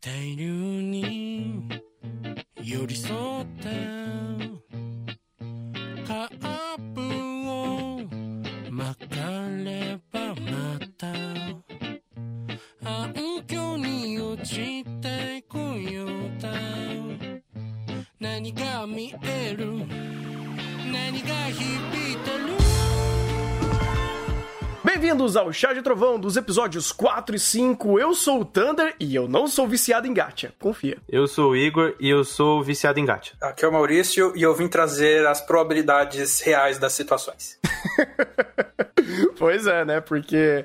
大量に寄り添って Bem-vindos ao Chá de Trovão dos episódios 4 e 5. Eu sou o Thunder e eu não sou viciado em gacha. Confia. Eu sou o Igor e eu sou viciado em gacha. Aqui é o Maurício e eu vim trazer as probabilidades reais das situações. pois é, né? Porque.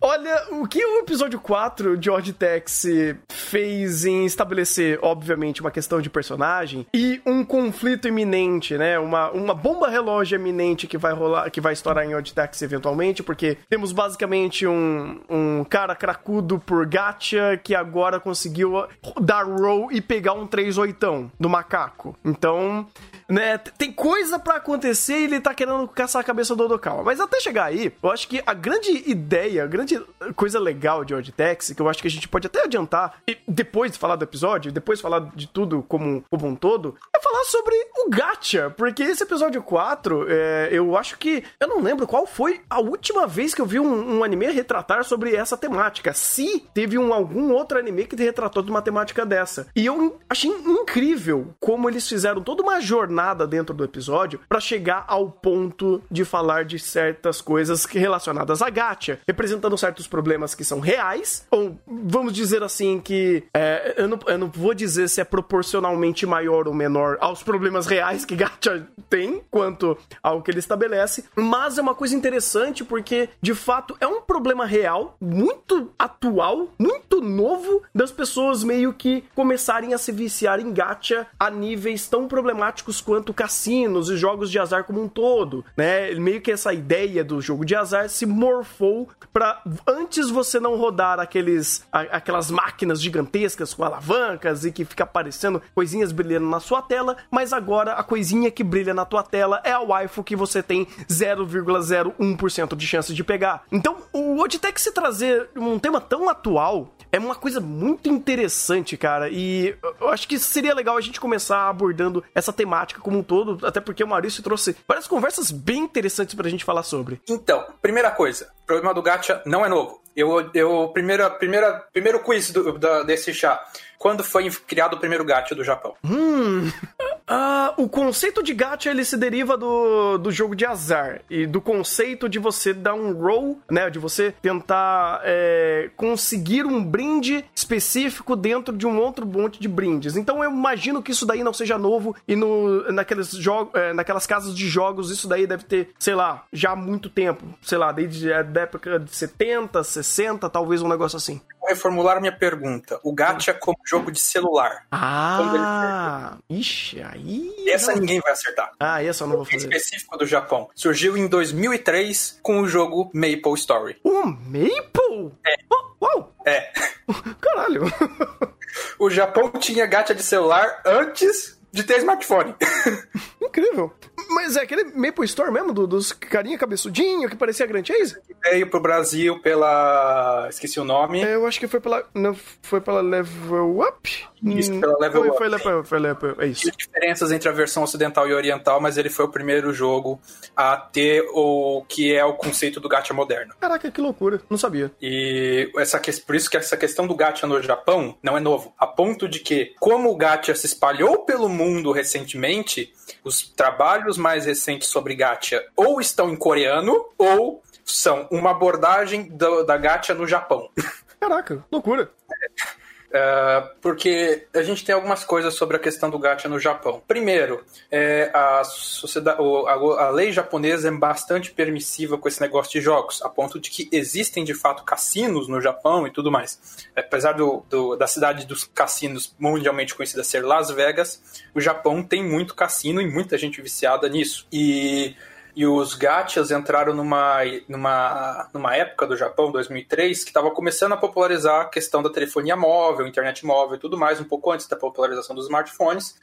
Olha, o que o episódio 4 de Odd Taxi fez em estabelecer, obviamente, uma questão de personagem e um conflito iminente, né? Uma, uma bomba relógio iminente que vai rolar, que vai estourar em Odd Taxi eventualmente, porque temos basicamente um, um cara cracudo por gacha que agora conseguiu dar roll e pegar um 3-8 do macaco. Então né? Tem coisa para acontecer e ele tá querendo caçar a cabeça do Odokawa. Mas até chegar aí, eu acho que a grande ideia, a grande coisa legal de Auditex, que eu acho que a gente pode até adiantar, e depois de falar do episódio, depois de falar de tudo como, como um todo, é falar sobre o gacha. Porque esse episódio 4, é, eu acho que. Eu não lembro qual foi a última vez que eu vi um, um anime retratar sobre essa temática. Se teve um, algum outro anime que retratou de uma temática dessa. E eu achei incrível como eles fizeram toda uma jornada dentro do episódio para chegar ao ponto de falar de certas coisas relacionadas a gacha, representando certos problemas que são reais, ou vamos dizer assim que é, eu, não, eu não vou dizer se é proporcionalmente maior ou menor aos problemas reais que gacha tem, quanto ao que ele estabelece, mas é uma coisa interessante porque, de fato, é um problema real, muito atual, muito novo, das pessoas meio que começarem a se viciar em gacha a níveis tão problemáticos quanto cassinos e jogos de azar como um todo, né? Meio que essa ideia do jogo de azar se morfou para antes você não rodar aqueles a, aquelas máquinas gigantescas com alavancas e que fica aparecendo coisinhas brilhando na sua tela, mas agora a coisinha que brilha na tua tela é a waifu que você tem 0,01% de chance de pegar. Então, o Oditech se trazer um tema tão atual é uma coisa muito interessante, cara, e eu acho que seria legal a gente começar abordando essa temática como um todo, até porque o Maurício trouxe várias conversas bem interessantes pra gente falar sobre. Então, primeira coisa, o problema do gacha não é novo. Eu, eu primeira, primeira, primeiro quiz do, da, desse chá. Quando foi criado o primeiro gacha do Japão? Hum. Uh, o conceito de gacha ele se deriva do, do jogo de azar e do conceito de você dar um roll, né? De você tentar é, conseguir um brinde específico dentro de um outro monte de brindes. Então eu imagino que isso daí não seja novo e no, naqueles jogos, é, naquelas casas de jogos isso daí deve ter, sei lá, já há muito tempo, sei lá, desde a época de 70, 60, talvez um negócio assim. Vou reformular minha pergunta. O gacha como jogo de celular. Ah, ixi, aí. Essa não... ninguém vai acertar. Ah, essa eu não vou fazer. específico do Japão. Surgiu em 2003 com o jogo Maple Story. O Maple? É. Oh, uau! É. Caralho. o Japão tinha gacha de celular antes de ter smartphone. Incrível. Mas é aquele Maple Store mesmo, do, dos carinha cabeçudinho que parecia Grand Chase? Veio pro Brasil pela. Esqueci o nome. É, eu acho que foi pela. Não, foi pela Level Up? Isso, pela Level foi, Up. Foi, level, foi level, é isso. Diferenças entre a versão ocidental e oriental, mas ele foi o primeiro jogo a ter o que é o conceito do gacha moderno. Caraca, que loucura. Não sabia. E essa, por isso que essa questão do gacha no Japão não é novo. A ponto de que, como o gacha se espalhou pelo mundo recentemente, os trabalhos mais recentes sobre gacha ou estão em coreano ou são uma abordagem do, da gacha no Japão. Caraca, loucura. Uh, porque a gente tem algumas coisas sobre a questão do gacha no Japão. Primeiro, é, a, sociedade, a, a, lei japonesa é bastante permissiva com esse negócio de jogos, a ponto de que existem de fato cassinos no Japão e tudo mais. Apesar do, do, da cidade dos cassinos mundialmente conhecida ser Las Vegas, o Japão tem muito cassino e muita gente viciada nisso. E e os gachas entraram numa, numa, numa época do Japão, 2003, que estava começando a popularizar a questão da telefonia móvel, internet móvel e tudo mais, um pouco antes da popularização dos smartphones.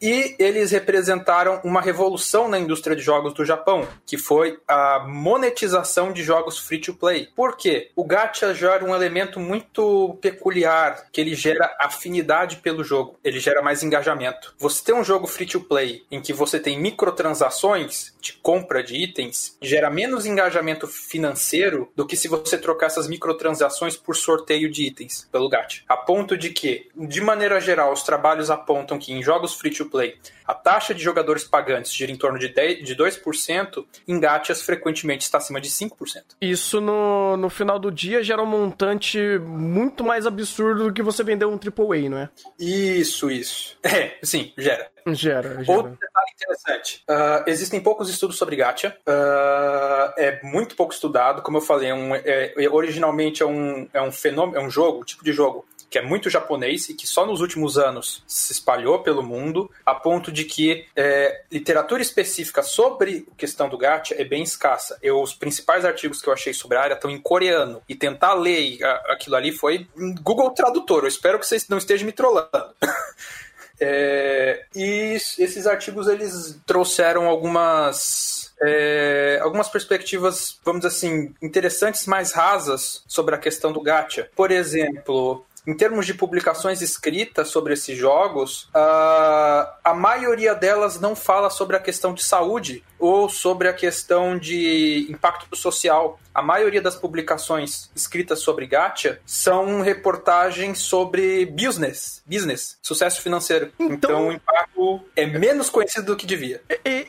E eles representaram uma revolução na indústria de jogos do Japão, que foi a monetização de jogos free to play. Por quê? O gacha gera um elemento muito peculiar, que ele gera afinidade pelo jogo, ele gera mais engajamento. Você tem um jogo free to play em que você tem microtransações de compra de itens, gera menos engajamento financeiro do que se você trocar essas microtransações por sorteio de itens pelo gacha. A ponto de que, de maneira geral, os trabalhos apontam que em jogos free to play, a taxa de jogadores pagantes gira em torno de, 10, de 2%, em gachas frequentemente está acima de 5%. Isso no, no final do dia gera um montante muito mais absurdo do que você vender um AAA, não é? Isso, isso. É, sim, gera. Gera, gera. Outro detalhe interessante: uh, existem poucos estudos sobre gacha. Uh, é muito pouco estudado. Como eu falei, é um, é, originalmente é um, é um fenômeno, é um jogo, um tipo de jogo que é muito japonês e que só nos últimos anos se espalhou pelo mundo, a ponto de que é, literatura específica sobre a questão do gacha é bem escassa. Eu, os principais artigos que eu achei sobre a área estão em coreano, e tentar ler aquilo ali foi Google Tradutor. Eu espero que vocês não estejam me trollando. É, e esses artigos eles trouxeram algumas é, algumas perspectivas, vamos dizer assim, interessantes, mais rasas sobre a questão do gacha. Por exemplo, em termos de publicações escritas sobre esses jogos, uh, a maioria delas não fala sobre a questão de saúde ou sobre a questão de impacto social. A maioria das publicações escritas sobre gacha são reportagens sobre business, business, sucesso financeiro. Então, então o impacto é menos conhecido do que devia. É, é,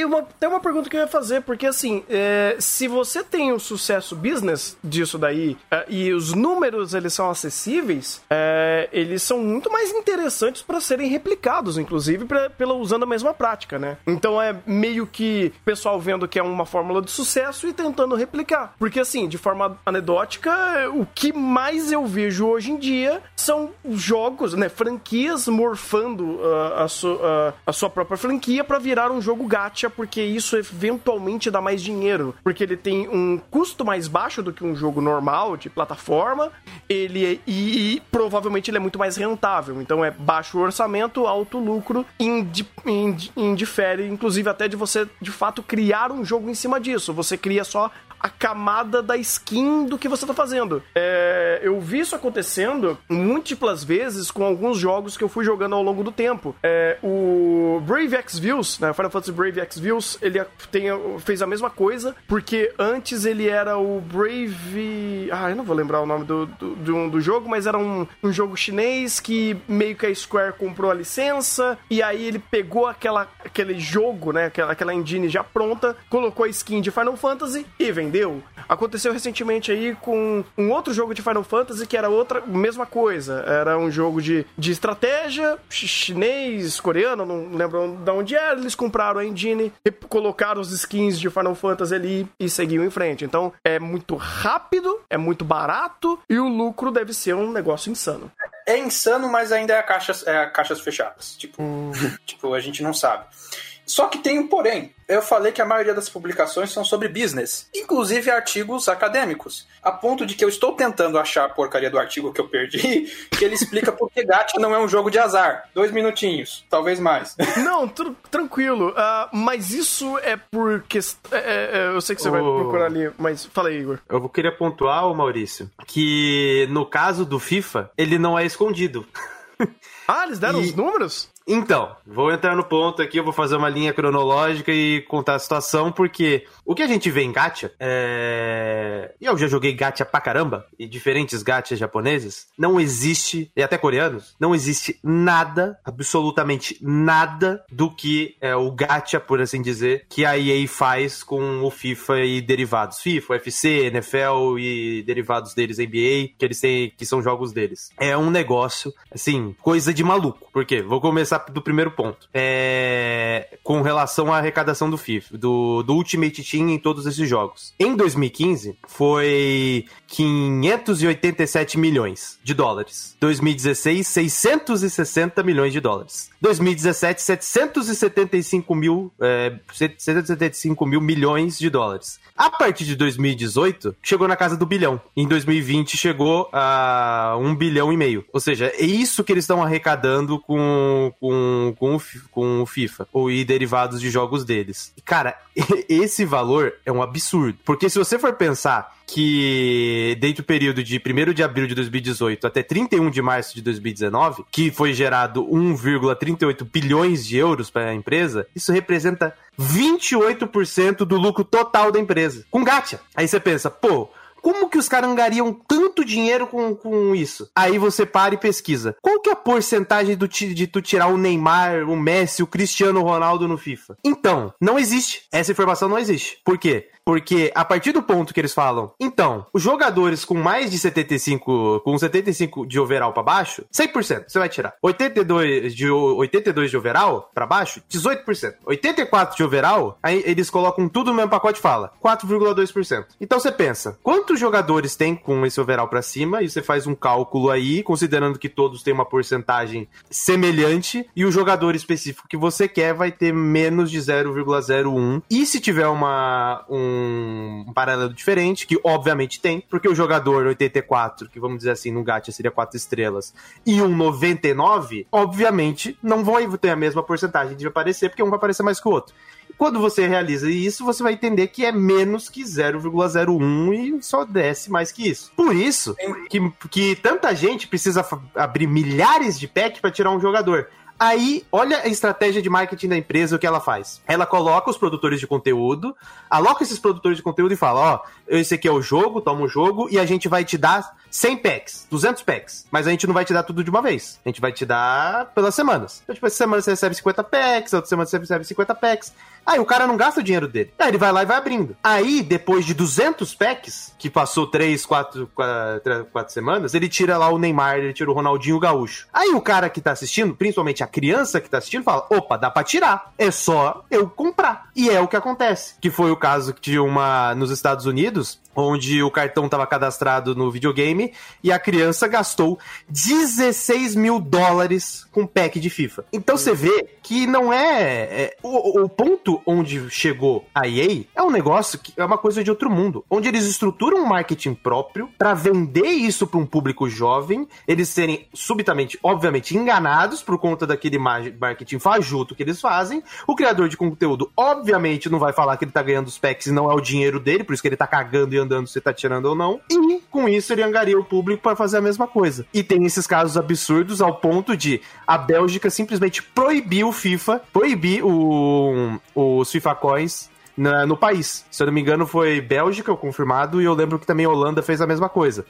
é uma, tem uma pergunta que eu ia fazer, porque assim, é, se você tem o um sucesso business disso daí é, e os números eles são acessíveis, é, eles são muito mais interessantes para serem replicados, inclusive pra, pela usando a mesma prática, né? Então é meio que o pessoal vendo que é uma fórmula de sucesso e tentando replicar. Porque, assim, de forma anedótica, o que mais eu vejo hoje em dia são jogos, né? Franquias morfando uh, a, su, uh, a sua própria franquia para virar um jogo gacha, porque isso eventualmente dá mais dinheiro. Porque ele tem um custo mais baixo do que um jogo normal de plataforma, ele é, e, e provavelmente ele é muito mais rentável. Então é baixo orçamento, alto lucro, indi, indi, indifere, inclusive até de você de fato criar um jogo em cima disso. Você cria só a camada da skin do que você tá fazendo. É, eu vi isso acontecendo múltiplas vezes com alguns jogos que eu fui jogando ao longo do tempo. É, o Brave X Views, né, Final Fantasy Brave X Views, ele tem, fez a mesma coisa, porque antes ele era o Brave... Ah, eu não vou lembrar o nome do, do, do, do jogo, mas era um, um jogo chinês que meio que a Square comprou a licença, e aí ele pegou aquela, aquele jogo, né, aquela, aquela engine já pronta, colocou a skin de Final Fantasy e vendeu entendeu? Aconteceu recentemente aí com um outro jogo de Final Fantasy que era outra mesma coisa. Era um jogo de, de estratégia, chinês, coreano, não lembro de onde era. Eles compraram a engine, colocaram os skins de Final Fantasy ali e seguiam em frente. Então é muito rápido, é muito barato e o lucro deve ser um negócio insano. É insano, mas ainda é caixas, é caixas fechadas. Tipo, hum. tipo, a gente não sabe. Só que tem um porém. Eu falei que a maioria das publicações são sobre business, inclusive artigos acadêmicos. A ponto de que eu estou tentando achar a porcaria do artigo que eu perdi, que ele explica por que Gacha não é um jogo de azar. Dois minutinhos, talvez mais. Não, tr tranquilo. Uh, mas isso é porque. É, é, é, eu sei que você oh. vai procurar ali, mas fala aí, Igor. Eu queria pontuar, Maurício, que no caso do FIFA, ele não é escondido. Ah, eles deram e... os números? Então, vou entrar no ponto aqui, eu vou fazer uma linha cronológica e contar a situação, porque o que a gente vê em gacha, é... eu já joguei gacha pra caramba, e diferentes gachas japoneses, não existe, e até coreanos, não existe nada, absolutamente nada, do que é, o gacha, por assim dizer, que a EA faz com o FIFA e derivados. FIFA, UFC, NFL e derivados deles, NBA, que eles têm, que são jogos deles. É um negócio, assim, coisa de maluco. Por quê? Vou começar do primeiro ponto. É, com relação à arrecadação do FIFA, do, do Ultimate Team em todos esses jogos. Em 2015, foi 587 milhões de dólares. 2016, 660 milhões de dólares. 2017, 775 mil, é, 775 mil milhões de dólares. A partir de 2018, chegou na casa do bilhão. Em 2020, chegou a um bilhão e meio. Ou seja, é isso que eles estão arrecadando com, com, com, o, com o FIFA ou e derivados de jogos deles. Cara, esse valor é um absurdo. Porque se você for pensar que dentro do período de 1 de abril de 2018 até 31 de março de 2019, que foi gerado 1,38 bilhões de euros para a empresa, isso representa 28% do lucro total da empresa. Com gacha. Aí você pensa, pô, como que os caras angariam tanto dinheiro com, com isso? Aí você para e pesquisa. Qual que é a porcentagem do, de tu tirar o Neymar, o Messi, o Cristiano Ronaldo no FIFA? Então, não existe. Essa informação não existe. Por quê? Porque a partir do ponto que eles falam, então, os jogadores com mais de 75, com 75 de overall para baixo, 100% você vai tirar. 82 de 82 de overall para baixo, 18%. 84 de overall, aí eles colocam tudo no mesmo pacote e fala, 4,2%. Então você pensa, quantos jogadores tem com esse overall para cima e você faz um cálculo aí, considerando que todos têm uma porcentagem semelhante e o jogador específico que você quer vai ter menos de 0,01. E se tiver uma um um, paralelo diferente, que obviamente tem, porque o jogador 84, que vamos dizer assim, no Gacha seria 4 estrelas, e um 99, obviamente não vão ter a mesma porcentagem de aparecer, porque um vai aparecer mais que o outro. Quando você realiza isso, você vai entender que é menos que 0,01 e só desce mais que isso. Por isso que, que tanta gente precisa abrir milhares de packs para tirar um jogador. Aí, olha a estratégia de marketing da empresa, o que ela faz. Ela coloca os produtores de conteúdo, aloca esses produtores de conteúdo e fala: Ó, esse aqui é o jogo, toma o jogo, e a gente vai te dar 100 packs, 200 packs. Mas a gente não vai te dar tudo de uma vez. A gente vai te dar pelas semanas. Então, tipo, essa semana você recebe 50 packs, outra semana você recebe 50 packs. Aí o cara não gasta o dinheiro dele. Aí ele vai lá e vai abrindo. Aí, depois de 200 packs, que passou 3, 4, 4, 4 semanas, ele tira lá o Neymar, ele tira o Ronaldinho Gaúcho. Aí o cara que tá assistindo, principalmente a criança que tá assistindo, fala: opa, dá pra tirar. É só eu comprar. E é o que acontece. Que foi o caso de uma. Nos Estados Unidos, onde o cartão estava cadastrado no videogame e a criança gastou 16 mil dólares com pack de FIFA. Então você vê que não é, é o, o, ponto onde chegou a EA é um negócio que é uma coisa de outro mundo, onde eles estruturam um marketing próprio para vender isso para um público jovem, eles serem subitamente, obviamente, enganados por conta daquele marketing fajuto que eles fazem. O criador de conteúdo, obviamente, não vai falar que ele tá ganhando os packs e não é o dinheiro dele, por isso que ele tá cagando e andando se tá tirando ou não. E com isso ele angaria o público para fazer a mesma coisa. E tem esses casos absurdos ao ponto de a Bélgica simplesmente proibir o FIFA, proibir o, os FIFA Coins no país. Se eu não me engano, foi Bélgica, confirmado, e eu lembro que também Holanda fez a mesma coisa.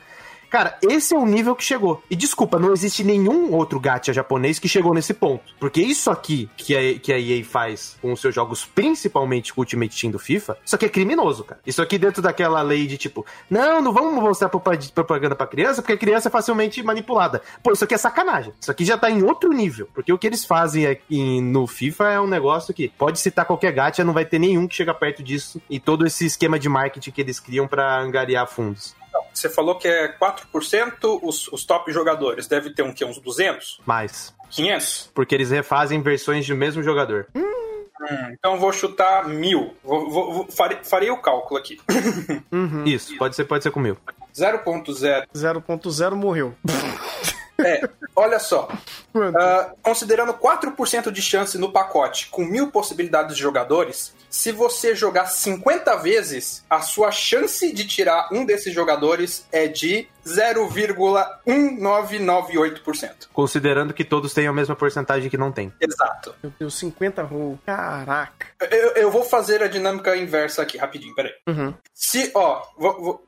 Cara, esse é o nível que chegou. E desculpa, não existe nenhum outro gacha japonês que chegou nesse ponto. Porque isso aqui que a, que a EA faz com os seus jogos, principalmente com o Ultimate Team do FIFA, isso aqui é criminoso, cara. Isso aqui dentro daquela lei de tipo, não, não vamos mostrar propaganda pra criança, porque a criança é facilmente manipulada. Pô, isso aqui é sacanagem. Isso aqui já tá em outro nível. Porque o que eles fazem aqui no FIFA é um negócio que pode citar qualquer gacha, não vai ter nenhum que chega perto disso. E todo esse esquema de marketing que eles criam para angariar fundos. Você falou que é 4% os, os top jogadores. Deve ter um que? Uns 200? Mais. 500? Porque eles refazem versões do mesmo jogador. Hum, então vou chutar mil. Vou, vou, vou, farei, farei, o cálculo aqui. Uhum. Isso, pode ser, pode ser com mil. 0.0. 0.0 morreu. É, olha só. Uh, considerando 4% de chance no pacote com mil possibilidades de jogadores, se você jogar 50 vezes, a sua chance de tirar um desses jogadores é de 0,1998%. Considerando que todos têm a mesma porcentagem que não tem. Exato. Meu Deus, 50 roll. Caraca. Eu, eu, vou fazer a dinâmica inversa aqui, rapidinho, peraí. Uhum. Se, ó,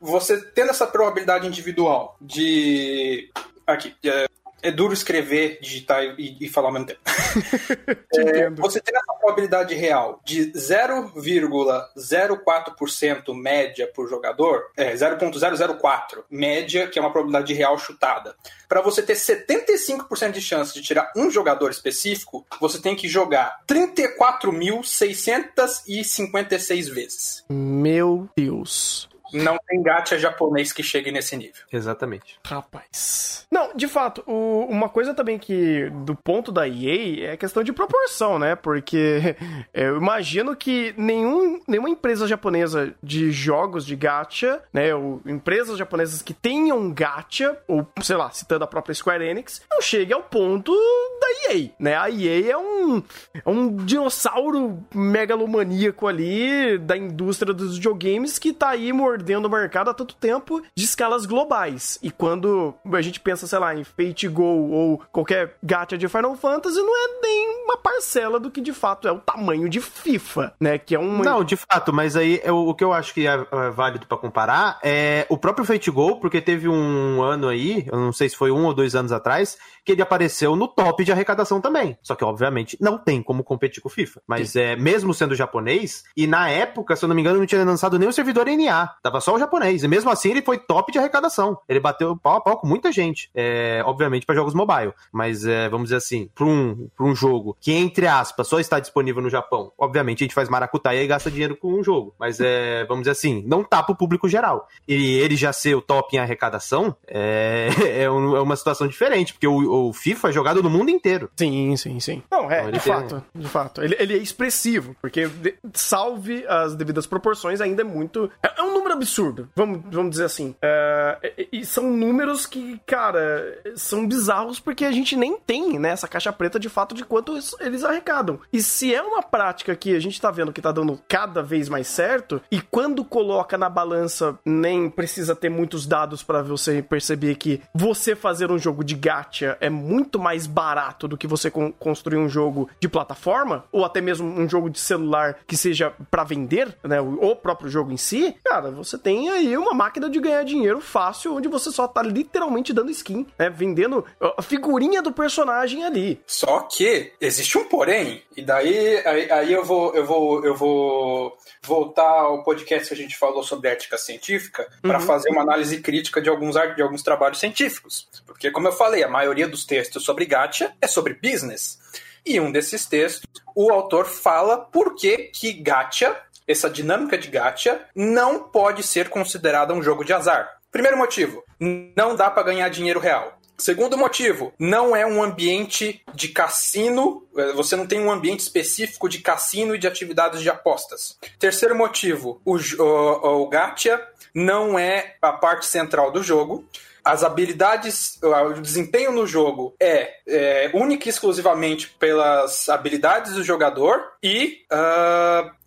você tendo essa probabilidade individual de. Aqui. É, é duro escrever, digitar e, e falar ao mesmo tempo. é, você tem essa probabilidade real de 0,04% média por jogador, é 0,004 média, que é uma probabilidade real chutada. Para você ter 75% de chance de tirar um jogador específico, você tem que jogar 34.656 vezes. Meu Deus. Não tem gacha japonês que chegue nesse nível. Exatamente. Rapaz. Não, de fato, o- uma coisa também que, do ponto da EA, é questão de proporção, né? Porque eu imagino que nenhum, nenhuma empresa japonesa de jogos de gacha, né? Ou empresas japonesas que tenham gacha, ou sei lá, citando a própria Square Enix, não chegue ao ponto da EA, né? A EA é um, é um dinossauro megalomaníaco ali da indústria dos videogames que tá aí mordendo o mercado há tanto tempo de escalas globais. E quando a gente pensa, sei lá, em Fate Go ou qualquer gacha de Final Fantasy, não é nem uma parcela do que de fato é o tamanho de FIFA, né? Que é uma. Não, de fato, mas aí é o que eu acho que é, é válido pra comparar é o próprio Fate Go, porque teve um ano aí, eu não sei se foi um ou dois anos atrás, que ele apareceu no top de arrecadação também. Só que, obviamente, não tem como competir com o FIFA. Mas é mesmo sendo japonês, e na época, se eu não me engano, não tinha lançado nem o servidor NA. Tava só o japonês. E mesmo assim, ele foi top de arrecadação. Ele bateu pau a pau com muita gente. É, obviamente, para jogos mobile. Mas, é, vamos dizer assim, pra um, pra um jogo que, entre aspas, só está disponível no Japão, obviamente a gente faz maracutaia e gasta dinheiro com um jogo. Mas, é, vamos dizer assim, não tá pro público geral. E ele já ser o top em arrecadação é, é, um- é uma situação diferente, porque o, o FIFA é jogado no mundo inteiro. Sim, sim, sim. Não, é, Então, de tem- fato, de fato. Ele, ele é expressivo, porque, de- salve as devidas proporções, ainda é muito. É, é um número absurdo, vamos, vamos dizer assim. É, e, e são números que, cara, são bizarros porque a gente nem tem, né, essa caixa preta de fato de quanto eles arrecadam. E se é uma prática que a gente tá vendo que tá dando cada vez mais certo, e quando coloca na balança, nem precisa ter muitos dados pra você perceber que você fazer um jogo de gacha é muito mais barato do que você con- construir um jogo de plataforma, ou até mesmo um jogo de celular que seja pra vender, né, o o próprio jogo em si, cara, você tem aí uma máquina de ganhar dinheiro fácil, onde você só tá literalmente dando skin, né, vendendo a figurinha do personagem ali. Só que existe um porém, e daí aí, aí eu vou eu vou eu vou voltar ao podcast que a gente falou sobre ética científica para fazer uma análise crítica de alguns de alguns trabalhos científicos, porque como eu falei, a maioria dos textos sobre gacha é sobre business. E um desses textos, o autor fala por que que gacha, essa dinâmica de gacha, não pode ser considerada um jogo de azar. Primeiro motivo, não dá para ganhar dinheiro real. Segundo motivo, não é um ambiente de cassino, eh, você não tem um ambiente específico de cassino e de atividades de apostas. Terceiro motivo, o, o, o gacha não é a parte central do jogo. As habilidades, o desempenho no jogo é, é única e exclusivamente pelas habilidades do jogador e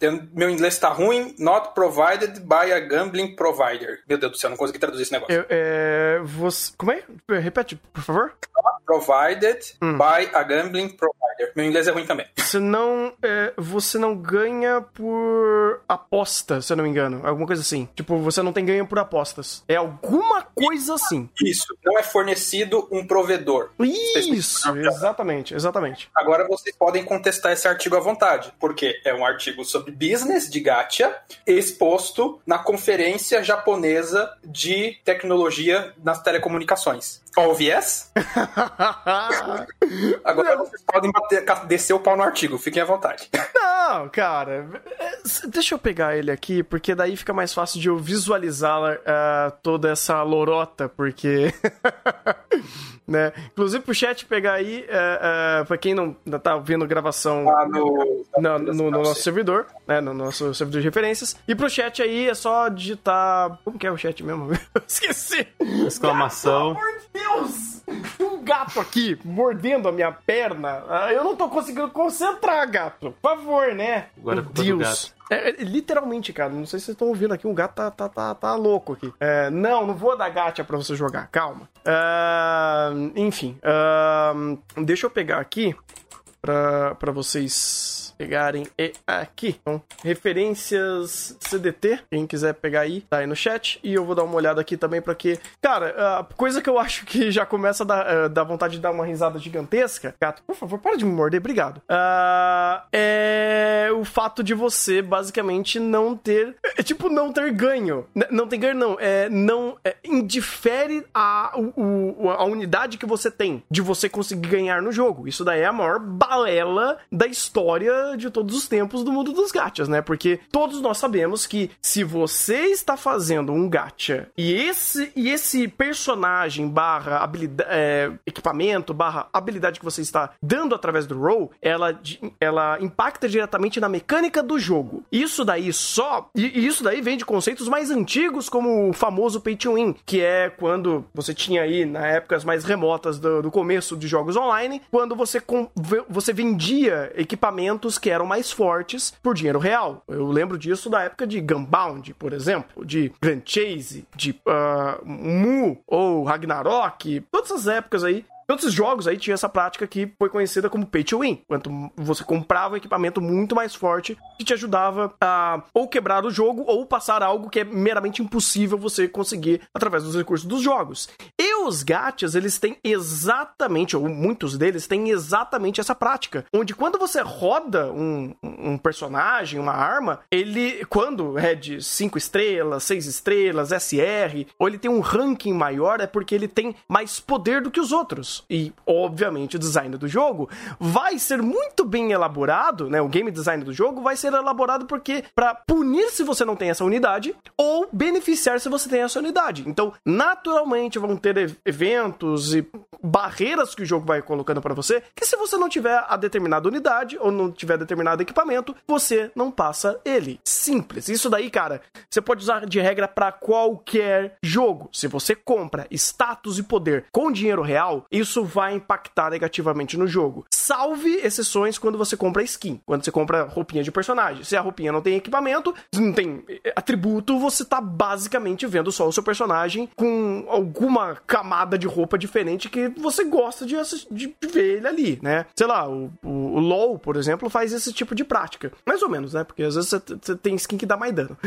eu- meu inglês está ruim. Not provided by a gambling provider. Meu Deus do céu, não consegui traduzir esse negócio. Eu- é, você, como é? Repete, por favor. provided Hum. by a gambling provider. Meu inglês é ruim também. Você não, é, você não ganha por aposta, se eu não me engano. Alguma coisa assim. Tipo, você não tem ganho por apostas. É alguma coisa assim. Isso, não é fornecido um provedor. Isso, exatamente, exatamente. Agora vocês podem contestar esse artigo à vontade, porque é um artigo sobre business de gacha exposto na conferência japonesa de tecnologia nas telecomunicações. OVS? Agora vocês podem bater- descer o pau no artigo, fiquem à vontade. Não, cara. é, Deixa eu pegar ele aqui, porque daí fica mais fácil de eu visualizar ah, toda essa lorota, porque. né? Inclusive pro chat pegar aí, é, é, pra quem não tá ouvindo gravação Lá no, no, no- no nosso servidor, né? No nosso servidor de referências. E pro chat aí é só digitar. Como que é o chat mesmo? Esqueci! Exclamação. Pelo amor de Deus! Um gato aqui mordendo a minha perna. Ah, Eu não tô conseguindo concentrar, gato. Por favor, né? Agora é Meu gato. É, é, literalmente, cara. Não sei se vocês estão ouvindo aqui. Um gato tá, tá, tá, tá louco aqui. É, não, não vou dar gacha pra você jogar. Calma. Ah, enfim. ah, deixa eu pegar aqui pra, pra vocês pegarem e aqui. Então, referências CDT, quem quiser pegar aí, tá aí no chat. E eu vou dar uma olhada aqui também pra que... Cara, a coisa que eu acho que já começa a dar, eh, dar vontade de dar uma risada gigantesca... Gato, por favor, para de me morder, obrigado. Ah, é o fato de você, basicamente, não ter... É tipo, não ter ganho. N- não tem ganho, não. É, não... É, indifere a, o- a unidade que você tem de você conseguir ganhar no jogo. Isso daí é a maior balela da história de todos os tempos do mundo dos gachas, né? Porque todos nós sabemos que se você está fazendo um gacha e esse, e esse personagem barra habilidade, é, equipamento barra habilidade que você está dando através do roll, ela, ela impacta diretamente na mecânica do jogo. Isso daí só. E, e isso daí vem de conceitos mais antigos, como o famoso pay to win, que é quando você tinha aí, na épocas mais remotas do, do começo de jogos online, quando você, com, você vendia equipamentos que eram mais fortes por dinheiro real. Eu lembro disso da época de Gunbound, por exemplo, de Grand Chase, de uh, Mu ou Ragnarok, todas essas épocas aí Todos esses jogos aí tinha essa prática que foi conhecida como pay to win. Quanto você comprava um equipamento muito mais forte que te ajudava a ou quebrar o jogo ou passar algo que é meramente impossível você conseguir através dos recursos dos jogos. E os gachas, eles têm exatamente, ou muitos deles têm exatamente essa prática. Onde quando você roda um, um personagem, uma arma, ele, quando é de 5 estrelas, 6 estrelas, SR, ou ele tem um ranking maior, é porque ele tem mais poder do que os outros e, obviamente, o design do jogo vai ser muito bem elaborado, né? O game design do jogo vai ser elaborado porque para punir se você não tem essa unidade ou beneficiar se você tem essa unidade. Então, naturalmente vão ter eventos e barreiras que o jogo vai colocando para você, que se você não tiver a determinada unidade ou não tiver determinado equipamento, você não passa ele. Simples. Isso daí, cara, você pode usar de regra para qualquer jogo. Se você compra status e poder com dinheiro real, isso vai impactar negativamente no jogo. Salve exceções quando você compra skin, quando você compra roupinha de personagem. Se a roupinha não tem equipamento, não tem eh, atributo, você tá basicamente vendo só o seu personagem com alguma camada de roupa diferente que você gosta de, de, ver ele ali, né? Sei lá, o, o, o, LoL, por exemplo, faz esse tipo de prática. Mais ou menos, né? Porque às vezes você tem skin que dá mais dano.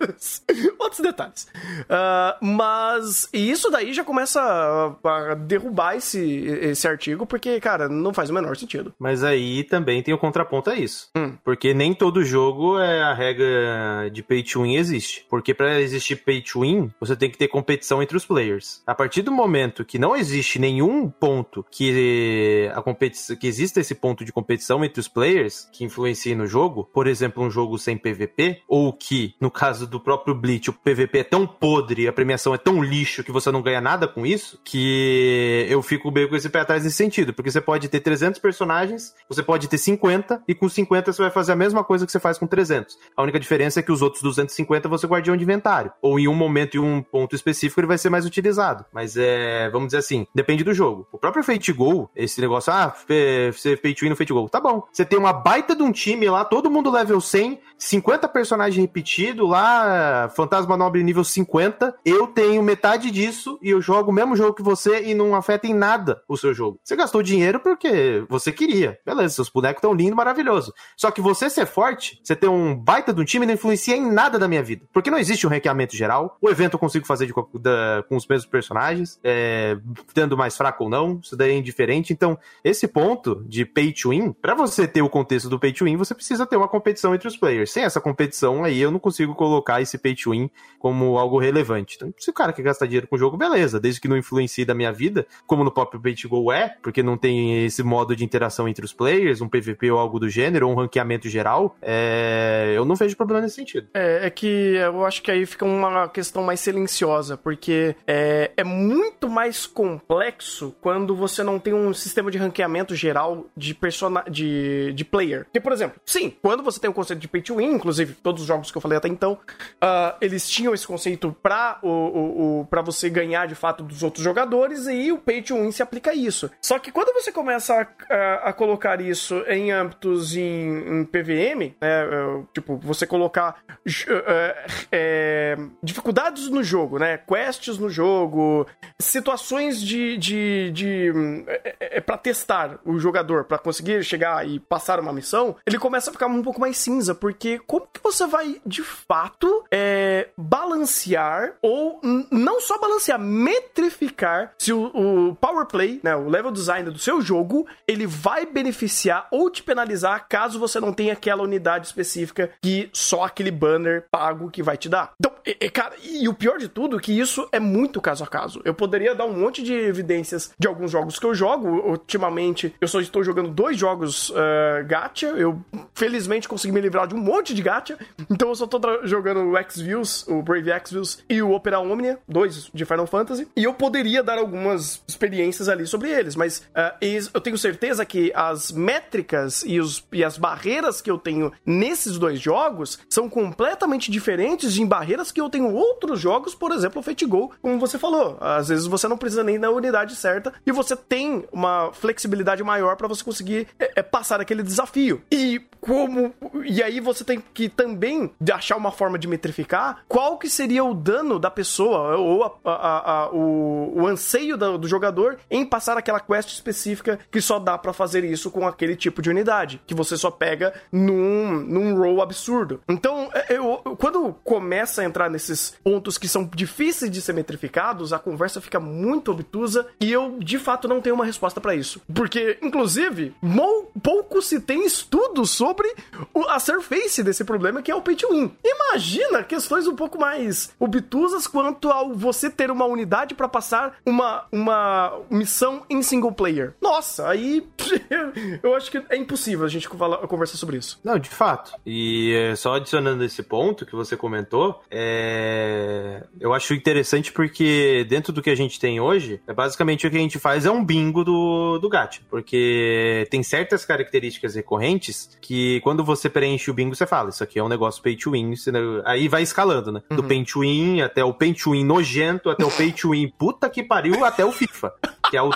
Mas, outros detalhes. Uh, mas, e isso daí já começa a, a derrubar esse, esse artigo, porque, cara, não faz o menor sentido. Mas aí também tem o contraponto a isso. Hum. Porque nem todo jogo é a regra de pay to win existe. Porque para existir pay to win, você tem que ter competição entre os players. A partir do momento que não existe nenhum ponto que a competição que exista esse ponto de competição entre os players que influencie no jogo, por exemplo, um jogo sem PVP, ou que, no caso do próprio Bleach, o PVP é tão podre, a premiação é tão lixo que você não ganha nada com isso, que eu fico fico meio com esse pé atrás nesse sentido, porque você pode ter 300 personagens, você pode ter 50, e com 50 você vai fazer a mesma coisa que você faz com 300. A única diferença é que os outros 250 você guardião de inventário. Ou em um momento e um ponto específico ele vai ser mais utilizado. Mas é, vamos dizer assim, depende do jogo. O próprio Fate Go, esse negócio, ah, você to win no Fate Go, tá bom. Você tem uma baita de um time lá, todo mundo level 100, 50 personagens repetidos lá, Fantasma Nobre nível 50, eu tenho metade disso e eu jogo o mesmo jogo que você e não afeta em nada o seu jogo. Você gastou dinheiro porque você queria. Beleza, seus bonecos estão lindos, maravilhoso. Só que você ser forte, você ter um baita de um time, não influencia em nada da minha vida. Porque não existe um ranqueamento geral. O evento eu consigo fazer de, com os mesmos personagens, é, tendo mais fraco ou não, isso daí é indiferente. Então, esse ponto de pay to win, para você ter o contexto do pay to win, você precisa ter uma competição entre os players. Sem essa competição aí, eu não consigo colocar esse pay to win como algo relevante. Então, se o cara quer gastar dinheiro com o jogo, beleza, desde que não influencie da minha vida, como no próprio Pay to Go é, porque não tem esse modo de interação entre os players, um PVP ou algo do gênero, ou um ranqueamento geral, é... eu não vejo problema nesse sentido. É, é, que eu acho que aí fica uma questão mais silenciosa, porque é, é muito mais complexo quando você não tem um sistema de ranqueamento geral de, persona... de, de player. Porque, por exemplo, sim, quando você tem o um conceito de Pay to Win, inclusive todos os jogos que eu falei até então, uh, eles tinham esse conceito pra, o, o, o, pra você ganhar de fato dos outros jogadores, e o Pay to Win se aplica isso. Só que quando você começa a, a, colocar isso em âmbitos em, em PVM, né, é, tipo, você colocar é, é, dificuldades no jogo, né, quests no jogo, situações de, de, de é, é, é para testar o jogador, para conseguir chegar e passar uma missão, ele começa a ficar um pouco mais cinza, porque como que você vai de fato é, balancear ou não só balancear, metrificar se o, o power play, né, o level design do seu jogo, ele vai beneficiar ou te penalizar caso você não tenha aquela unidade específica que só aquele banner pago que vai te dar. Então, e, e, cara, e o pior de tudo é que isso é muito caso a caso. Eu poderia dar um monte de evidências de alguns jogos que eu jogo. Ultimamente, eu só estou jogando dois jogos uh, gacha. Eu, felizmente, consegui me livrar de um monte de gacha. Então, eu só estou jogando o X-Views, o Brave X-Views e o Opera Omnia, dois de Final Fantasy. E eu poderia dar algumas experiências ali sobre eles, mas uh, eu tenho certeza que as métricas e, os, e as barreiras que eu tenho nesses dois jogos são completamente diferentes de barreiras que eu tenho outros jogos, por exemplo, o Fate Go, como você falou. Às vezes você não precisa nem da unidade certa e você tem uma flexibilidade maior para você conseguir é, é, passar aquele desafio. E como e aí você tem que também achar uma forma de metrificar qual que seria o dano da pessoa ou a, a, a, o, o, anseio do, do, jogador em passar aquela quest específica que só dá para fazer isso com aquele tipo de unidade que você só pega num, num roll absurdo. Então, é, eu, quando começa a entrar nesses pontos que são difíceis de ser metrificados, a conversa fica muito obtusa e eu de fato não tenho uma resposta para isso, porque inclusive pouco se tem estudos sobre sobre a surface desse problema que é o pay to win. Imagina questões um pouco mais obtusas quanto ao você ter uma unidade para passar uma, uma missão em single player. Nossa, aí eu acho que é impossível a gente conversar sobre isso. Não, de fato. E é, só adicionando esse ponto que você comentou, é... eu acho interessante porque dentro do que a gente tem hoje, é basicamente o que a gente faz é um bingo do, do gacha. Porque tem certas características recorrentes que quando você preenche o bingo, você fala, isso aqui é um negócio pay to win. Aí vai escalando, né? Do uhum. pay to win até o pay to win nojento, até o pay to win puta que pariu, até o FIFA. Que é o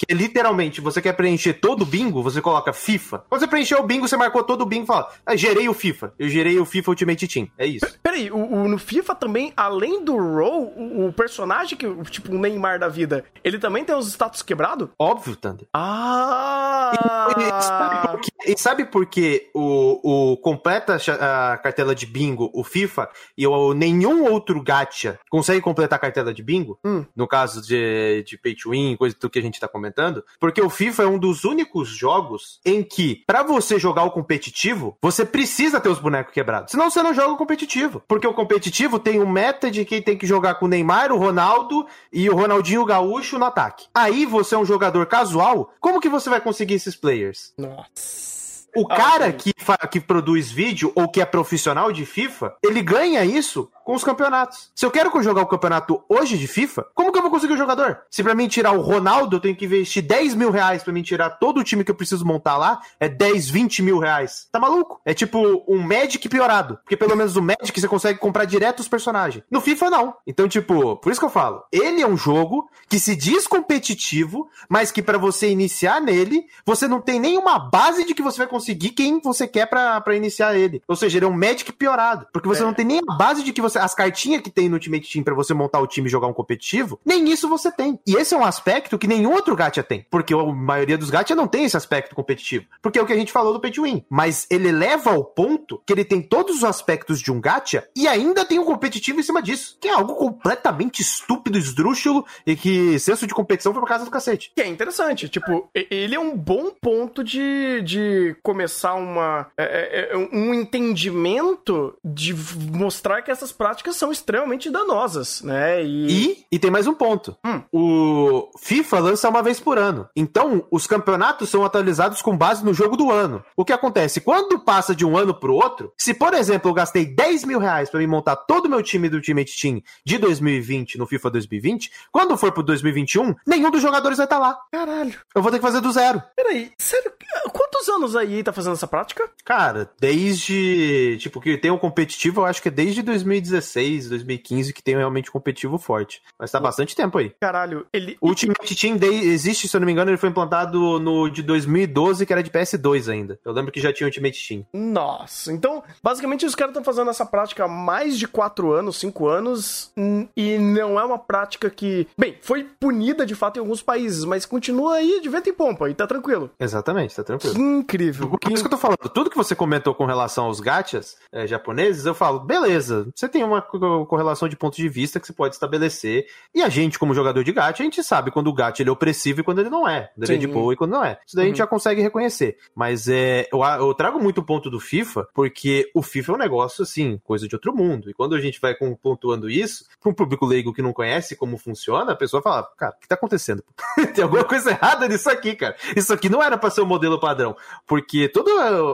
que literalmente você quer preencher todo o bingo, você coloca FIFA. Quando você preencheu o bingo, você marcou todo o bingo e fala: ah, gerei o FIFA. Eu gerei o FIFA Ultimate Team. É isso. Peraí, o, o, no FIFA também, além do role, o, o, personagem que, tipo, o Neymar da vida, ele também tem os status quebrados? Óbvio, Thunder. Ah! E, e, sabe por quê? E sabe por que o, o completa a cartela de bingo, o FIFA, e o, nenhum outro gacha consegue completar a cartela de bingo? Hum. No caso de, de pay to win, coisa do que a gente tá comentando comentando, porque o FIFA é um dos únicos jogos em que, para você jogar o competitivo, você precisa ter os bonecos quebrados. Senão você não joga o competitivo. Porque o competitivo tem um meta de quem tem que jogar com o Neymar, o Ronaldo e o Ronaldinho Gaúcho no ataque. Aí você é um jogador casual, como que você vai conseguir esses players? Nossa. O cara que, que produz vídeo ou que é profissional de FIFA, ele ganha isso com os campeonatos. Se eu quero jogar o campeonato hoje de FIFA, como que eu vou conseguir o jogador? Se para mim tirar o Ronaldo, eu tenho que investir 10 mil reais pra mim tirar todo o time que eu preciso montar lá, é 10, 20 mil reais. Tá maluco? É tipo um Magic piorado. Porque pelo menos o Magic você consegue comprar direto os personagens. No FIFA, não. Então, tipo, por isso que eu falo, ele é um jogo que se diz competitivo, mas que para você iniciar nele, você não tem nenhuma base de que você vai conseguir quem você quer para iniciar ele. Ou seja, ele é um Magic piorado. Porque você é. não tem nem a base de que você as cartinhas que tem no Ultimate Team para você montar o time e jogar um competitivo, nem isso você tem. E esse é um aspecto que nenhum outro gacha tem, porque a maioria dos gacha não tem esse aspecto competitivo, porque é o que a gente falou do pay to win. Mas ele leva ao ponto que ele tem todos os aspectos de um gacha e ainda tem um competitivo em cima disso, que é algo completamente estúpido, esdrúxulo e que senso de competição foi pra casa do cacete. Que é interessante, tipo, ele é um bom ponto de, de começar uma é, é, é um entendimento de mostrar que essas práticas são extremamente danosas, né? E, e, e tem mais um ponto. Hum. O FIFA lança uma vez por ano. Então, os campeonatos são atualizados com base no jogo do ano. O que acontece? Quando passa de um ano pro outro, se, por exemplo, eu gastei 10 mil reais pra me montar todo o meu time do Ultimate Team de 2020 no FIFA 2020, quando for pro 2021, nenhum dos jogadores vai estar tá lá. Caralho. Eu vou ter que fazer do zero. Peraí, sério? Quantos anos aí tá fazendo essa prática? Cara, desde. Tipo, que tem um competitivo, eu acho que é desde 2017. 2016, 2015 que tem realmente competitivo forte. Mas tá bastante tempo aí. Caralho, ele. O Ultimate Team Day existe, se eu não me engano, ele foi implantado no de 2012, que era de PS2 ainda. Eu lembro que já tinha Ultimate Team. Nossa, então, basicamente os caras estão fazendo essa prática há mais de 4 anos, 5 anos, hum, e não é uma prática que. Bem, foi punida de fato em alguns países, mas continua aí de vento em pompa e tá tranquilo. Exatamente, tá tranquilo. Que incrível. O que, isso que eu tô falando. Tudo que você comentou com relação aos gachas é, japoneses, eu falo, beleza, você tem uma correlação de pontos de vista que você pode estabelecer. E a gente, como jogador de gacha, a gente sabe quando o gacha ele é opressivo e quando ele não é. Quando ele é de boa e quando não é. Isso daí uhum. a gente uhum. já consegue reconhecer. Mas é, eu, eu trago muito o ponto do FIFA, porque o FIFA é um negócio, assim, coisa de outro mundo. E quando a gente vai pontuando isso, para um público leigo que não conhece como funciona, a pessoa fala, cara, o que tá acontecendo? tem alguma coisa errada nisso aqui, cara. Isso aqui não era para ser o modelo padrão. Porque todo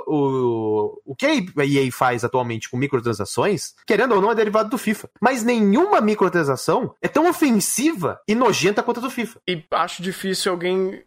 o, o que a EA faz atualmente com microtransações, querendo ou não, é derivado do FIFA. Mas nenhuma microtransação é tão ofensiva e nojenta quanto a do FIFA. E acho difícil alguém.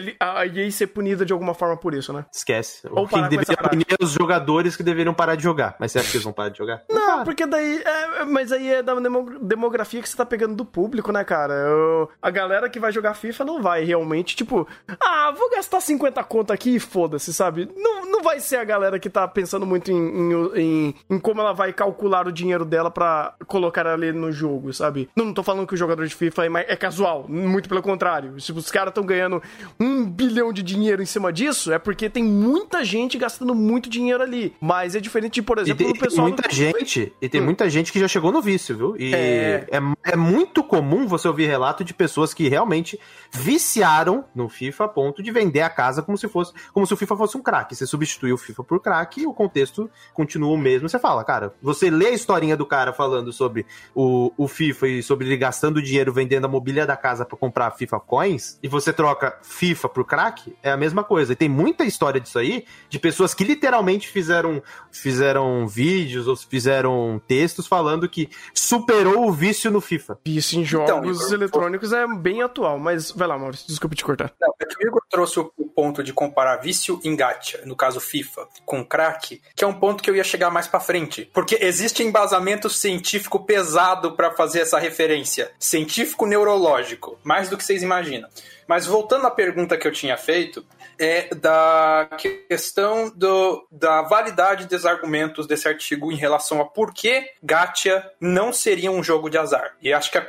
É, é, ele, a EA ser punida de alguma forma por isso, né? Esquece. Ou Quem deveria punir é os jogadores que deveriam parar de jogar. Mas você acha que eles vão parar de jogar? Não, não porque daí. É, mas aí é da demografia que você tá pegando do público, né, cara? Eu, a galera que vai jogar FIFA não vai realmente, tipo, ah, vou gastar 50 conto aqui e foda-se, sabe? Não, não vai ser a galera que tá pensando muito em, em, em, em como ela vai calcular o dinheiro dela para colocar ali no jogo, sabe? Não, não tô falando que o jogador de FIFA é, é casual, muito pelo contrário. Se os caras estão ganhando um bilhão de dinheiro em cima disso, é porque tem muita gente gastando muito dinheiro ali. Mas é diferente de, por exemplo, o pessoal. Tem muita do... gente, e tem hum. muita gente que já chegou no vício, viu? E é... é... É, muito comum você ouvir relato de pessoas que realmente viciaram no FIFA a ponto de vender a casa como se fosse como se o FIFA fosse um crack. Você substitui o FIFA por crack e o contexto continua o mesmo. Você fala, cara, você lê a historinha do cara falando sobre o, o FIFA e sobre ele gastando dinheiro vendendo a mobília da casa para comprar FIFA Coins e você troca FIFA por crack, é a mesma coisa. E tem muita história disso aí de pessoas que literalmente fizeram fizeram vídeos ou fizeram textos falando que superou o vício no FIFA. Vício em então, jogos então, eletrônicos é bem atual, mas vai lá, Maurício, desculpa te cortar. Não, é que o Igor trouxe o ponto de comparar vício em gacha, no caso FIFA, com crack, que é um ponto que eu ia chegar mais para frente. Porque existe embasamento científico pesado para fazer essa referência. Científico neurológico, mais do que vocês imaginam. Mas voltando à pergunta que eu tinha feito, é da questão do, da validade dos argumentos desse artigo em relação a por que Gacha não seria um jogo de azar. E acho que,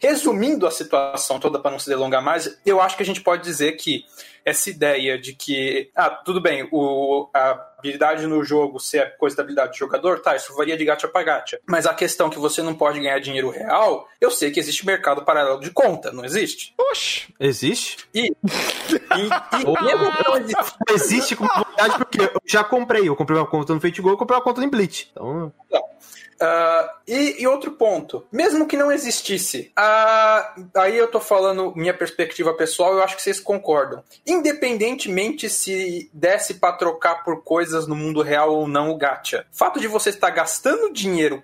resumindo a situação toda para não se delongar mais, eu acho que a gente pode dizer que essa ideia de que, ah, tudo bem, o, a habilidade no jogo ser coisa da habilidade do jogador, tá, isso varia de gacha para gacha. Mas a questão que você não pode ganhar dinheiro real, eu sei que existe mercado paralelo de conta, não existe? Oxe, existe? E, e, e não existe. existe com porque eu já comprei, eu comprei uma conta no FateGo, eu comprei uma conta no Blitz. Então... Não. Uh, e, e, outro ponto, mesmo que não existisse, uh, aí eu tô falando minha perspectiva pessoal, eu acho que vocês concordam. Independentemente se desse para trocar por coisas no mundo real ou não o gacha, fato de você estar gastando dinheiro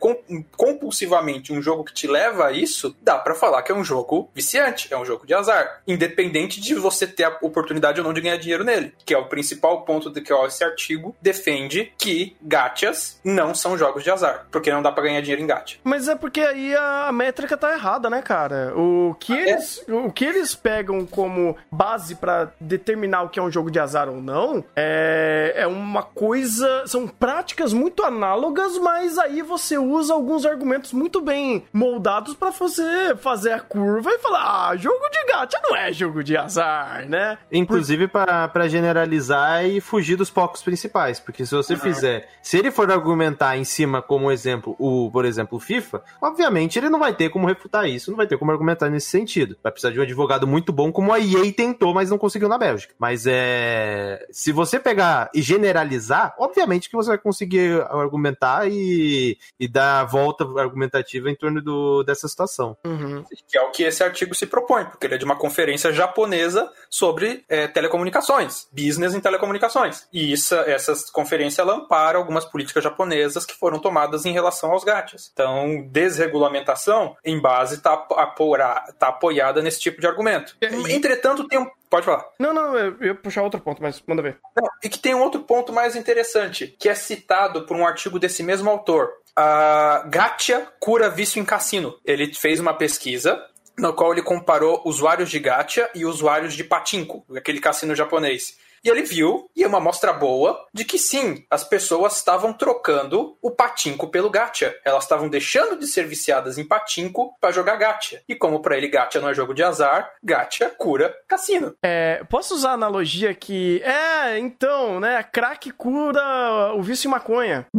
compulsivamente um jogo que te leva a isso, dá para falar que é um jogo viciante, é um jogo de azar, independente de você ter a oportunidade ou não de ganhar dinheiro nele, que é o principal ponto de que ó, esse artigo defende que gachas não são jogos de azar, porque não não dá pra ganhar dinheiro em gacha. Mas é porque aí a métrica tá errada, né, cara? O que, ah, eles, é? o que eles pegam como base para determinar o que é um jogo de azar ou não é, é uma coisa. São práticas muito análogas, mas aí você usa alguns argumentos muito bem moldados para você fazer a curva e falar: ah, jogo de gacha não é jogo de azar, né? Inclusive Por... para generalizar e fugir dos focos principais, porque se você uhum. fizer, se ele for argumentar em cima como exemplo o, por exemplo, o FIFA, obviamente ele não vai ter como refutar isso, não vai ter como argumentar nesse sentido. Vai precisar de um advogado muito bom, como a EA tentou, mas não conseguiu na Bélgica. Mas é. Se você pegar e generalizar, obviamente que você vai conseguir argumentar e, e dar a volta argumentativa em torno do, dessa situação. Uhum. Que é o que esse artigo se propõe, porque ele é de uma conferência japonesa sobre é, telecomunicações, business em telecomunicações. E isso, essa conferência ampara algumas políticas japonesas que foram tomadas em relação relação aos gachas. Então, desregulamentação, em base, está tá apoiada nesse tipo de argumento. Entretanto, tem um Pode falar. Não, não, eu ia puxar outro ponto, mas manda ver. Não, e que tem um outro ponto mais interessante, que é citado por um artigo desse mesmo autor. Uh, Gacha cura vício em cassino. Ele fez uma pesquisa no qual ele comparou usuários de gacha e usuários de patinco, aquele cassino japonês. E ele viu, e é uma amostra boa, de que sim, as pessoas estavam trocando o patinco pelo gacha. Elas estavam deixando de ser viciadas em patinco para jogar gacha. E como para ele gacha não é jogo de azar, gacha cura cassino. É, posso usar a analogia que. É, então, né? Crack cura o vício em maconha.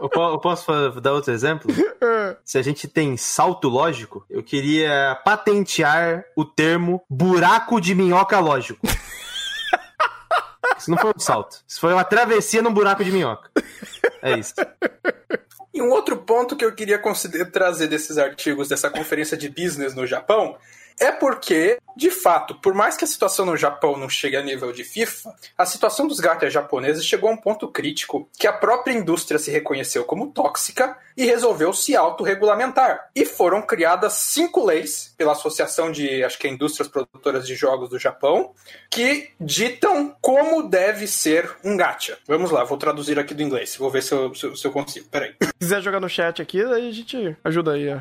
Eu, po- eu posso dar outro exemplo? Se a gente tem salto lógico, eu queria patentear o termo buraco de minhoca lógico. Isso não foi um salto. Isso foi uma travessia num buraco de minhoca. É isso. E um outro ponto que eu queria trazer desses artigos dessa conferência de business no Japão é porque, de fato, por mais que a situação no Japão não chegue a nível de FIFA, a situação dos gachas japoneses chegou a um ponto crítico que a própria indústria se reconheceu como tóxica e resolveu se autorregulamentar. E foram criadas cinco leis pela Associação de, acho que é Indústrias Produtoras de Jogos do Japão, que ditam como deve ser um gacha. Vamos lá, vou traduzir aqui do inglês. Vou ver se eu, se eu- se eu consigo. Peraí. Se quiser jogar no chat aqui, aí a gente ajuda aí. ó.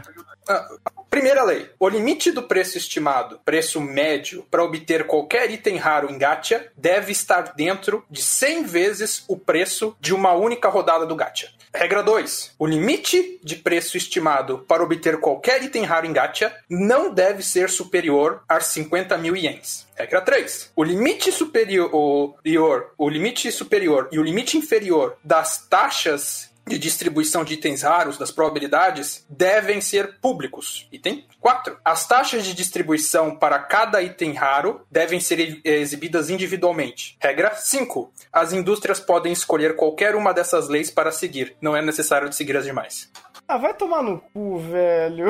Ah, Primeira lei: o limite do preço estimado, preço médio, para obter qualquer item raro em gacha deve estar dentro de 100 vezes o preço de uma única rodada do gacha. Regra 2. O limite de preço estimado para obter qualquer item raro em gacha não deve ser superior a 50 mil ienes. Regra 3. O limite superior, o limite superior e o limite inferior das taxas de distribuição de itens raros, das probabilidades, devem ser públicos. Item 4. As taxas de distribuição para cada item raro devem ser e- exibidas individualmente. Regra 5. As indústrias podem escolher qualquer uma dessas leis para seguir. Não é necessário seguir as demais. Ah, vai tomar no cu, velho.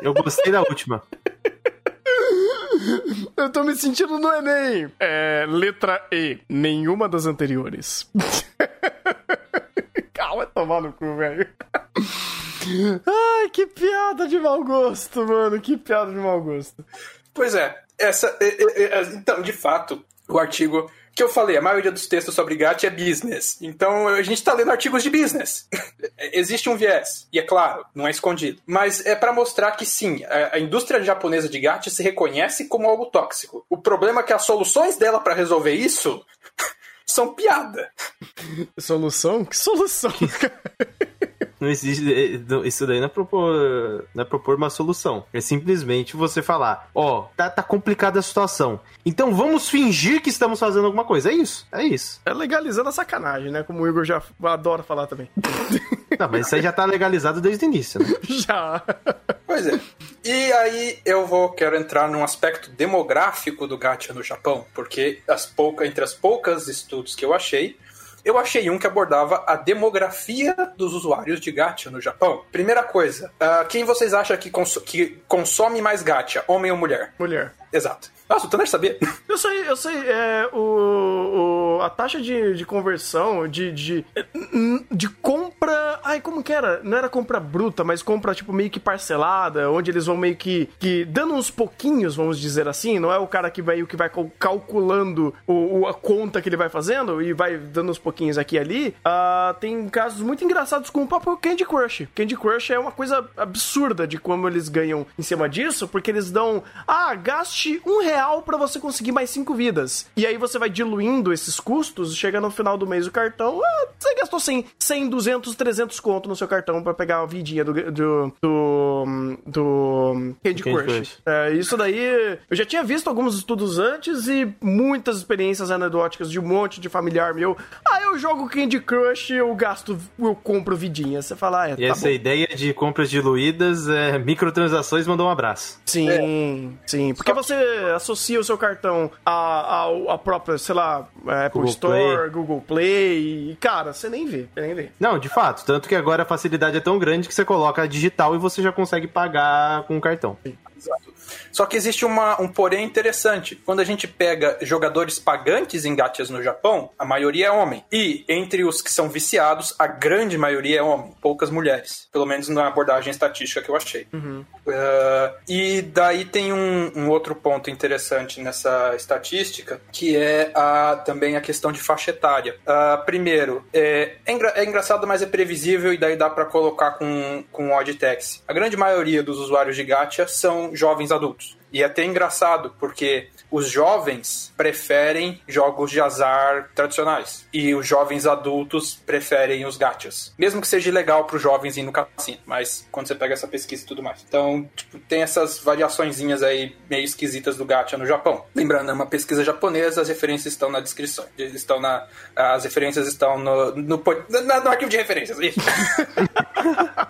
Eu gostei da última. Eu tô me sentindo no Enem. É, letra E. Nenhuma das anteriores. Calma, vai tomar no cu, velho. Ai, que piada de mau gosto, mano. Que piada de mau gosto. Pois é, essa. é, é, é, então, de fato, o artigo que eu falei, a maioria dos textos sobre gacha é business. Então a gente está lendo artigos de business. Existe um viés, e é claro, não é escondido. Mas é para mostrar que sim, a, indústria japonesa de gacha se reconhece como algo tóxico. O problema é que as soluções dela para resolver isso são piada. Solução? Que solução? Não existe. eh, não- Isso daí não é propor, não é propor uma solução. É simplesmente você falar: Ó, tá, tá complicada a situação. Então vamos fingir que estamos fazendo alguma coisa. É isso. É isso. É legalizando a sacanagem, né? Como o Igor já adora falar também. Não, mas isso aí já tá legalizado desde o início, né? já. Pois é. E aí eu vou quero entrar num aspecto demográfico do gacha no Japão, porque as pouca, entre as poucas estudos que eu achei, eu achei um que abordava a demografia dos usuários de gacha no Japão. Primeira coisa, ah, quem vocês acham que, conso- que consome mais gacha, homem ou mulher? Mulher. Exato. Nossa, o Tanner sabia? Eu sei, eu sei, é, o, o- a taxa de, de conversão, de, de, de compra, ai, como que era? Não era compra bruta, mas compra, tipo, meio que parcelada, onde eles vão meio que, que dando uns pouquinhos, vamos dizer assim, não é o cara que vai, que vai cal- calculando o, o- a conta que ele vai fazendo e vai dando uns pouquinhos aqui e ali, Ah, tem casos muito engraçados com o próprio Candy Crush. Candy Crush é uma coisa absurda de como eles ganham em cima disso, porque eles dão, ah, gaste um real pra você conseguir mais cinco vidas. E aí você vai diluindo esses custos, chega no final do mês o cartão, ah, você gastou 100, 100 200, 300 conto no seu cartão pra pegar a vidinha do, do, do, do Candy, Candy Crush. Crush. É, isso daí, eu já tinha visto alguns estudos antes e muitas experiências anedóticas de um monte de familiar meu. Ah, eu jogo Candy Crush, eu gasto, eu compro vidinha. Você fala, ah, é, E tá essa bom. ideia de compras diluídas, é, microtransações, mandou um abraço. Sim, sim. Porque você associa o seu cartão a, a, a própria, sei lá, Apple Google Store, Play. Google Play, e cara, você nem vê, você nem vê. Não, de fato. Tanto que agora a facilidade é tão grande que você coloca digital e você já consegue pagar com cartão. Exato. Só que existe uma, um porém interessante. Quando a gente pega jogadores pagantes em gachas no Japão, a maioria é homem. E entre os que são viciados, a grande maioria é homem, poucas mulheres. Pelo menos na abordagem estatística que eu achei. Uh, e daí tem um, um outro ponto interessante nessa estatística, que é a, também a questão de faixa etária. Uh, primeiro, é, é, engra- é engraçado, mas é previsível e daí dá pra colocar com, com o Oddtex. A grande maioria dos usuários de gacha são jovens adultos. E é até engraçado, porque os jovens preferem jogos de azar tradicionais. E os jovens adultos preferem os gachas. Mesmo que seja legal para os jovens ir no cassino. Mas quando você pega essa pesquisa e tudo mais. Então, tipo, tem essas variaçõezinhas aí meio esquisitas do gacha no Japão. Lembrando, é uma pesquisa japonesa, as referências estão na descrição. Estão na, as referências estão no, no, no, no arquivo de referências. Isso.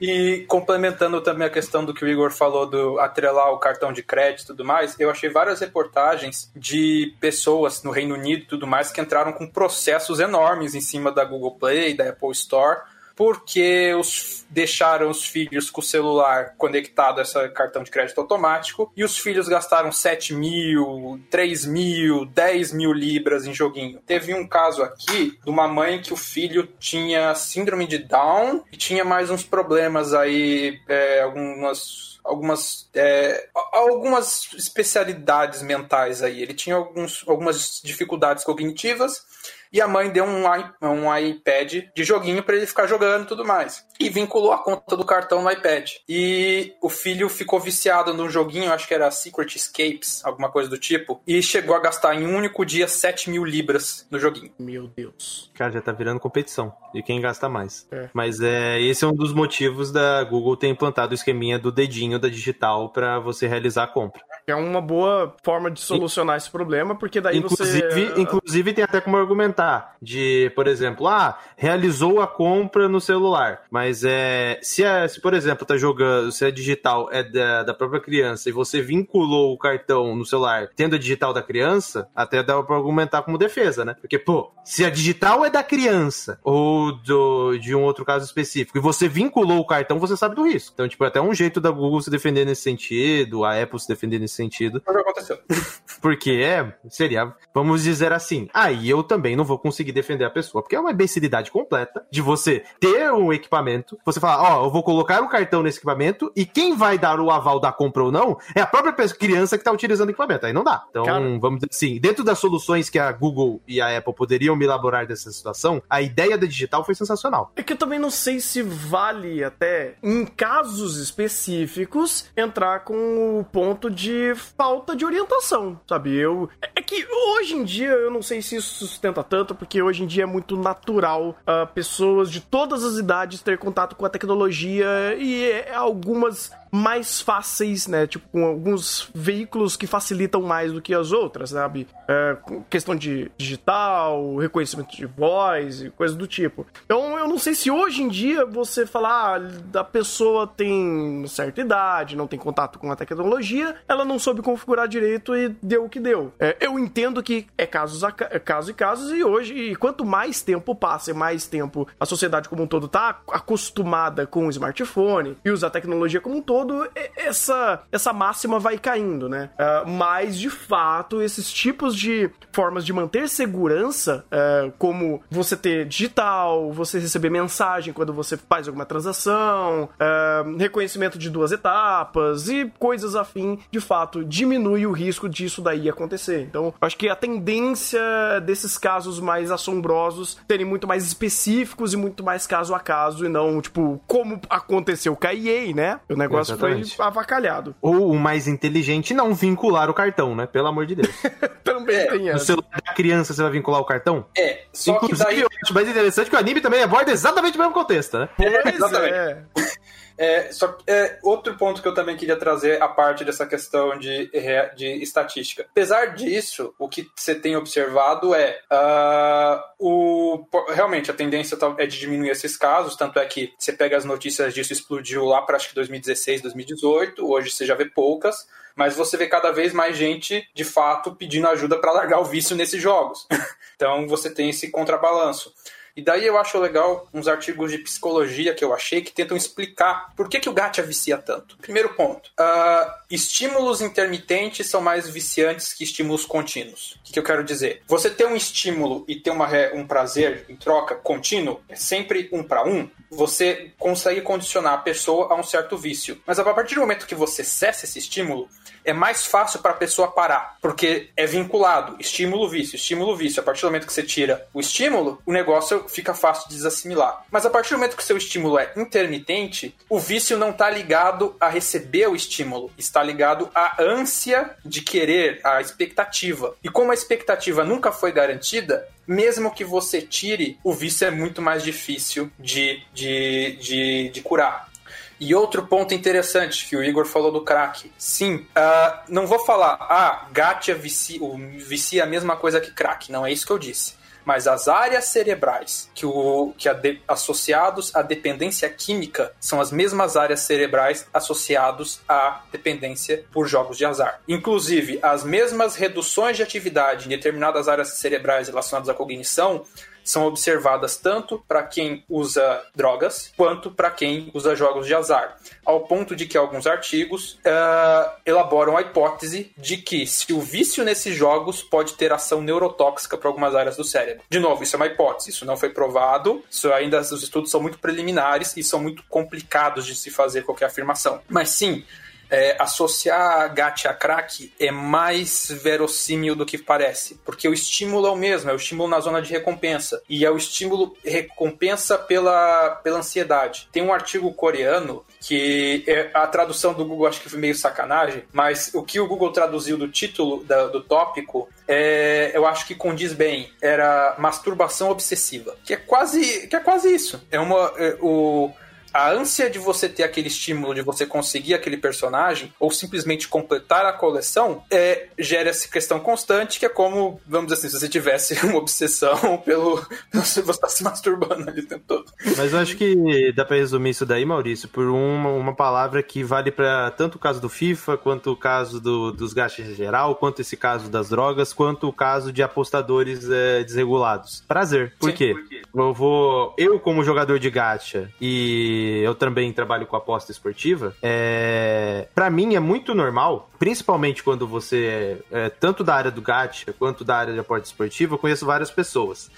e complementando também a questão do que o Igor falou do atrelar o cartão de crédito e tudo mais, eu achei várias reportagens de pessoas no Reino Unido e tudo mais que entraram com processos enormes em cima da Google Play, da Apple Store, porque os, deixaram os filhos com o celular conectado a esse cartão de crédito automático e os filhos gastaram 7 mil, 3 mil, 10 mil libras em joguinho. Teve um caso aqui de uma mãe que o filho tinha síndrome de Down e tinha mais uns problemas aí, é, algumas algumas é, algumas especialidades mentais aí. Ele tinha alguns, algumas dificuldades cognitivas e a mãe deu um, um iPad de joguinho para ele ficar jogando e tudo mais. E vinculou a conta do cartão no iPad. E o filho ficou viciado num joguinho, acho que era Secret Escapes, alguma coisa do tipo, e chegou a gastar em um único dia 7 mil libras no joguinho. Meu Deus. Cara, já tá virando competição de quem gasta mais. É. Mas é, esse é um dos motivos da Google ter implantado o esqueminha do dedinho da digital para você realizar a compra. É uma boa forma de solucionar esse problema, porque daí inclusive, você. Inclusive, tem até como argumentar de, por exemplo, ah, realizou a compra no celular, mas é. Se, é, se por exemplo, tá jogando, se a digital é da, da própria criança e você vinculou o cartão no celular tendo a digital da criança, até dá pra argumentar como defesa, né? Porque, pô, se a digital é da criança ou do, de um outro caso específico e você vinculou o cartão, você sabe do risco. Então, tipo, é até um jeito da Google se defender nesse sentido, a Apple se defender nesse sentido. Mas aconteceu. Porque é, seria, vamos dizer assim, aí eu também não vou conseguir defender a pessoa, porque é uma imbecilidade completa de você ter um equipamento, você falar, ó, oh, eu vou colocar o um cartão nesse equipamento e quem vai dar o aval da compra ou não é a própria criança que está utilizando o equipamento. Aí não dá. Então, Cara. vamos dizer assim, dentro das soluções que a Google e a Apple poderiam me elaborar dessa situação, a ideia da digital foi sensacional. É que eu também não sei se vale até, em casos específicos, entrar com o ponto de falta de orientação, sabe? Eu. É que hoje em dia eu não sei se isso sustenta tanto, porque hoje em dia é muito natural uh, pessoas de todas as idades ter contato com a tecnologia e é, algumas mais fáceis, né? Tipo, com alguns veículos que facilitam mais do que as outras, sabe? É, questão de digital, reconhecimento de voz e coisas do tipo. Então, eu não sei se hoje em dia você falar ah, da pessoa tem certa idade, não tem contato com a tecnologia, ela não soube configurar direito e deu o que deu. É, eu entendo que é casos a é caso e casos e hoje, e quanto mais tempo passa e mais tempo a sociedade como um todo tá acostumada com o smartphone e usa a tecnologia como um todo, todo, essa, essa máxima vai caindo, né? Uh, mas, de fato, esses tipos de formas de manter segurança, uh, como você ter digital, você receber mensagem quando você faz alguma transação, uh, reconhecimento de duas etapas e coisas afim, de fato, diminui o risco disso daí acontecer. Então, acho que a tendência desses casos mais assombrosos terem muito mais específicos e muito mais caso a caso e não, tipo, como aconteceu com a EA, né? O negócio Exatamente. foi avacalhado. Ou o mais inteligente, não vincular o cartão, né? Pelo amor de Deus. também é. tem essa. No celular da criança você vai vincular o cartão? É, só Inclusive, que daí... eu acho mais interessante que o anime também aborda exatamente o mesmo contexto, né? Pois exatamente. é. É, só, é, outro ponto que eu também queria trazer, a parte dessa questão de, de estatística. Apesar disso, o que você tem observado é uh, o, realmente a tendência é de diminuir esses casos, tanto é que você pega as notícias disso, explodiu lá para acho que 2016, 2018, hoje você já vê poucas, mas você vê cada vez mais gente de fato pedindo ajuda para largar o vício nesses jogos. então você tem esse contrabalanço. E daí eu acho legal uns artigos de psicologia que eu achei que tentam explicar por que, que o gacha vicia tanto. Primeiro ponto: uh, estímulos intermitentes são mais viciantes que estímulos contínuos. O que, que eu quero dizer? Você ter um estímulo e ter uma, um prazer em troca contínuo, é sempre um para um, você consegue condicionar a pessoa a um certo vício. Mas a partir do momento que você cessa esse estímulo, é mais fácil para a pessoa parar, porque é vinculado estímulo-vício, estímulo-vício. A partir do momento que você tira o estímulo, o negócio fica fácil de desassimilar. Mas a partir do momento que o seu estímulo é intermitente, o vício não está ligado a receber o estímulo, está ligado à ânsia de querer, à expectativa. E como a expectativa nunca foi garantida, mesmo que você tire, o vício é muito mais difícil de, de, de, de curar. E outro ponto interessante que o Igor falou do crack. Sim, uh, não vou falar, ah, gacha vicia, vicia a mesma coisa que crack. Não é isso que eu disse mas as áreas cerebrais que, o, que de, associados à dependência química são as mesmas áreas cerebrais associados à dependência por jogos de azar. Inclusive, as mesmas reduções de atividade em determinadas áreas cerebrais relacionadas à cognição são observadas tanto para quem usa drogas quanto para quem usa jogos de azar, ao ponto de que alguns artigos uh, elaboram a hipótese de que se o vício nesses jogos pode ter ação neurotóxica para algumas áreas do cérebro. De novo, isso é uma hipótese, isso não foi provado, isso ainda os estudos são muito preliminares e são muito complicados de se fazer qualquer afirmação. Mas sim, é, associar gacha a crack é mais verossímil do que parece, porque o estímulo é o mesmo, é o estímulo na zona de recompensa, e é o estímulo recompensa pela, pela ansiedade. Tem um artigo coreano que é, a tradução do Google acho que foi meio sacanagem, mas o que o Google traduziu do título da, do tópico é, eu acho que condiz bem. Era masturbação obsessiva, que é quase, que é quase isso. É uma, é, o a ânsia de você ter aquele estímulo de você conseguir aquele personagem ou simplesmente completar a coleção é, gera essa questão constante que é como, vamos dizer assim, se você tivesse uma obsessão pelo, você estar se masturbando ali o tempo todo. Mas eu acho que dá para resumir isso daí, Maurício, por uma, uma palavra que vale para tanto o caso do FIFA, quanto o caso do, dos gastos em geral, quanto esse caso das drogas, quanto o caso de apostadores é, desregulados. Prazer. Por Sim, quê? Porque eu vou. Eu, como jogador de gacha e eu também trabalho com aposta esportiva, é, para mim é muito normal, principalmente quando você é, tanto da área do gacha quanto da área de aposta esportiva, eu conheço várias pessoas.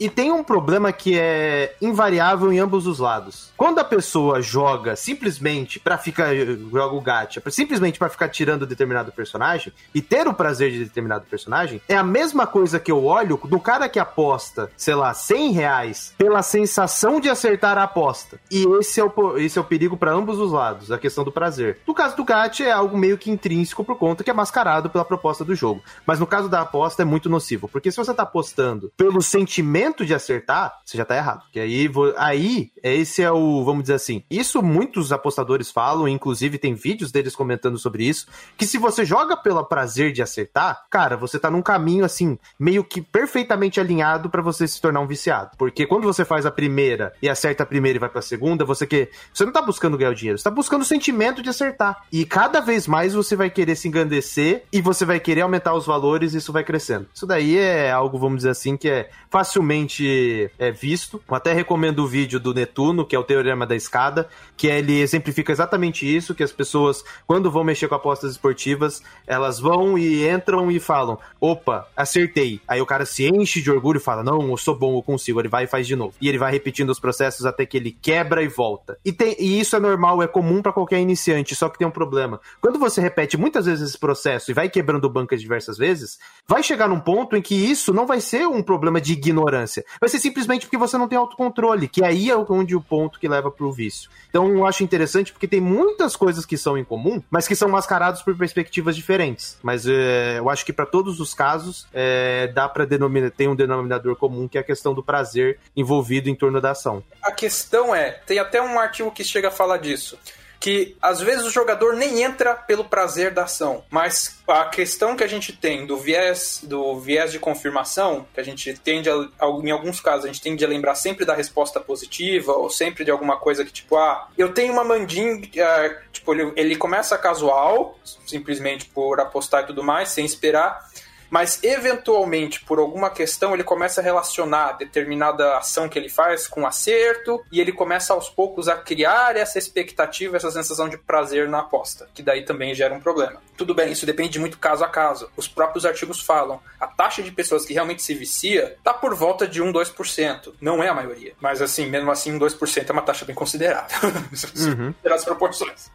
E tem um problema que é invariável em ambos os lados. Quando a pessoa joga simplesmente para ficar joga o gacha, simplesmente para ficar tirando determinado personagem e ter o prazer de determinado personagem, é a mesma coisa que eu olho do cara que aposta, sei lá, 100 reais pela sensação de acertar a aposta. E esse é o, esse é o perigo para ambos os lados, a questão do prazer. No caso do gacha é algo meio que intrínseco por conta que é mascarado pela proposta do jogo. Mas no caso da aposta é muito nocivo, porque se você tá apostando pelo sentimento momento de acertar, você já tá errado. Que aí, aí, esse é o, vamos dizer assim, isso muitos apostadores falam, inclusive tem vídeos deles comentando sobre isso, que se você joga pelo prazer de acertar, cara, você tá num caminho assim, meio que perfeitamente alinhado para você se tornar um viciado. Porque quando você faz a primeira e acerta a primeira e vai pra segunda, você que você não tá buscando ganhar o dinheiro, você tá buscando o sentimento de acertar. E cada vez mais você vai querer se engrandecer e você vai querer aumentar os valores e isso vai crescendo. Isso daí é algo, vamos dizer assim, que é facilmente é, visto. Até recomendo o vídeo do Netuno, que é o Teorema da Escada, que ele exemplifica exatamente isso, que as pessoas, quando vão mexer com apostas esportivas, elas vão e entram e falam, opa, acertei. Aí o cara se enche de orgulho e fala, não, eu sou bom, eu consigo. Ele vai e faz de novo. E ele vai repetindo os processos até que ele quebra e volta. E, tem, e isso é normal, é comum para qualquer iniciante, só que tem um problema. Quando você repete muitas vezes esse processo e vai quebrando bancas diversas vezes, vai chegar num ponto em que isso não vai ser um problema de ignorância Vai ser simplesmente porque você não tem autocontrole, que aí é onde o ponto que leva pro vício. Então eu acho interessante porque tem muitas coisas que são em comum, mas que são mascarados por perspectivas diferentes. Mas é, eu acho que para todos os casos é, dá para denominar, tem um denominador comum que é a questão do prazer envolvido em torno da ação. A questão é, tem até um artigo que chega a falar disso que às vezes o jogador nem entra pelo prazer da ação, mas a questão que a gente tem do viés do viés de confirmação, que a gente tende a, em alguns casos a gente tende a lembrar sempre da resposta positiva ou sempre de alguma coisa que tipo, ah, eu tenho uma mandinga, uh, tipo, ele, ele começa casual, simplesmente por apostar e tudo mais, sem esperar, mas eventualmente, por alguma questão, ele começa a relacionar determinada ação que ele faz com acerto e ele começa aos poucos a criar essa expectativa, essa sensação de prazer na aposta, que daí também gera um problema. Tudo bem, isso depende muito caso a caso. Os próprios artigos falam, a taxa de pessoas que realmente se vicia tá por volta de 1, 2%. Não é a maioria. Mas assim, mesmo assim, 2% é uma taxa bem considerável. Uhum. as proporções.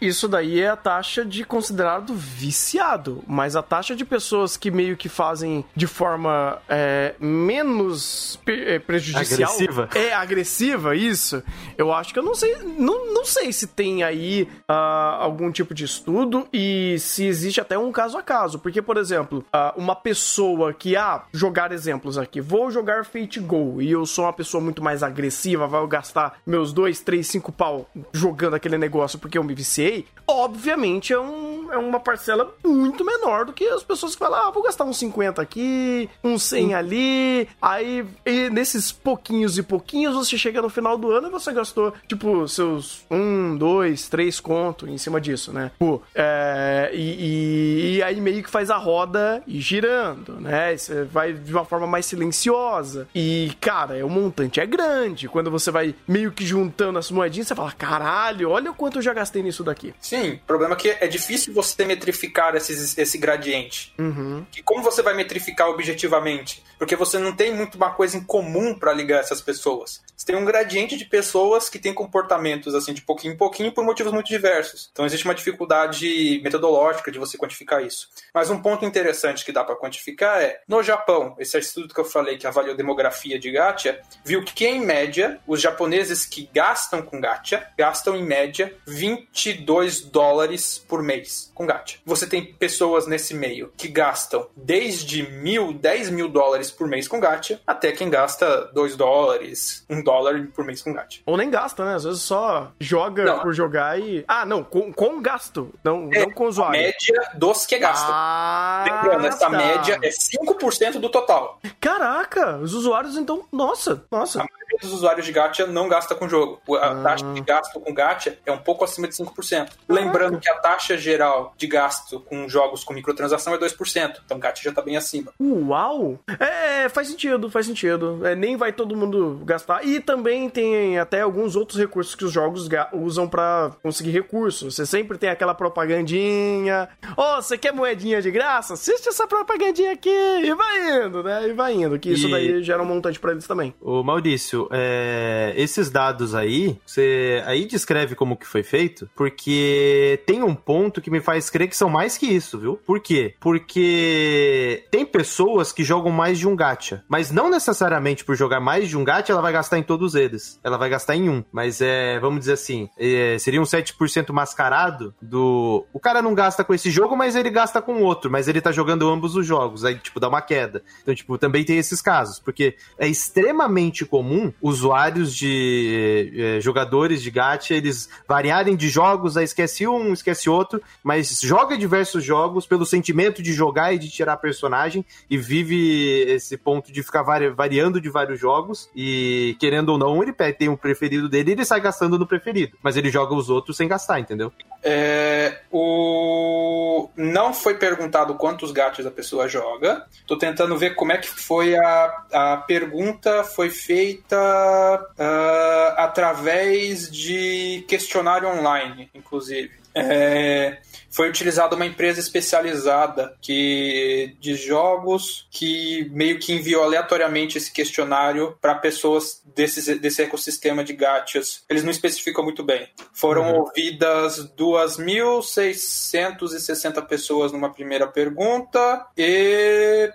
Isso daí é a taxa de considerado viciado, mas a taxa de pessoas que meio que fazem de forma é, menos é, prejudicial. Agressiva. É, agressiva, isso. Eu acho que eu não sei. Não, não sei se tem aí ah, algum tipo de estudo e se existe até um caso a caso. Porque, por exemplo, ah, uma pessoa que, ah, jogar exemplos aqui, vou jogar Fate Go e eu sou uma pessoa muito mais agressiva, vai gastar meus 2, 3, 5 pau jogando aquele negócio porque eu me viciei, obviamente é, um, é uma parcela muito menor do que as pessoas que falam, ah, vou gastar uns 50 aqui, uns 100 ali, aí e nesses pouquinhos e pouquinhos você chega no final do ano e você gastou, tipo, seus 1, 2, 3 conto em cima disso, né? É, e, e- e aí meio que faz a roda ir girando, né? Você vai de uma forma mais silenciosa. E, cara, o montante é grande. Quando você vai meio que juntando as moedinhas, você fala, caralho, olha o quanto eu já gastei nisso daqui. Sim, o problema é que é difícil você metrificar esses, esse gradiente. Uhum. E como você vai metrificar objetivamente? Porque você não tem muito uma coisa em comum para ligar essas pessoas. Você tem um gradiente de pessoas que têm comportamentos assim de pouquinho em pouquinho por motivos muito diversos. Então existe uma dificuldade metodológica de você quantificar isso. Mas um ponto interessante que dá para quantificar é, no Japão, esse estudo que eu falei que avaliou demografia de gacha, viu que em média os japoneses que gastam com gacha gastam em média 22 dólares por mês com gacha. Você tem pessoas nesse meio que gastam desde mil, 10 mil dólares por mês com gacha, até quem gasta 2 dólares, 1 dólar por mês com gacha. Ou nem gasta, né? Às vezes só joga Não. por jogar e. Ah, não, com, com gasto. Não, É, não com A usuário. média dos que gastam. Ah, Lembrando, essa tá. média é 5% do total. Caraca, os usuários então. Nossa, nossa. A maioria dos usuários de gacha não gasta com jogo. A Ah. taxa de gasto com gacha é um pouco acima de 5%. Lembrando que a taxa geral de gasto com jogos com microtransação é 2%. Então gacha já tá bem acima. Uau! É, faz sentido, faz sentido. É, nem vai todo mundo gastar. E também tem até alguns outros recursos que os jogos usam pra conseguir recursos. Você sempre tem aquela propagandinha. Ô, você quer moedinha de graça? Assiste essa propagandinha aqui. E vai indo, né? E vai indo. Que isso E- daí gera um montante pra eles também. Ô Maurício, é, esses dados aí, você aí descreve como que foi feito, porque tem um ponto que me faz crer que são mais que isso, viu? Por quê? Porque tem pessoas que jogam mais de um gacha, mas não necessariamente por jogar mais de um gacha ela vai gastar em todos eles. Ela vai gastar em um, mas é, vamos dizer assim, é, seria um 7% mascarado do... O cara não gasta com esse jogo, mas ele gasta com outro, mas ele tá jogando ambos os jogos, aí tipo dá uma queda. Então, tipo, também tem esses casos, porque é extremamente comum usuários de eh, jogadores de gacha, eles variarem de jogos, aí esquece um, esquece outro, mas joga diversos jogos pelo sentimento de jogar e de tirar personagem e vive esse ponto de ficar vari- variando de vários jogos e querendo ou não, ele tem o preferido dele e ele sai gastando no preferido, mas ele joga os outros sem gastar, entendeu? É, o... Não foi perguntado quantos gatos a pessoa joga. Tô tentando ver como é que foi a, a pergunta. Foi feita ah, através de questionário online, inclusive. É, foi utilizada uma empresa especializada que de jogos que meio que enviou aleatoriamente esse questionário para pessoas desse, desse ecossistema de gachas. Eles não especificam muito bem. Foram ouvidas 2.660 pessoas numa primeira pergunta e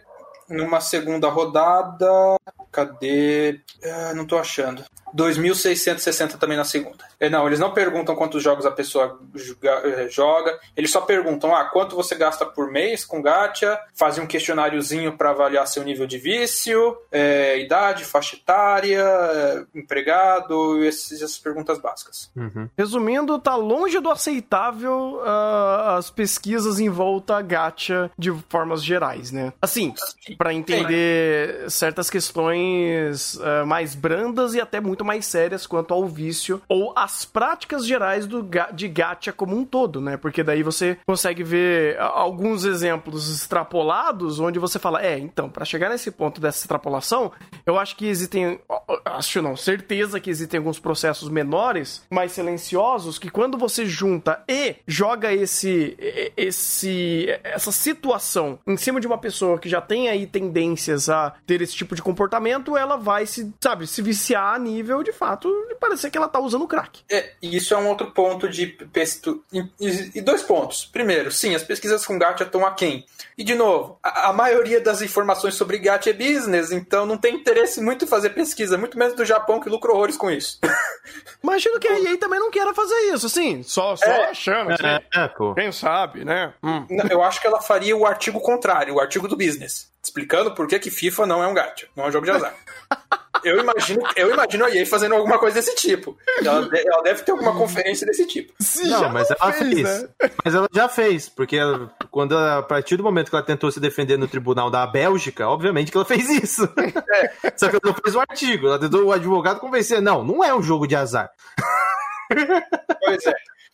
numa segunda rodada. Cadê? Ah, não tô achando. 2.660 também na segunda. É, Não, eles não perguntam quantos jogos a pessoa joga, eh, joga, eles só perguntam ah, quanto você gasta por mês com gacha, fazem um questionáriozinho para avaliar seu nível de vício, eh, idade, faixa etária, eh, empregado, esses- essas perguntas básicas. Resumindo, tá longe do aceitável ah, as pesquisas em volta a gacha de formas gerais, né? Assim, pra entender certas questões ah, mais brandas e até muito mais sérias quanto ao vício ou as práticas gerais do de gacha como um todo, né? Porque daí você consegue ver alguns exemplos extrapolados onde você fala, é, então, pra chegar nesse ponto dessa extrapolação, eu acho que existem acho não, certeza que existem alguns processos menores, mais silenciosos, que quando você junta e joga esse, esse, essa situação em cima de uma pessoa que já tem aí tendências a ter esse tipo de comportamento, ela vai se, sabe, se viciar a nível de fato de parecer que ela tá usando crack. É, e isso é um outro ponto de pesto. E, dois pontos. Primeiro, sim, as pesquisas com gacha estão aquém. E de novo, a, a maioria das informações sobre gacha é business, então não tem interesse muito em fazer pesquisa, muito menos do Japão que lucra horrores com isso. Imagino que a EA também não queira fazer isso, assim, só, só É. achando, assim. É, é, pô. Quem sabe, né? Hum. Não, Eu acho que ela faria o artigo contrário, o artigo do business, explicando por que, que FIFA não é um gacha, não é um jogo de azar. Eu imagino, eu imagino a EA fazendo alguma coisa desse tipo. Ela, de- ela deve ter alguma conferência desse tipo. Se Não, já mas ela fez. né? Mas ela já fez, porque ela- quando ela- a partir do momento que ela tentou se defender no tribunal da Bélgica, obviamente que ela fez isso. Só que ela não fez o artigo. Ela tentou o advogado convencer. Não, não é um jogo de azar. Pois é.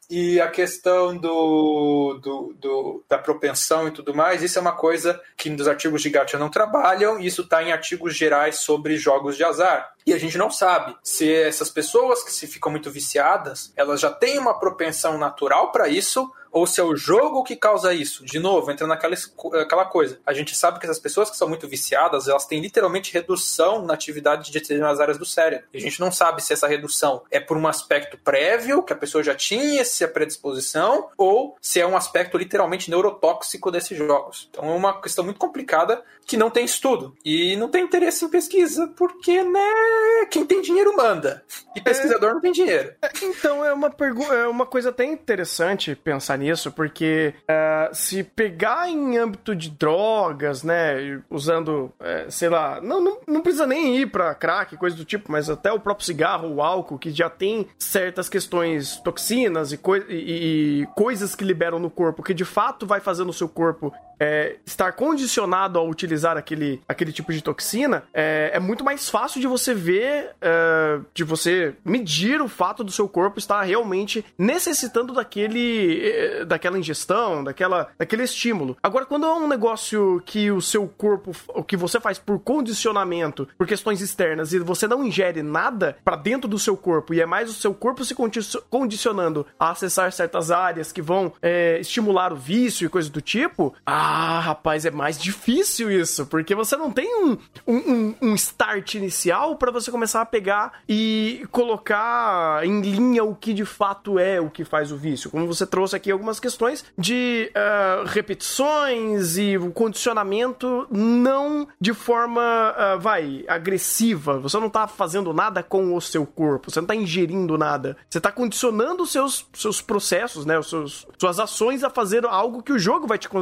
E a questão do, do, do- da propensão e tudo mais, isso é uma coisa que nos artigos de gacha não trabalham, e isso está em artigos gerais sobre jogos de azar. E a gente não sabe se essas pessoas que se ficam muito viciadas, elas já têm uma propensão natural para isso, ou se é o jogo que causa isso. De novo, entra naquela coisa. A gente sabe que essas pessoas que são muito viciadas, elas têm literalmente redução na atividade de determinadas áreas do cérebro. E a gente não sabe se essa redução é por um aspecto prévio, que a pessoa já tinha essa predisposição, ou se é um aspecto literalmente neurotóxico desses jogos. Então é uma questão muito complicada que não tem estudo. E não tem interesse em pesquisa, porque, né, quem tem dinheiro manda. E pesquisador não tem dinheiro. Então é uma pergunta, é uma coisa até interessante pensar nisso, porque é, se pegar em âmbito de drogas, né, usando, é, sei lá, não, não, não precisa nem ir pra crack, coisa do tipo, mas até o próprio cigarro, o álcool, que já tem certas questões, toxinas e, coi- e- e coisas que liberam no corpo, que de fato vai fazendo o seu corpo é, estar condicionado a utilizar aquele, aquele tipo de toxina, é, é muito mais fácil de você ver, é, de você medir o fato do seu corpo estar realmente necessitando daquele, é, daquela ingestão, daquela, daquele estímulo. Agora, quando é um negócio que o seu corpo, o que você faz por condicionamento, por questões externas, e você não ingere nada pra dentro do seu corpo, e é mais o seu corpo se condi- condicionando a acessar certas áreas que vão é, estimular o vício e coisa do tipo, ah, rapaz, é mais difícil isso, porque você não tem um, um, um- start inicial pra você começar a pegar e colocar em linha o que de fato é o que faz o vício. Como você trouxe aqui algumas questões de ah, repetições e o condicionamento não de forma, ah, vai, agressiva. Você não tá fazendo nada com o seu corpo, você não tá ingerindo nada. Você tá condicionando os seus, seus processos, né, os seus, suas ações a fazer algo que o jogo vai te con-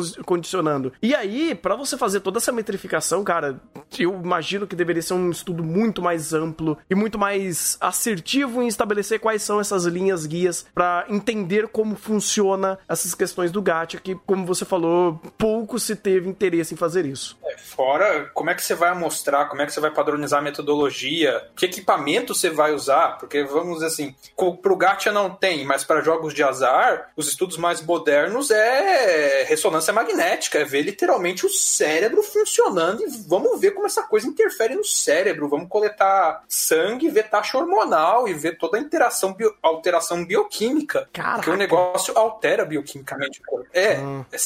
condicionando. E aí, pra você fazer toda essa metrificação, cara, eu imagino que deveria ser um estudo muito mais amplo e muito mais assertivo em estabelecer quais são essas linhas guias pra entender como funciona essas questões do gacha, que, como você falou, pouco se teve interesse em fazer isso. Fora, como é que você vai amostrar, como é que você vai padronizar a metodologia, que equipamento você vai usar, porque vamos dizer assim, pro gacha não tem, mas para jogos de azar, os estudos mais modernos é ressonância magnética, é ver literalmente o cérebro funcionando e vamos ver como essa coisa interfere no cérebro, vamos coletar sangue, ver taxa hormonal e ver toda a interação bio- alteração bioquímica, Caraca. porque o negócio altera bioquimicamente o corpo. É, é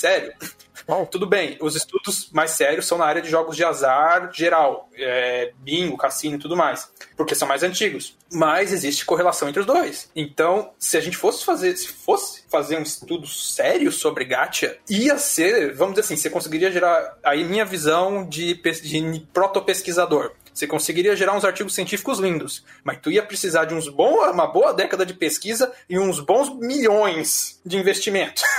sério. Tudo bem, os estudos mais sérios são na área de jogos de azar geral, é, bingo, cassino e tudo mais, porque são mais antigos. Mas existe correlação entre os dois. Então, se a gente fosse fazer, se fosse fazer um estudo sério sobre gacha, ia ser, vamos dizer assim, você conseguiria gerar aí minha visão de, de proto-pesquisador. Você conseguiria gerar uns artigos científicos lindos, mas tu ia precisar de uns bom, uma boa década de pesquisa e uns bons milhões de investimento.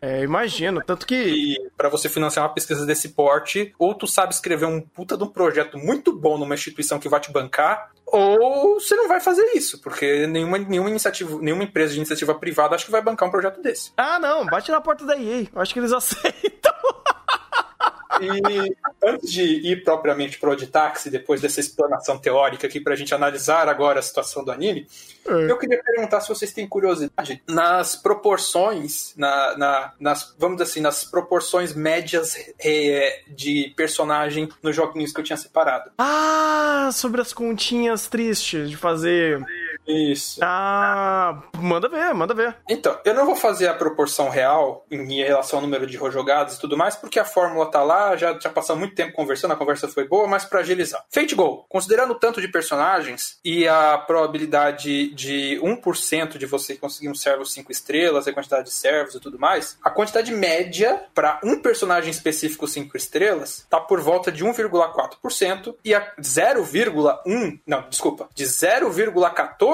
É, imagino. Tanto que. E para você financiar uma pesquisa desse porte, ou tu sabe escrever um puta de um projeto muito bom numa instituição que vai te bancar, ou você não vai fazer isso, porque nenhuma, nenhuma iniciativa, nenhuma empresa de iniciativa privada acho que vai bancar um projeto desse. Ah, não, bate na porta da EA. Eu acho que eles aceitam. E antes de ir propriamente pro Oditaxi, depois dessa explanação teórica aqui pra gente analisar agora a situação do anime, É. eu queria perguntar se vocês têm curiosidade nas proporções, na, na- nas, vamos dizer assim, nas proporções médias de personagem nos joguinhos que eu tinha separado. Ah, sobre as continhas tristes de fazer. Isso. Ah, manda ver, manda ver. Então, eu não vou fazer a proporção real em relação ao número de jogados e tudo mais, porque a fórmula tá lá, já, já passamos muito tempo conversando, a conversa foi boa, mas pra agilizar. Fate Go, considerando o tanto de personagens e a probabilidade de 1% de você conseguir um servo 5 estrelas, a quantidade de servos e tudo mais, a quantidade média pra um personagem específico 5 estrelas tá por volta de 1,4% e a 0,1, não, desculpa, de 0,14%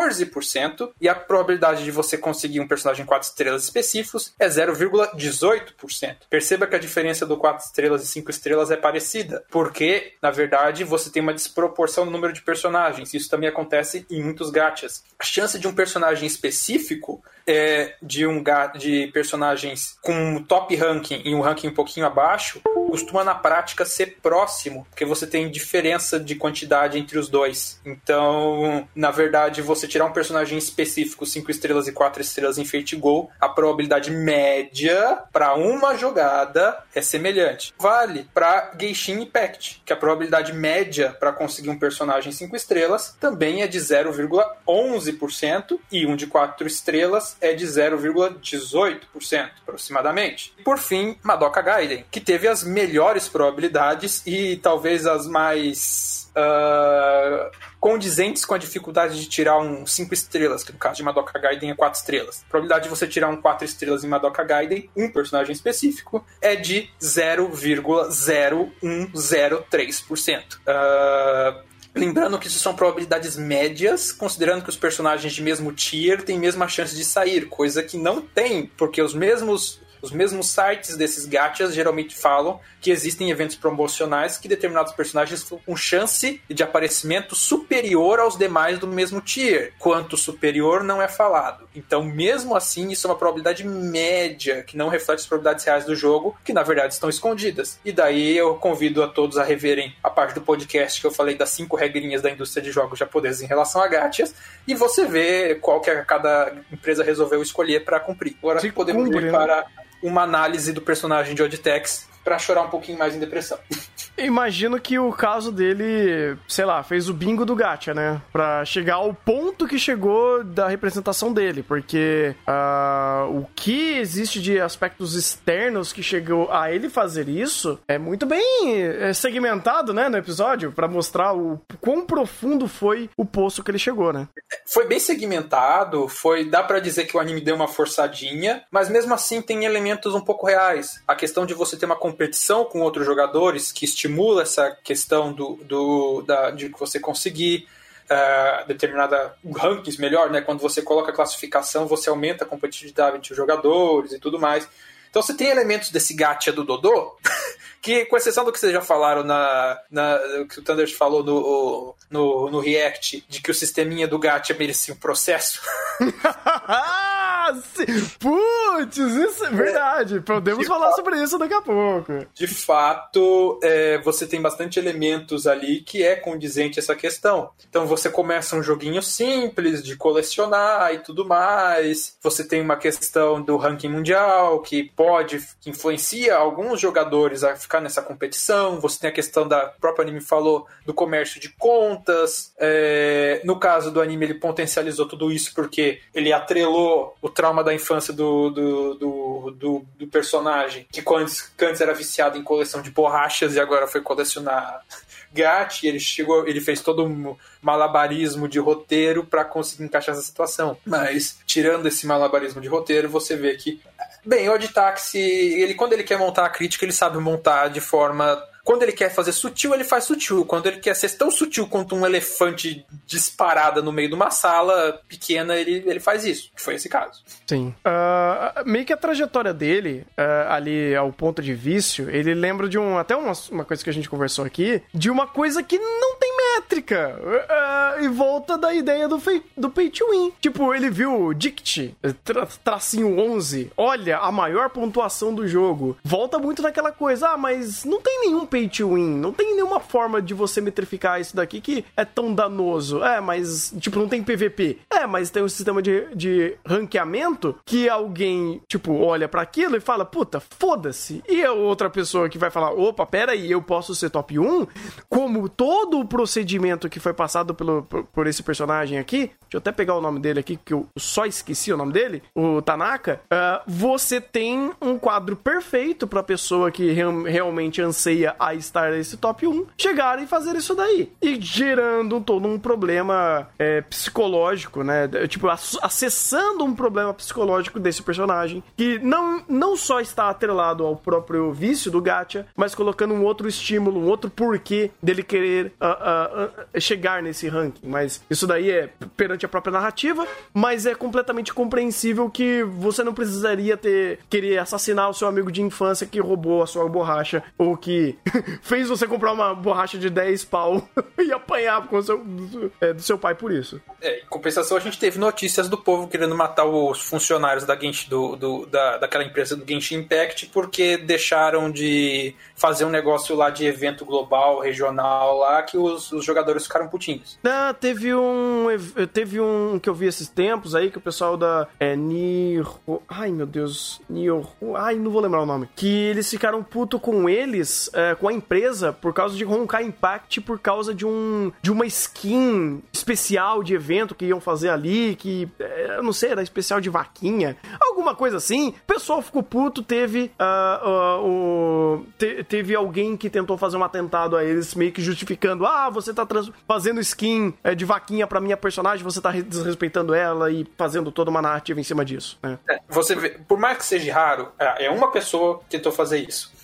e a probabilidade de você conseguir um personagem 4 estrelas específicos é 0,18%. Perceba que a diferença do 4 estrelas e 5 estrelas é parecida, porque, na verdade, você tem uma desproporção no número de personagens. Isso também acontece em muitos gachas. A chance de um personagem específico é, de um de personagens com um top ranking e um ranking um pouquinho abaixo costuma na prática ser próximo, porque você tem diferença de quantidade entre os dois. Então, na verdade, você tirar um personagem específico, 5 estrelas e 4 estrelas em Fate Go, a probabilidade média para uma jogada é semelhante. Vale para Geishin e Pact, que a probabilidade média para conseguir um personagem 5 estrelas também é de 0,11% e um de 4 estrelas é de 0,18% aproximadamente. E por fim, Madoka Gaiden, que teve as melhores probabilidades e talvez as mais ah, condizentes com a dificuldade de tirar um 5 estrelas, que no caso de Madoka Gaiden é 4 estrelas. A probabilidade de você tirar um 4 estrelas em Madoka Gaiden, um personagem específico, é de 0,0103%. Ah, Lembrando que isso são probabilidades médias, considerando que os personagens de mesmo tier têm mesma chance de sair, coisa que não tem, porque os mesmos os mesmos sites desses gachas geralmente falam que existem eventos promocionais que determinados personagens ficam com chance de aparecimento superior aos demais do mesmo tier. Quanto superior não é falado. Então, mesmo assim, isso é uma probabilidade média, que não reflete as probabilidades reais do jogo, que na verdade estão escondidas. E daí eu convido a todos a reverem a parte do podcast que eu falei das cinco regrinhas da indústria de jogos japoneses em relação a gachas, e você vê qual que cada empresa resolveu escolher para cumprir. Agora Se podemos cumpre, ir né? Uma análise do personagem de Oditex para chorar um pouquinho mais em depressão. Imagino que o caso dele, sei lá, fez o bingo do gacha, né? Pra chegar ao ponto que chegou da representação dele, porque ah, o que existe de aspectos externos que chegou a ele fazer isso é muito bem é, segmentado, né, no episódio, pra mostrar o quão profundo foi o poço que ele chegou, né? Foi bem segmentado, foi dá pra dizer que o anime deu uma forçadinha, mas mesmo assim tem elementos um pouco reais. A questão de você ter uma competição com outros jogadores que estimula essa questão do, do da, de você conseguir eh, determinada rankings melhor, né? Quando você coloca a classificação, você aumenta a competitividade entre os jogadores e tudo mais. Então você tem elementos desse gacha do Dodô, que com exceção do que vocês já falaram na, na que o Thunders falou no, no, no React, de que o sisteminha do gacha merecia um processo. Ah, sim. Putz, isso é verdade. Podemos falar sobre isso daqui a pouco. de fato, é, você tem bastante elementos ali que é condizente essa questão. Então você começa um joguinho simples de colecionar e tudo mais. Você tem uma questão do ranking mundial que pode, que influencia alguns jogadores a ficar nessa competição. Você tem a questão da o próprio anime falou do comércio de contas. É, no caso do anime, ele potencializou tudo isso porque ele atrelou o trauma da infância do, do, do, do, do personagem, que antes, antes era viciado em coleção de borrachas e agora foi colecionar gato. Ele chegou, ele fez todo um malabarismo de roteiro para conseguir encaixar essa situação. Mas tirando esse malabarismo de roteiro, você vê que bem, o Oditaxi, ele quando ele quer montar a crítica, ele sabe montar de forma quando ele quer fazer sutil, ele faz sutil. Quando ele quer ser tão sutil quanto um elefante disparada no meio de uma sala pequena, ele, ele faz isso. Que foi esse caso. Sim. Ah, meio que a trajetória dele, ah, ali ao ponto de vício, ele lembra de um. Até uma, uma coisa que a gente conversou aqui, de uma coisa que não tem. Elétrica. Uh, e volta da ideia do, fei, do pay to win. Tipo, ele viu o Dict, tra, tracinho 11. Olha, a maior pontuação do jogo. Volta muito naquela coisa. Ah, mas não tem nenhum pay to win. Não tem nenhuma forma de você metrificar isso daqui que é tão danoso. É, mas, tipo, não tem PVP. É, mas tem um sistema de, de ranqueamento que alguém, tipo, olha para aquilo e fala, puta, foda-se. E a outra pessoa que vai falar, opa, pera aí, eu posso ser top 1? Como todo o procedimento que foi passado pelo, por, por esse personagem aqui, deixa eu até pegar o nome dele aqui, que eu só esqueci o nome dele, o Tanaka, uh, você tem um quadro perfeito pra pessoa que re realmente anseia a estar nesse top 1 chegar e fazer isso daí. E gerando todo um problema é, psicológico, né? Tipo, acessando um problema psicológico desse personagem, que não, não só está atrelado ao próprio vício do gacha, mas colocando um outro estímulo, um outro porquê dele querer uh, chegar nesse ranking. Mas isso daí é perante a própria narrativa, mas é completamente compreensível que você não precisaria ter querer assassinar o seu amigo de infância que roubou a sua borracha ou que fez você comprar uma borracha de 10 pau e apanhar com seu, do, é, do seu pai por isso. É, em compensação, a gente teve notícias do povo querendo matar os funcionários da Genshin, do, do, da, daquela empresa do Genshin Impact porque deixaram de fazer um negócio lá de evento global, regional lá, que os, os jogadores ficaram putinhos. Ah, teve um. Teve um que eu vi esses tempos aí, que o pessoal da. É, Niro. Ai, meu Deus. Niro. Ai, não vou lembrar o nome. Que eles ficaram puto com eles, é, com a empresa, por causa de Honkai Impact, por causa de um. de uma skin especial de evento que iam fazer ali, que. É, eu não sei, era especial de vaquinha. Alguma coisa assim. O pessoal ficou puto, teve. Uh, uh, te, teve alguém que tentou fazer um atentado a eles, meio que justificando: ah, você tá fazendo skin é, de vaquinha pra minha personagem, você tá desrespeitando ela e fazendo toda uma narrativa em cima disso. Né? É, você vê, por mais que seja raro, é, é uma pessoa que tentou fazer isso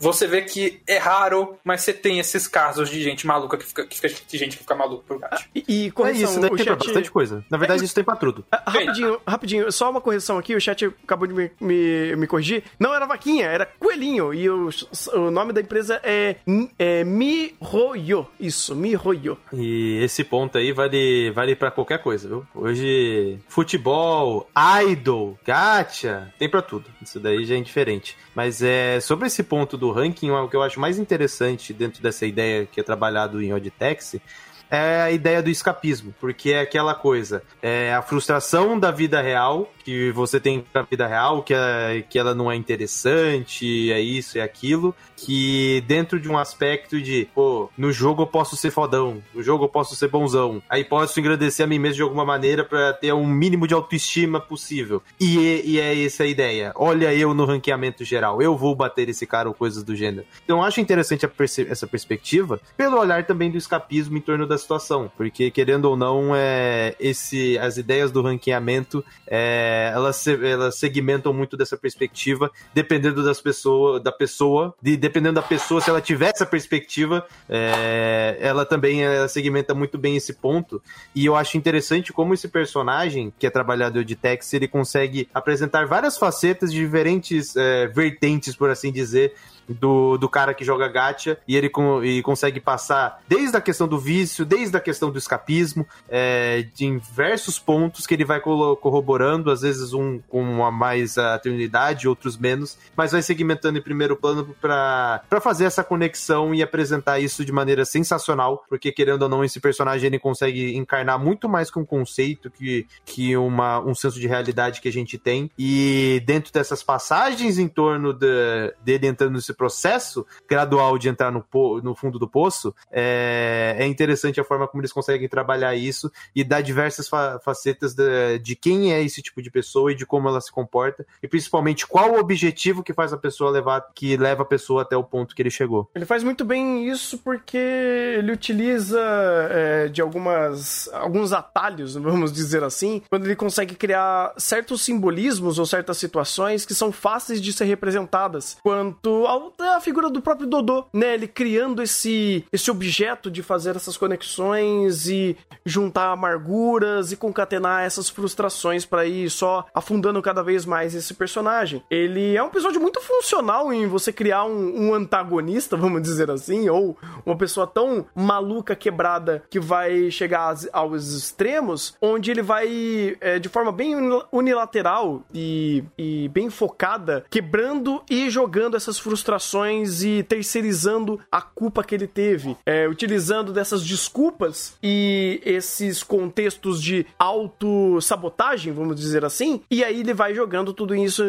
você vê que é raro, mas você tem esses casos de gente maluca que fica, que fica de gente que fica maluca por gato. E, e correção, é isso, daí o tem chat... bastante coisa. Na verdade, é, isso tem pra tudo. Ah, rapidinho, rapidinho, só uma correção aqui, o chat acabou de me, me, me corrigir. Não era vaquinha, era coelhinho. E o, o nome da empresa é, é Mihoyo. Isso, Mihoyo. E esse ponto aí vale, vale pra qualquer coisa, viu? Hoje, futebol, idol, gacha, tem pra tudo. Isso daí já é indiferente. Mas é sobre esse ponto do ranking, o que eu acho mais interessante dentro dessa ideia que é trabalhado em Oditex é a ideia do escapismo, porque é aquela coisa, é a frustração da vida real que você tem na vida real, que, é, que ela não é interessante, é isso, é aquilo, que dentro de um aspecto de, pô, no jogo eu posso ser fodão, no jogo eu posso ser bonzão, aí posso engrandecer a mim mesmo de alguma maneira para ter um mínimo de autoestima possível. E, e é essa a ideia. Olha eu no ranqueamento geral, eu vou bater esse cara ou coisas do gênero. Então eu acho interessante perce essa perspectiva, pelo olhar também do escapismo em torno da situação, porque querendo ou não, é, esse, as ideias do ranqueamento é, elas, elas segmentam muito dessa perspectiva, dependendo das pessoas, da pessoa, de, dependendo da pessoa, se ela tiver essa perspectiva, é, ela também ela segmenta muito bem esse ponto. E eu acho interessante como esse personagem, que é trabalhador de Tex, ele consegue apresentar várias facetas de diferentes é, vertentes, por assim dizer, do, do cara que joga gacha e ele com, e consegue passar desde a questão do vício, desde a questão do escapismo, é, de diversos pontos que ele vai corroborando, às vezes um com a mais a eternidade, outros menos, mas vai segmentando em primeiro plano para fazer essa conexão e apresentar isso de maneira sensacional, porque querendo ou não, esse personagem ele consegue encarnar muito mais que um conceito que, que uma, um senso de realidade que a gente tem, e dentro dessas passagens em torno de, dele entrando nesse processo gradual de entrar no, no fundo do poço, é, é interessante a forma como eles conseguem trabalhar isso e dar diversas fa facetas de, de quem é esse tipo de pessoa e de como ela se comporta e principalmente qual o objetivo que faz a pessoa levar, que leva a pessoa até o ponto que ele chegou. Ele faz muito bem isso porque ele utiliza é, de algumas alguns atalhos, vamos dizer assim, quando ele consegue criar certos simbolismos ou certas situações que são fáceis de ser representadas quanto ao é a figura do próprio Dodô, né? Ele criando esse, esse objeto de fazer essas conexões e juntar amarguras e concatenar essas frustrações para ir só afundando cada vez mais esse personagem. Ele é um episódio muito funcional em você criar um, um antagonista, vamos dizer assim, ou uma pessoa tão maluca, quebrada, que vai chegar aos extremos, onde ele vai, é, de forma bem unilateral e, e bem focada, quebrando e jogando essas frustrações e terceirizando a culpa que ele teve, é, utilizando dessas desculpas e esses contextos de auto-sabotagem, vamos dizer assim, e aí ele vai jogando tudo isso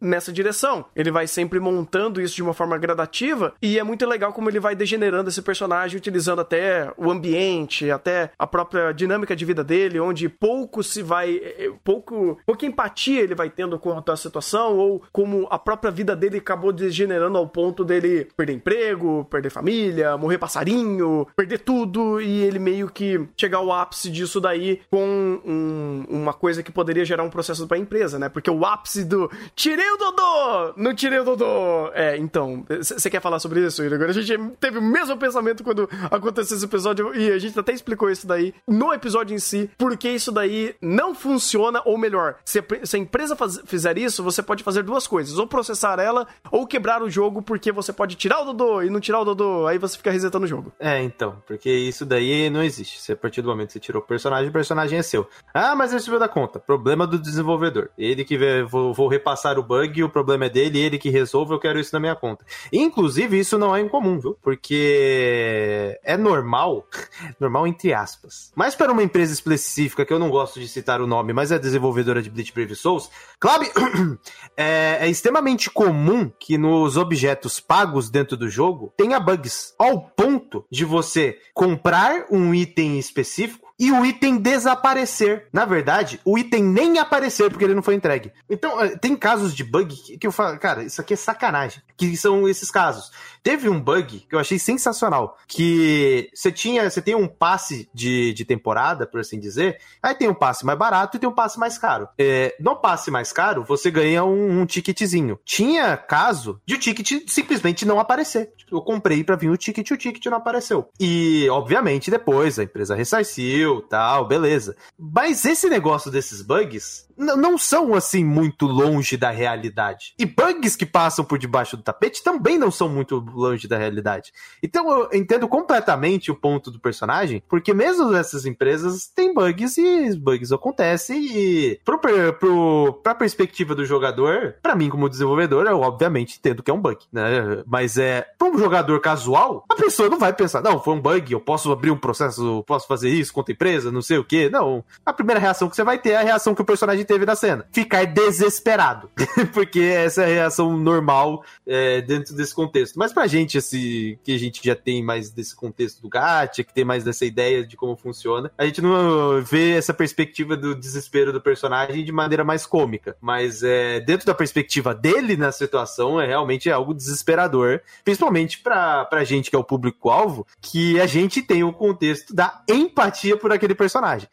nessa direção. Ele vai sempre montando isso de uma forma gradativa e é muito legal como ele vai degenerando esse personagem, utilizando até o ambiente, até a própria dinâmica de vida dele, onde pouco se vai. É, é, pouco. pouca empatia ele vai tendo com a situação, ou como a própria vida dele acabou degenerando ao ponto dele perder emprego, perder família, morrer passarinho, perder tudo, e ele meio que chegar ao ápice disso daí com um, uma coisa que poderia gerar um processo para a empresa, né? Porque o ápice do tirei o Dodô! Não tirei o Dodô! É, então, você quer falar sobre isso, Agora a gente teve o mesmo pensamento quando aconteceu esse episódio e a gente até explicou isso daí no episódio em si, porque isso daí não funciona, ou melhor, se a, se a empresa faz, fizer isso, você pode fazer duas coisas, ou processar ela, ou quebrar o jogo, porque você pode tirar o Dodô e não tirar o Dodô, aí você fica resetando o jogo. É, então, porque isso daí não existe. Se a partir do momento que você tirou o personagem, o personagem é seu. Ah, mas ele subiu da conta. Problema do desenvolvedor. Ele que vê, vou, vou repassar o bug, o problema é dele, ele que resolve, eu quero isso na minha conta. Inclusive, isso não é incomum, viu? Porque é normal, normal entre aspas. Mas para uma empresa específica, que eu não gosto de citar o nome, mas é desenvolvedora de Bleach Brave Souls, claro, é, é extremamente comum que nos objetos pagos dentro do jogo tenha bugs. Ao ponto de você comprar um item específico e o item desaparecer. Na verdade, o item nem aparecer porque ele não foi entregue. Então, eh, tem casos de bug que eu falo, cara, isso aqui é sacanagem. Que são esses casos. Teve um bug que eu achei sensacional, que você tinha, você tem um passe de, de temporada, por assim dizer, aí tem um passe mais barato e tem um passe mais caro. É, no passe mais caro, você ganha um, um ticketzinho. Tinha caso de o ticket simplesmente não aparecer. Eu comprei para vir o ticket e o ticket não apareceu. E, obviamente, depois a empresa ressarciu, tal, beleza. Mas esse negócio desses bugs não são assim muito longe da realidade. E bugs que passam por debaixo do tapete também não são muito longe da realidade. Então eu entendo completamente o ponto do personagem, porque mesmo essas empresas têm bugs e bugs acontecem e pro, pro, pra perspectiva do jogador, para mim como desenvolvedor, eu obviamente entendo que é um bug, né? Mas é, pra um jogador casual, a pessoa não vai pensar, não, foi um bug, eu posso abrir um processo, posso fazer isso contra empresa, não sei o que. Não. A primeira reação que você vai ter é a reação que o personagem teve na cena. Ficar desesperado. Porque essa é a reação normal é, dentro desse contexto. Mas pra gente, assim, que a gente já tem mais desse contexto do gacha, que tem mais dessa ideia de como funciona, a gente não vê essa perspectiva do desespero do personagem de maneira mais cômica. Mas é, dentro da perspectiva dele na situação, é realmente algo desesperador. Principalmente pra, pra gente que é o público-alvo, que a gente tem o contexto da empatia por aquele personagem.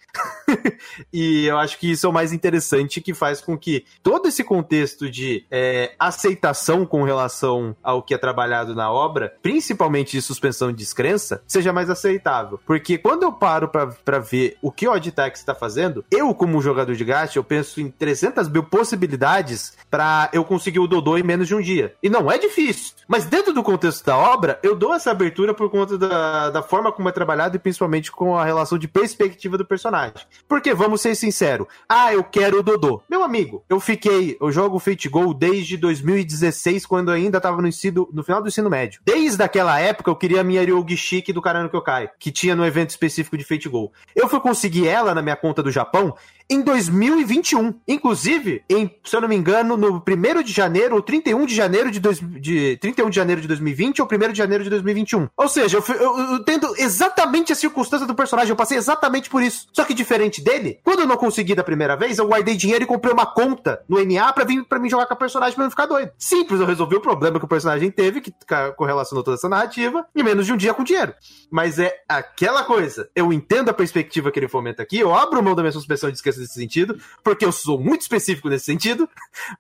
e eu acho que isso é o mais interessante que faz com que todo esse contexto de é, aceitação com relação ao que é trabalhado na obra, principalmente de suspensão de descrença, seja mais aceitável. Porque quando eu paro para ver o que o Auditex está fazendo, eu, como jogador de gacha, eu penso em 300 mil possibilidades para eu conseguir o Dodô em menos de um dia. E não é difícil. Mas dentro do contexto da obra, eu dou essa abertura por conta da, da forma como é trabalhado e principalmente com a relação de perspectiva do personagem. Porque, vamos ser sinceros, ah, eu quero o Dodô. Meu amigo, eu fiquei, eu jogo Fate Go desde 2016, quando ainda tava no ensino, no final do ensino médio. Desde aquela época eu queria a minha Ryogi Shiki do Karano Kyokai, que tinha no evento específico de Fate Go. Eu fui conseguir ela na minha conta do Japão em 2021. Inclusive, em, se eu não me engano, no 1 de janeiro ou 31 de janeiro de, dois, de 31 de janeiro de 2020 ou 1 de janeiro de 2021. Ou seja, eu, eu, eu tendo exatamente a circunstância do personagem, eu passei exatamente por isso. Só que diferente dele, quando eu não consegui da primeira vez, eu guardei dinheiro e comprei uma conta no NA pra vir para mim jogar com a personagem pra não ficar doido. Simples, eu resolvi o problema que o personagem teve, que correlacionou toda essa narrativa, em menos de um dia com dinheiro. Mas é aquela coisa. Eu entendo a perspectiva que ele fomenta aqui, eu abro mão da minha suspensão de esquecer nesse sentido, porque eu sou muito específico nesse sentido,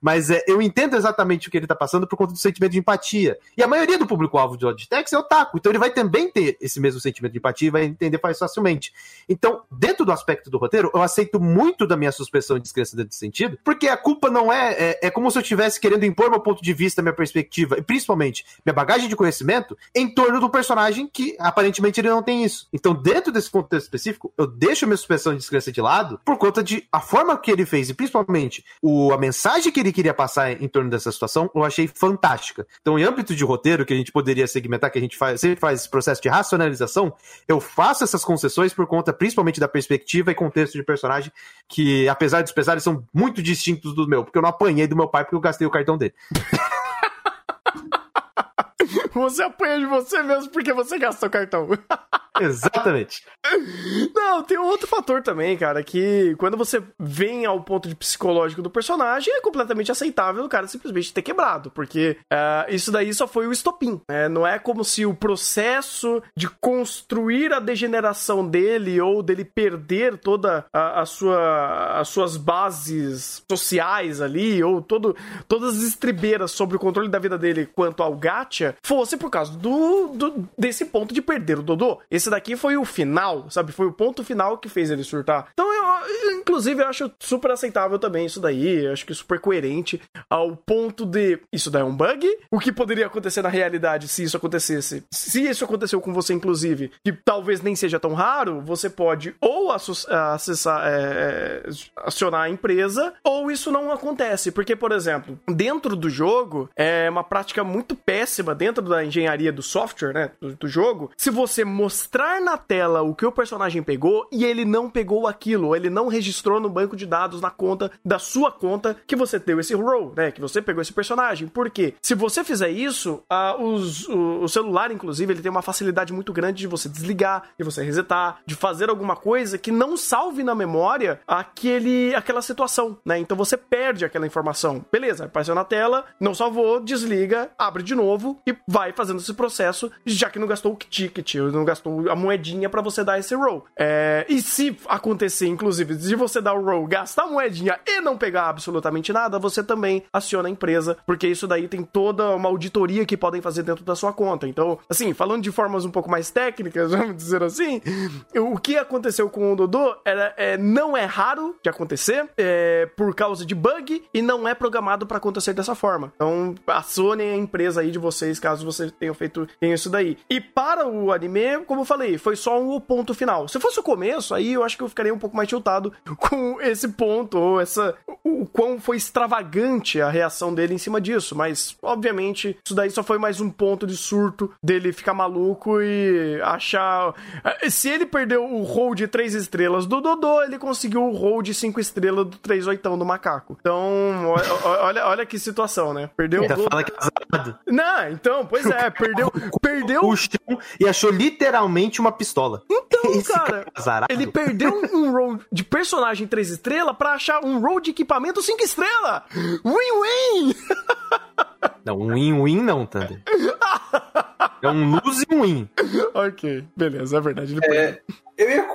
mas é, eu entendo exatamente o que ele tá passando por conta do sentimento de empatia. E a maioria do público-alvo de Logitech é otaku, então ele vai também ter esse mesmo sentimento de empatia e vai entender mais facilmente. Então, dentro do aspecto do roteiro, eu aceito muito da minha suspensão de descrença nesse sentido, porque a culpa não é, é, é como se eu estivesse querendo impor meu ponto de vista, minha perspectiva, e principalmente minha bagagem de conhecimento, em torno do personagem que aparentemente ele não tem isso. Então, dentro desse contexto específico, eu deixo minha suspensão de descrença de lado por conta de a forma que ele fez e principalmente o, a mensagem que ele queria passar em, torno dessa situação, eu achei fantástica. Então, em âmbito de roteiro, que a gente poderia segmentar, que a gente faz, sempre faz esse processo de racionalização, eu faço essas concessões por conta principalmente da perspectiva e contexto de personagem que, apesar dos pesares, são muito distintos do meu, porque eu não apanhei do meu pai porque eu gastei o cartão dele. Você apanha de você mesmo porque você gastou o cartão. Exatamente. Não, tem um outro fator também, cara, que quando você vem ao ponto de psicológico do personagem, é completamente aceitável o cara simplesmente ter quebrado, porque uh, isso daí só foi o estopim. Né? Não é como se o processo de construir a degeneração dele ou dele perder toda a, a sua, as suas bases sociais ali, ou todo, todas as estribeiras sobre o controle da vida dele quanto ao gacha, fosse por causa do, do desse ponto de perder o Dodô. Esse daqui foi o final, sabe? Foi o ponto final que fez ele surtar. Então eu, inclusive, eu acho super aceitável também isso daí. Eu acho que super coerente ao ponto de isso daí é um bug. O que poderia acontecer na realidade se isso acontecesse? Se isso aconteceu com você, inclusive, que talvez nem seja tão raro, você pode ou acessar, é, é, acionar a empresa, ou isso não acontece. Porque, por exemplo, dentro do jogo, é uma prática muito péssima dentro da engenharia do software, né? Do, do jogo. Se você mostrar na tela o que o personagem pegou e ele não pegou aquilo, ele não registrou no banco de dados na conta da sua conta que você deu esse role, né? Que você pegou esse personagem. Por quê? Se você fizer isso, uh, os, o, o, celular, inclusive, ele tem uma facilidade muito grande de você desligar, de você resetar, de fazer alguma coisa que não salve na memória aquele, aquela situação, né? Então você perde aquela informação. Beleza, apareceu na tela, não salvou, desliga, abre de novo e vai fazendo esse processo, já que não gastou o ticket, não gastou a moedinha para você dar esse roll. É, e se acontecer, inclusive, de você dar o roll, gastar a moedinha e não pegar absolutamente nada, você também aciona a empresa, porque isso daí tem toda uma auditoria que podem fazer dentro da sua conta. Então, assim, falando de formas um pouco mais técnicas, vamos dizer assim, o que aconteceu com o Dodô era, é, não é raro de acontecer é, por causa de bug e não é programado para acontecer dessa forma. Então, acionem a empresa aí de vocês caso você tenha feito isso daí. E para o anime, como eu falei, foi só um ponto final. Se fosse o começo, aí eu acho que eu ficaria um pouco mais tiltado com esse ponto, ou essa. o quão foi extravagante a reação dele em cima disso. Mas, obviamente, isso daí só foi mais um ponto de surto dele ficar maluco e achar. Se ele perdeu o roll de 3 estrelas do Dodô, ele conseguiu o roll de 5 estrelas do 3 oitão do macaco. Então, olha, olha que situação, né? Perdeu Ainda o. Fala que é Não, então, pois é, perdeu. perdeu. O chão e achou literalmente uma pistola. Então, Esse cara, cara ele perdeu um roll de personagem 3 estrelas pra achar um roll de equipamento 5 estrelas. Win-win! Não, win-win não, Thunder. É um lose e um win. ok, beleza, é verdade. Ele é, eu ia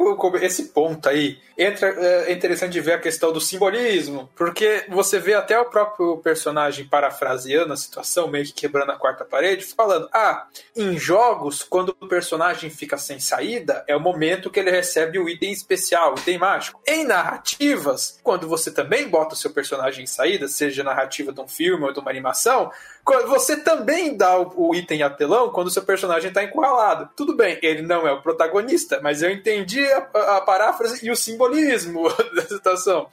esse ponto aí entra é interessante ver a questão do simbolismo, porque você vê até o próprio personagem parafraseando a situação, meio que quebrando a quarta parede, falando: "Ah, em jogos quando o personagem fica sem saída, é o momento que ele recebe o item especial, o item mágico. Em narrativas, quando você também bota o seu personagem em saída, seja narrativa de um filme ou de uma animação, você também dá o item apelão quando o seu personagem está encurralado. Tudo bem, ele não é o protagonista, mas eu entendi a, a paráfrase e o simbolismo da situação.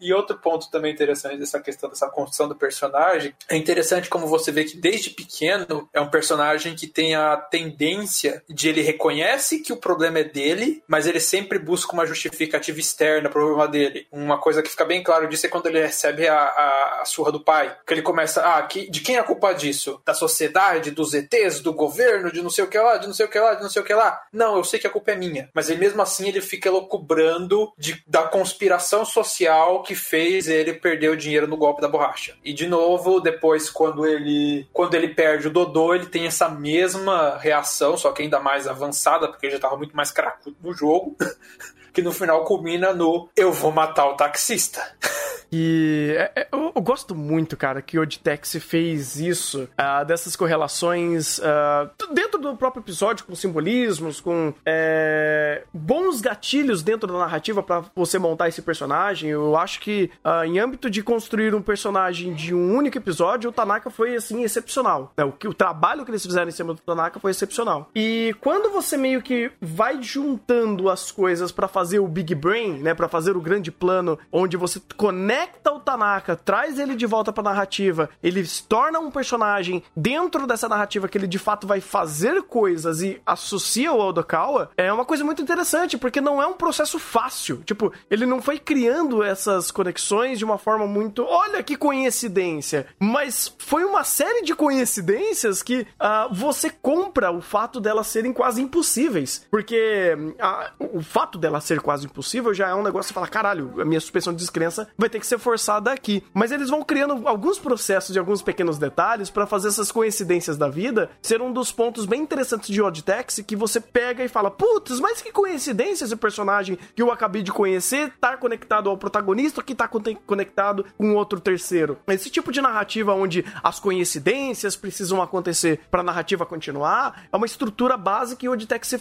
E outro ponto também interessante dessa questão dessa construção do personagem é interessante como você vê que desde pequeno é um personagem que tem a tendência de ele reconhece que o problema é dele, mas ele sempre busca uma justificativa externa para o problema dele. Uma coisa que fica bem claro disso é quando ele recebe a, a, a surra do pai, que ele começa, ah, que, de quem é a culpa disso? Da sociedade, dos ETs, do governo, de não sei o que lá, de não sei o que lá, de não sei o que lá. Não, eu sei que a culpa é minha. Mas ele mesmo assim ele fica elocubrando de, da conspiração social que fez ele perder o dinheiro no golpe da borracha. E de novo, depois, quando ele quando ele perde o Dodô, ele tem essa mesma reação, só que ainda mais avançada, porque ele já estava muito mais cracudo no jogo. que no final culmina no eu vou matar o taxista. E é, é, eu, eu, gosto muito, cara, que o Oditex fez isso, uh, dessas correlações uh, dentro do próprio episódio, com simbolismos, com é, bons gatilhos dentro da narrativa para você montar esse personagem. Eu acho que uh, em âmbito de construir um personagem de um único episódio, o Tanaka foi, assim, excepcional. É, o, que, o trabalho que eles fizeram em cima do Tanaka foi excepcional. E quando você meio que vai juntando as coisas para fazer o Big Brain, né, para fazer o grande plano, onde você conecta conecta o Tanaka, traz ele de volta pra narrativa, ele se torna um personagem dentro dessa narrativa que ele de fato vai fazer coisas e associa o Odokawa, é uma coisa muito interessante, porque não é um processo fácil. Tipo, ele não foi criando essas conexões de uma forma muito. Olha que coincidência! Mas foi uma série de coincidências que uh, você compra o fato delas serem quase impossíveis. Porque uh, o fato dela ser quase impossível já é um negócio que fala: caralho, a minha suspensão de descrença vai ter que ser forçada aqui. Mas eles vão criando alguns processos e alguns pequenos detalhes para fazer essas coincidências da vida ser um dos pontos bem interessantes de Odd Taxi que você pega e fala: putz, mas que coincidência esse personagem que eu acabei de conhecer tá conectado ao protagonista que tá conectado com outro terceiro. Esse tipo de narrativa onde as coincidências precisam acontecer para a narrativa continuar é uma estrutura básica que o Taxi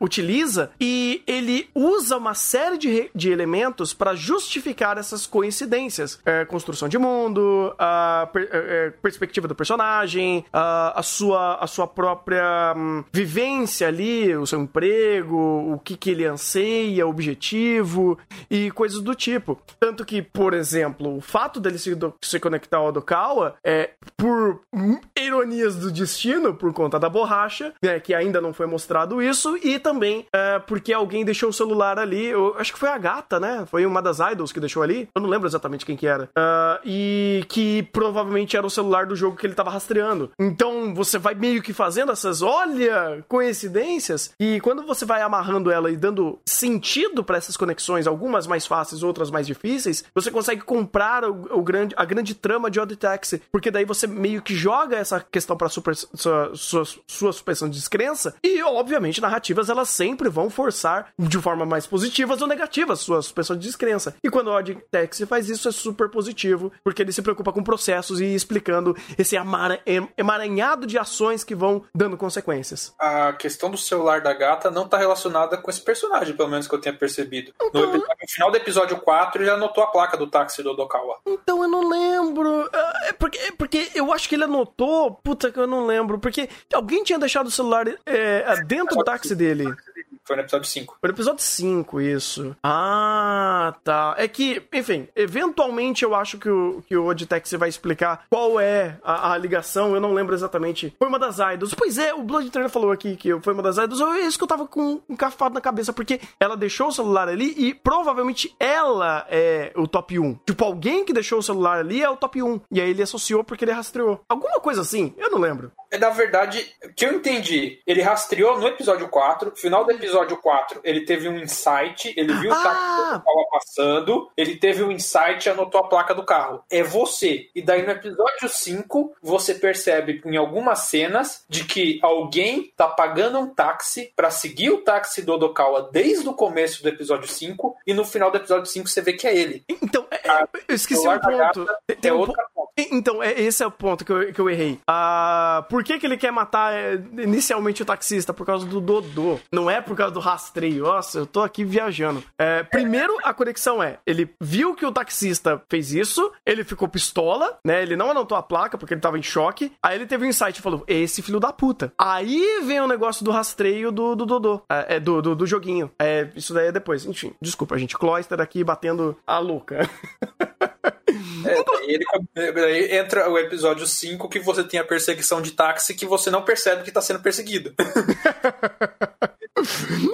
utiliza e ele usa uma série de, de elementos para justificar essas coincidências. É, construção de mundo, a per, é, é, perspectiva do personagem, a, a, sua, a sua própria hum, vivência ali, o seu emprego, o que, que ele anseia, objetivo e coisas do tipo. Tanto que, por exemplo, o fato dele se, do, se conectar ao Odokawa é por ironias do destino, por conta da borracha, né, que ainda não foi mostrado isso, e também é, porque alguém deixou o celular ali, eu acho que foi a gata, né? Foi uma das idols que deixou ali. Eu não lembro exatamente quem que era. Uh, e que provavelmente era o celular do jogo que ele tava rastreando. Então você vai meio que fazendo essas, olha, coincidências. E quando você vai amarrando ela e dando sentido para essas conexões, algumas mais fáceis, outras mais difíceis, você consegue comprar o, o grande, a grande trama de Odd Taxi. Porque daí você meio que joga essa questão pra super, sua, sua, sua suspensão de descrença. E, obviamente, narrativas elas sempre vão forçar de forma mais positivas ou negativas sua suspensão de descrença. E quando o Odd Taxi se faz isso é super positivo, porque ele se preocupa com processos e explicando esse emaranhado de ações que vão dando consequências. A questão do celular da gata não tá relacionada com esse personagem, pelo menos que eu tenha percebido. Então... No, no, final do episódio 4, ele anotou a placa do táxi do Odokawa. Então eu não lembro. É, é porque, é porque eu acho que ele anotou. Puta que eu não lembro. Porque alguém tinha deixado o celular é, dentro do táxi dele. Foi no episódio 5. Foi no episódio 5, isso. Ah, tá. É que, enfim, eventualmente eu acho que o, que o Oditex vai explicar qual é a, a, ligação. Eu não lembro exatamente. Foi uma das idols. Pois é, o Blood Trainer falou aqui que foi uma das idols. É isso que eu tava com um cafado na cabeça, porque ela deixou o celular ali e provavelmente ela é o top 1. Tipo, alguém que deixou o celular ali é o top 1. E aí ele associou porque ele rastreou. Alguma coisa assim, eu não lembro. É, na verdade, que eu entendi, ele rastreou no episódio 4, final do episódio 4, ele teve um insight, ele viu ah! o carro que passando, ele teve um insight e anotou a placa do carro. É você. E daí no episódio 5, você percebe em algumas cenas de que alguém tá pagando um táxi para seguir o táxi do Odokawa desde o começo do episódio 5 e no final do episódio 5 você vê que é ele. Então, é, eu esqueci um ponto. Tem, é um outra ponto. Então, é, esse é o ponto que eu, que eu errei. Ah, por que, que ele quer matar é, inicialmente o taxista? Por causa do Dodô. Não é por causa do rastreio. Nossa, eu tô aqui viajando. É, primeiro, a conexão é: ele viu que o taxista fez isso, ele ficou pistola, né? Ele não anotou a placa porque ele tava em choque. Aí ele teve um insight e falou: Esse filho da puta. Aí vem o negócio do rastreio do, do Dodô. É, é do, do, do, joguinho. É, isso daí é depois. Enfim, desculpa, gente. Cloyster aqui batendo a louca. É, ele, entra o episódio 5 que você tem a perseguição de táxi que você não percebe que está sendo perseguido.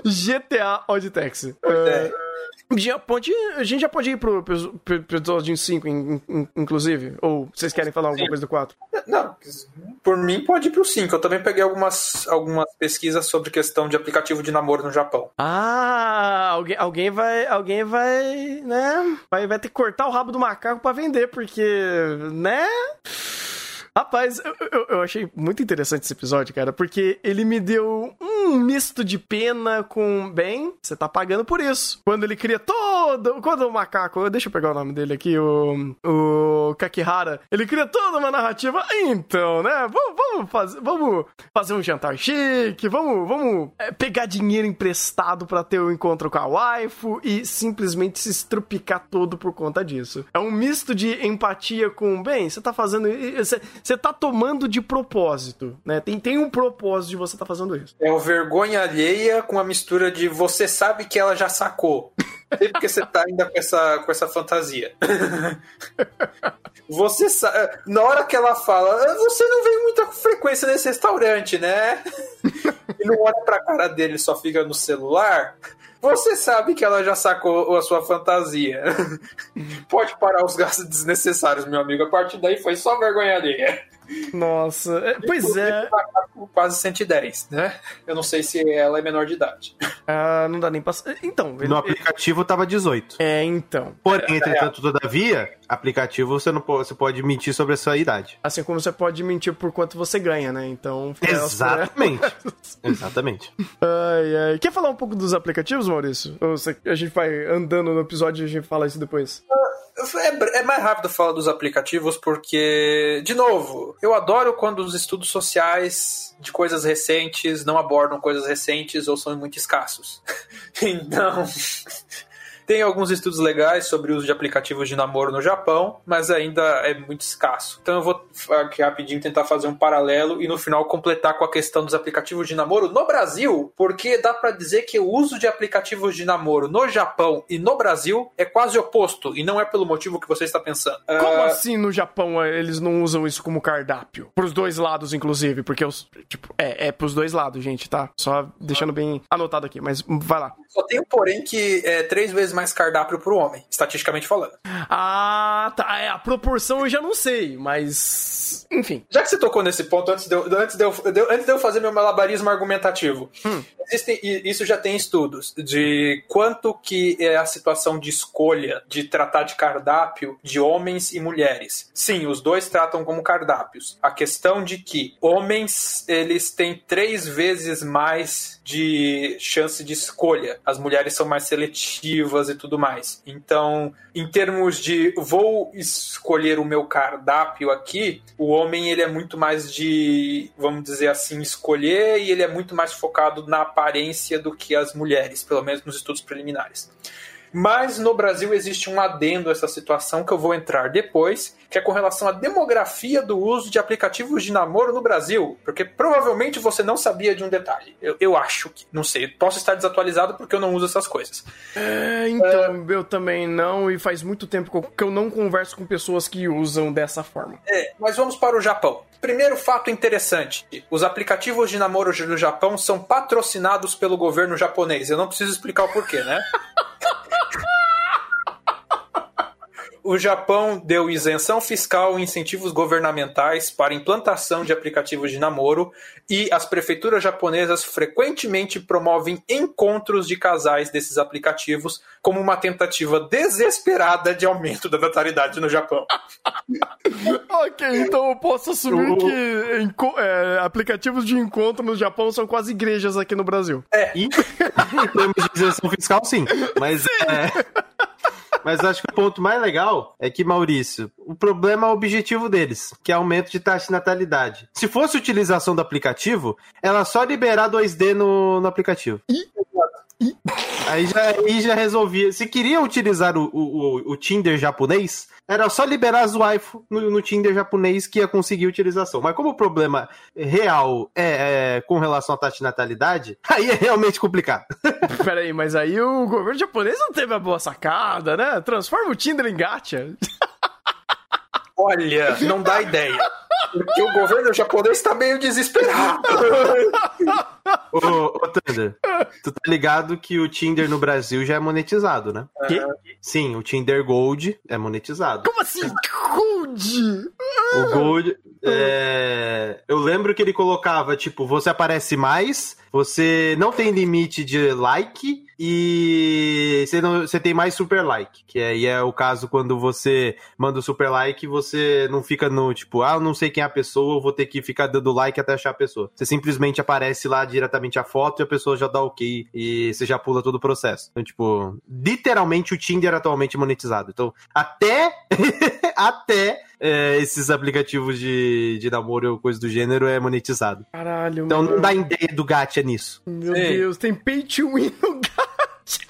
GTA Odd Taxi. É. Já pode, a gente já pode ir pro, episódio 5, inclusive? Ou vocês querem falar alguma Sim. coisa do 4? Não, por mim pode ir pro 5. Eu também peguei algumas, algumas pesquisas sobre questão de aplicativo de namoro no Japão. Ah, alguém, alguém vai, alguém vai, né, vai, vai ter que cortar o rabo do macaco para vender, porque, né... Rapaz, eu, eu, eu, achei muito interessante esse episódio, cara, porque ele me deu um um misto de pena com. Bem, você tá pagando por isso. Quando ele cria todo. Quando o macaco. Deixa eu pegar o nome dele aqui, o. O Kakihara. Ele cria toda uma narrativa. Então, né? Vamos, vamos, fazer, vamos fazer um jantar chique. Vamos, vamos é, pegar dinheiro emprestado para ter o um encontro com a waifu e simplesmente se estrupicar todo por conta disso. É um misto de empatia com. Bem, você tá fazendo. Você tá tomando de propósito, né? Tem, tem um propósito de você tá fazendo isso. É o vergonha alheia com a mistura de você sabe que ela já sacou. Sei porque você tá ainda com essa, com essa fantasia. Você sabe. Na hora que ela fala, você não vem muita frequência nesse restaurante, né? E não olha pra cara dele, só fica no celular. Você sabe que ela já sacou a sua fantasia. Pode parar os gastos desnecessários, meu amigo. A partir daí foi só vergonha alheia. Nossa, é, pois é. Quase 110, né? Eu não sei se ela é menor de idade. Ah, não dá nem pra. Então. Ele, no aplicativo tava 18. É, então. Porém, entretanto, todavia, aplicativo você não pode, você pode mentir sobre a sua idade. Assim como você pode mentir por quanto você ganha, né? Então. Exatamente. Exatamente. Ai, ai. Quer falar um pouco dos aplicativos, Maurício? Ou você, a gente vai andando no episódio e a gente fala isso depois? É, é, mais rápido falar dos aplicativos porque, de novo, eu adoro quando os estudos sociais de coisas recentes não abordam coisas recentes ou são muito escassos. então, tem alguns estudos legais sobre o uso de aplicativos de namoro no Japão, mas ainda é muito escasso. Então eu vou aqui rapidinho tentar fazer um paralelo e no final completar com a questão dos aplicativos de namoro no Brasil, porque dá para dizer que o uso de aplicativos de namoro no Japão e no Brasil é quase oposto e não é pelo motivo que você está pensando. Como uh... assim no Japão eh, eles não usam isso como cardápio? Pros dois lados, inclusive, porque os, tipo, é, é pros dois lados, gente, tá? Só deixando bem anotado aqui, mas vai lá. Só tem um porém que é três vezes mais cardápio pro homem, estatisticamente falando. Ah, tá. É, a proporção eu já não sei, mas. Enfim. Já que você tocou nesse ponto, antes de eu, antes de eu, antes de eu fazer meu malabarismo argumentativo, hum. existem, isso já tem estudos de quanto que é a situação de escolha de tratar de cardápio de homens e mulheres. Sim, os dois tratam como cardápios. A questão de que homens, eles têm três vezes mais de chance de escolha. As mulheres são mais seletivas e tudo mais. Então, em termos de vou escolher o meu cardápio aqui, o homem ele é muito mais de, vamos dizer assim, escolher e ele é muito mais focado na aparência do que as mulheres, pelo menos nos estudos preliminares. Mas no Brasil existe um adendo a essa situação que eu vou entrar depois, que é com relação à demografia do uso de aplicativos de namoro no Brasil. Porque provavelmente você não sabia de um detalhe. Eu, eu acho que. Não sei. Posso estar desatualizado porque eu não uso essas coisas. É, então, é... eu também não, e faz muito tempo que eu não converso com pessoas que usam dessa forma. É, mas vamos para o Japão. Primeiro fato interessante: os aplicativos de namoro no Japão são patrocinados pelo governo japonês. Eu não preciso explicar o porquê, né? o Japão deu isenção fiscal e incentivos governamentais para implantação de aplicativos de namoro e as prefeituras japonesas frequentemente promovem encontros de casais desses aplicativos como uma tentativa desesperada de aumento da natalidade no Japão. ok, então eu posso assumir que é, aplicativos de encontro no Japão são quase igrejas aqui no Brasil. É. em termos de isenção fiscal, sim. Mas sim. É... Mas acho que o ponto mais legal é que, Maurício, o problema é o objetivo deles, que é aumento de taxa de natalidade. Se fosse utilização do aplicativo, ela só liberar 2D no, no aplicativo. Aí já, aí já resolvia. Se queriam utilizar o, o, o Tinder japonês, era só liberar as waifu no, no, Tinder japonês que ia conseguir utilização. Mas como o problema real é, é com relação à taxa de natalidade, aí é realmente complicado. Peraí, mas aí o governo japonês não teve a boa sacada, né? Transforma o Tinder em gacha. Olha, não dá ideia. Porque o governo japonês tá meio desesperado. ô, ô Thunder, tu tá ligado que o Tinder no Brasil já é monetizado, né? Que? Sim, o Tinder Gold é monetizado. Como assim? Gold? O Gold. É... Eu lembro que ele colocava, tipo, você aparece mais, você não tem limite de like e você, não, você tem mais super like, que aí é o caso quando você manda o super like você não fica no tipo, ah, eu não sei quem é a pessoa, eu vou ter que ficar dando like até achar a pessoa. Você simplesmente aparece lá diretamente a foto e a pessoa já dá ok e você já pula todo o processo. Então, tipo, literalmente o Tinder atualmente monetizado. Então, até até é, esses aplicativos de, de namoro ou coisa do gênero é monetizado. Caralho, Então mano. não dá ideia do gacha nisso. Meu Sim. Deus, tem pay to win no gacha.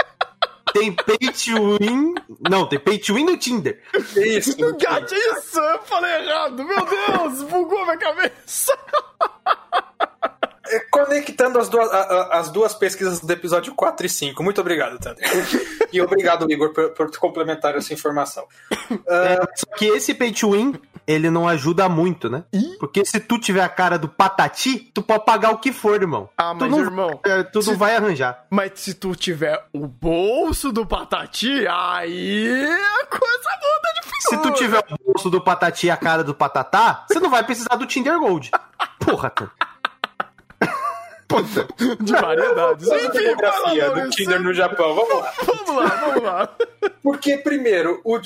Tem pay to win. Não, tem pay to win no Tinder. Isso. No gacha, isso! Eu falei errado, meu Deus, bugou minha cabeça. É, Conectando as duas, a- a- as duas pesquisas do episódio 4 e 5. Muito obrigado, Thunder. e obrigado, Igor, por, por complementar essa informação. É, só que esse pay to win, ele não ajuda muito, né? Porque se tu tiver a cara do patati, tu pode pagar o que for, irmão. Ah, tu mas, não, irmão, é, tu não se- vai arranjar. Mas se tu tiver o bolso do Patati, aí a coisa muda de Se tu figura. tiver o bolso do patati e a cara do patatá, você não vai precisar do Tinder Gold. Porra, tu. De variedades. Enfim, lá, do. Tinder no Japão. Vamos lá. Vamos lá, vamos lá. Porque, primeiro, o-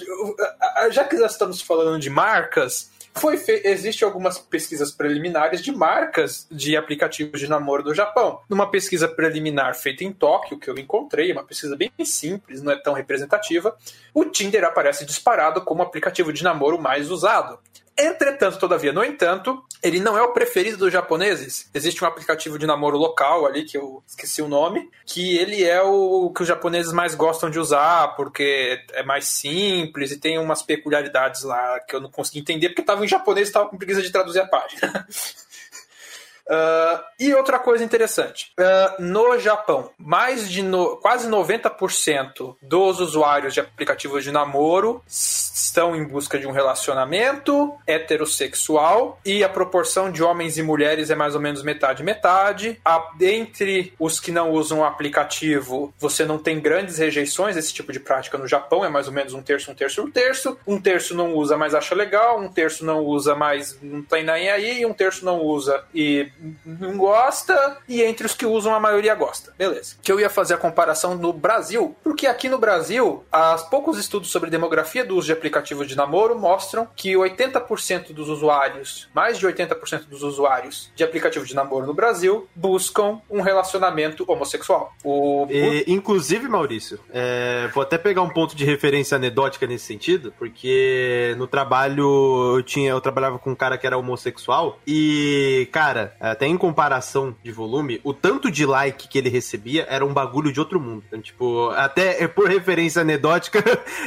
já que nós estamos falando de marcas, foi fe... existe algumas pesquisas preliminares de marcas de aplicativos de namoro do Japão. Numa pesquisa preliminar feita em Tóquio, que eu encontrei, uma pesquisa bem simples, não é tão representativa, o Tinder aparece disparado como o aplicativo de namoro mais usado. Entretanto, todavia, no entanto, ele não é o preferido dos japoneses. Existe um aplicativo de namoro local ali, que eu esqueci o nome, que ele é o que os japoneses mais gostam de usar, porque é mais simples e tem umas peculiaridades lá que eu não consegui entender, porque estava em japonês e estava com preguiça de traduzir a página. Ah, e outra coisa interessante, ah, no Japão, mais de no- quase 90% dos usuários de aplicativos de namoro estão em busca de um relacionamento heterossexual e a proporção de homens e mulheres é mais ou menos metade metade. A, entre os que não usam o aplicativo, você não tem grandes rejeições desse tipo de prática no Japão, é mais ou menos um terço, um terço, um terço. Um terço não usa, mas acha legal, um terço não usa, mas não tem nem aí, e um terço não usa e não gosta, e entre os que usam, a maioria gosta. Beleza. Que eu ia fazer a comparação no Brasil, porque aqui no Brasil, as poucos estudos sobre demografia do uso de aplicativos de namoro mostram que 80% dos usuários, mais de 80% dos usuários de aplicativo de namoro no Brasil, buscam um relacionamento homossexual. O E, inclusive, Maurício, é, vou até pegar um ponto de referência anedótica nesse sentido, porque no trabalho eu tinha, eu trabalhava com um cara que era homossexual e, cara, até em comparação de volume, o tanto de like que ele recebia era um bagulho de outro mundo. Então, tipo, até por referência anedótica,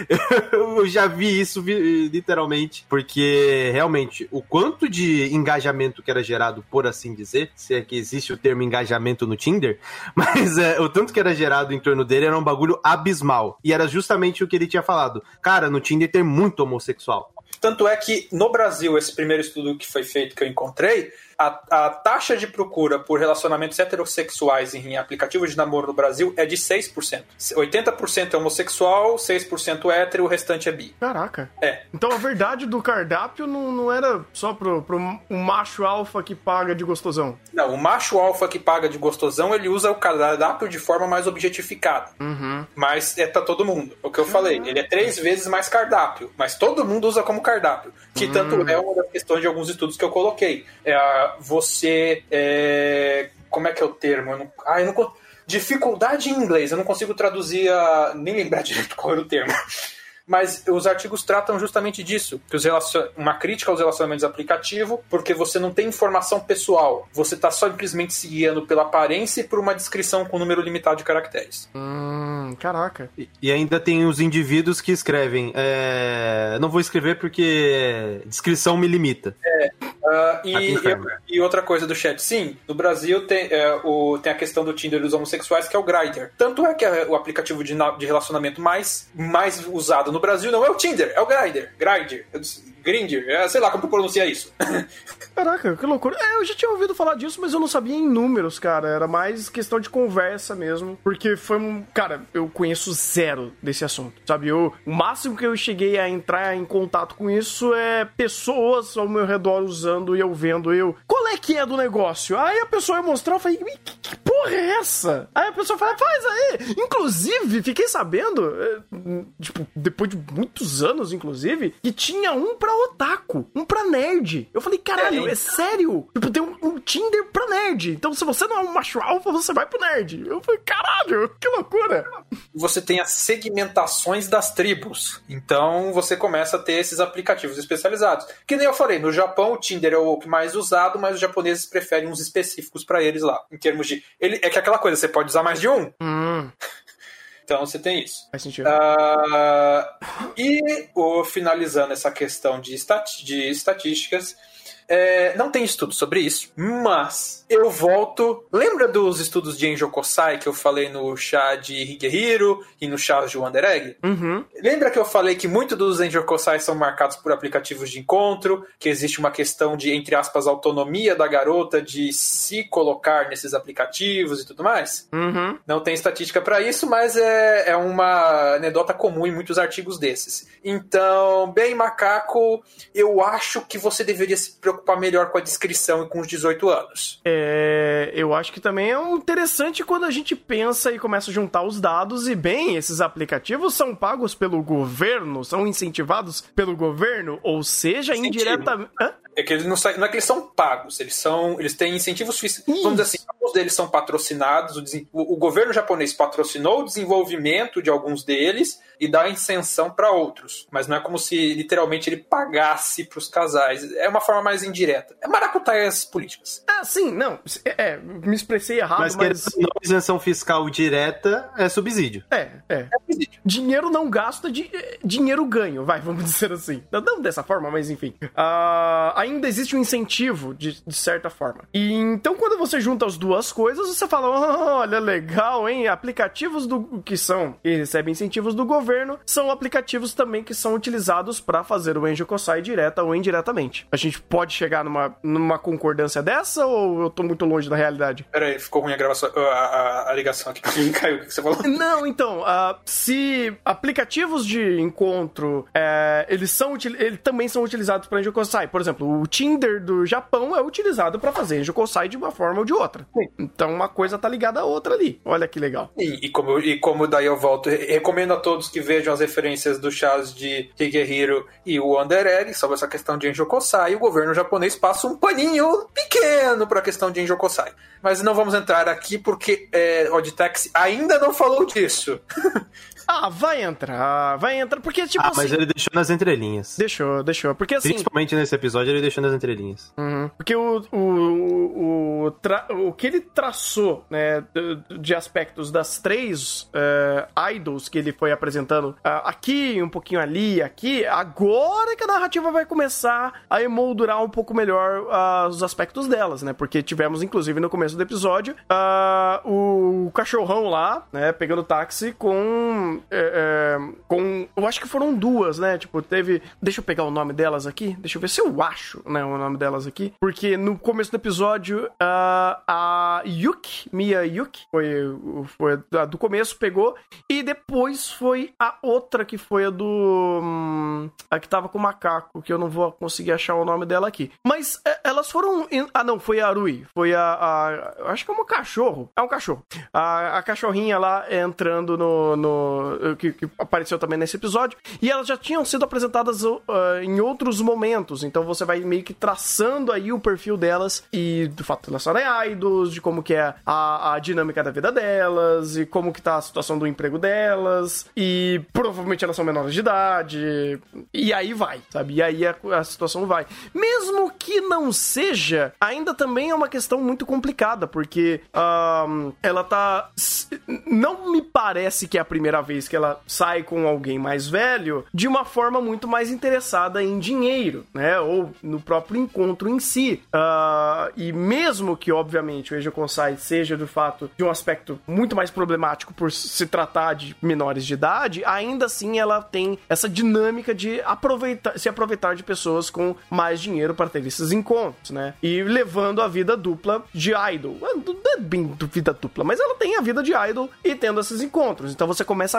eu já vi isso literalmente, porque realmente o quanto de engajamento que era gerado, por assim dizer, se é que existe o termo engajamento no Tinder, mas é, o tanto que era gerado em torno dele era um bagulho abismal. E era justamente o que ele tinha falado. Cara, no Tinder tem muito homossexual. Tanto é que no Brasil, esse primeiro estudo que foi feito que eu encontrei, a, a taxa de procura por relacionamentos heterossexuais em aplicativos de namoro no Brasil é de 6%. 80% é homossexual, 6% hétero, o restante é bi. Caraca. É. Então a verdade do cardápio não, não era só pro, pro um macho alfa que paga de gostosão. Não, o macho alfa que paga de gostosão, ele usa o cardápio de forma mais objetificada. Mas é pra todo mundo. O que eu falei, ele é três vezes mais cardápio. Mas todo mundo usa como cardápio. Que tanto é uma das questões de alguns estudos que eu coloquei. É, você. é, como é que é o termo? Eu não, ah, eu não, dificuldade em inglês. Eu não consigo traduzir a. nem lembrar direito qual era o termo. Mas os artigos tratam justamente disso, que os relacion... uma crítica aos relacionamentos aplicativo, porque você não tem informação pessoal, você está simplesmente se guiando pela aparência e por uma descrição com um número limitado de caracteres. Hum, caraca. E, e ainda tem os indivíduos que escrevem. É, não vou escrever porque descrição me limita. Ah, e, inferno. e- outra coisa do chat, sim, no Brasil tem, é, o, tem a questão do Tinder dos homossexuais, que é o Grindr. Tanto é que é o aplicativo de, de relacionamento mais, mais usado no Brasil não é o Tinder, é o Grindr. Grindr. Eu Grindr, é, sei lá como pronuncia isso. Caraca, que loucura. É, eu já tinha ouvido falar disso, mas eu não sabia em números, cara. Era mais questão de conversa mesmo. Porque foi um. Cara, eu conheço zero desse assunto, sabe? Eu, o máximo que eu cheguei a entrar em contato com isso é pessoas ao meu redor usando e eu vendo eu. Qual é que é do negócio? Aí a pessoa ia mostrar, eu falei, "Ih, que, que porra porra é essa? Aí a pessoa fala, faz aí. Inclusive, fiquei sabendo, eh, tipo, depois de muitos anos, inclusive, que tinha um pra otaku, um pra nerd. Eu falei, caralho, é, sério? Tipo, tem um, um Tinder pra nerd. Então, se você não é um macho alfa, você vai pro nerd. Eu falei, caralho, que loucura. Você tem as segmentações das tribos. Então, você começa a ter esses aplicativos especializados. Que nem eu falei, no Japão o Tinder é o mais usado, mas os japoneses preferem uns específicos pra eles lá. Em termos de. Ele, é que aquela coisa, você pode usar mais de um. Hum, Então você tem isso. faz sentido. Ah, e o, finalizando essa questão de, de estatísticas, é, não tem estudo sobre isso, mas eu volto. Lembra dos estudos de Enjo Kosai que eu falei no chá de Higehiro e no chá de Wonder Egg? Uhum. Lembra que eu falei que muitos dos Enjo Kosai são marcados por aplicativos de encontro, que existe uma questão de, entre aspas, autonomia da garota de se colocar nesses aplicativos e tudo mais? Uhum. Não tem estatística para isso, mas é, é uma anedota comum em muitos artigos desses. Então, bem macaco, eu acho que você deveria se preocupar melhor com a descrição e com os 18 anos. É, eu acho que também é um interessante quando a gente pensa e começa a juntar os dados e bem, esses aplicativos são pagos pelo governo, são incentivados pelo governo, ou seja, Incentivo. indiretamente. Hã? É que eles não, não é que eles são pagos, eles são. Eles têm incentivos. Isso. Vamos dizer assim, alguns deles são patrocinados. O- o governo japonês patrocinou o desenvolvimento de alguns deles e dá isenção para outros. Mas não é como se literalmente ele pagasse para os casais. É uma forma mais indireta. É maracutaias políticas. Ah, sim, não. É, é, me expressei errado, Mas, mas. não, isenção fiscal direta é subsídio. É, é. Dinheiro não gasta, di- eh, dinheiro ganho, vai, vamos dizer assim. Não, não dessa forma, mas enfim. Ah, ainda existe um incentivo, de, de certa forma. E então, quando você junta as duas coisas, você fala: "Oh, olha, legal, hein? Aplicativos do que são, que recebem incentivos do governo, são aplicativos também que são utilizados para fazer o Enjo Kosai direta ou indiretamente. A gente pode chegar numa, numa concordância dessa ou eu tô muito longe da realidade? Pera aí, ficou ruim a gravação, a, a- a ligação aqui. Caiu o que você falou. Não, então, ah, se aplicativos de encontro, é, eles são eles também são utilizados para Enjokosai. Por exemplo, o Tinder do Japão é utilizado para fazer Enjokosai de uma forma ou de outra. Então, uma coisa tá ligada à outra ali. Olha que legal. E, e como, e como daí eu volto, re- recomendo a todos que vejam as referências do chás de Higehiro e o Under Egg sobre essa questão de Enjokosai. O governo japonês passa um paninho pequeno para a questão de Enjokosai. Mas não vamos entrar aqui porque é, Oditex ainda não falou disso. Ah, vai entrar, vai entrar, porque tipo Ah, assim... mas ele deixou nas entrelinhas. Deixou, deixou. Porque assim... Principalmente nesse episódio, ele deixou nas entrelinhas. Uhum. Porque o, o, o, tra- o que ele traçou, né, de- aspectos das três eh, idols que ele foi apresentando ah, aqui, um pouquinho ali, aqui, agora que a narrativa vai começar a emoldurar um pouco melhor ah, os aspectos delas, né? Porque tivemos, inclusive, no começo do episódio, ah, o cachorrão lá, né, pegando táxi com. Eh, eh, com. Eu acho que foram duas, né? Tipo, teve. Deixa eu pegar o nome delas aqui. Deixa eu ver se eu acho, né, o nome delas aqui. Porque no começo do episódio, ah, a Yuki, Mia Yuki, foi, foi a do começo, pegou. E depois foi a outra que foi a do. hum, a que tava com o macaco, que eu não vou conseguir achar o nome dela aqui. Mas eh, elas foram. Ah, não, foi a Arui. Foi a. a- acho que é um cachorro. É um cachorro. A, a cachorrinha lá entrando no. no que, que apareceu também nesse episódio. E elas já tinham sido apresentadas ah, em outros momentos. Então você vai meio que traçando aí o perfil delas e do fato de elas serem de como que é a, a dinâmica da vida delas, e como que tá a situação do emprego delas. E provavelmente elas são menores de idade. E aí vai, sabe? E aí a, a situação vai. Mesmo que não seja, ainda também é uma questão muito complicada, porque ela tá. Não me parece que é a primeira vez que ela sai com alguém mais velho de uma forma muito mais interessada em dinheiro, né? Ou no próprio encontro em si. Ah, e mesmo que, obviamente, o Eiji Konsai seja, de fato, de um aspecto muito mais problemático por se tratar de menores de idade, ainda assim ela tem essa dinâmica de aproveitar, se aproveitar de pessoas com mais dinheiro para ter esses encontros, né? E levando a vida dupla de idol. Não é bem vida dupla, mas ela tem a vida de idol e tendo esses encontros. Então você começa a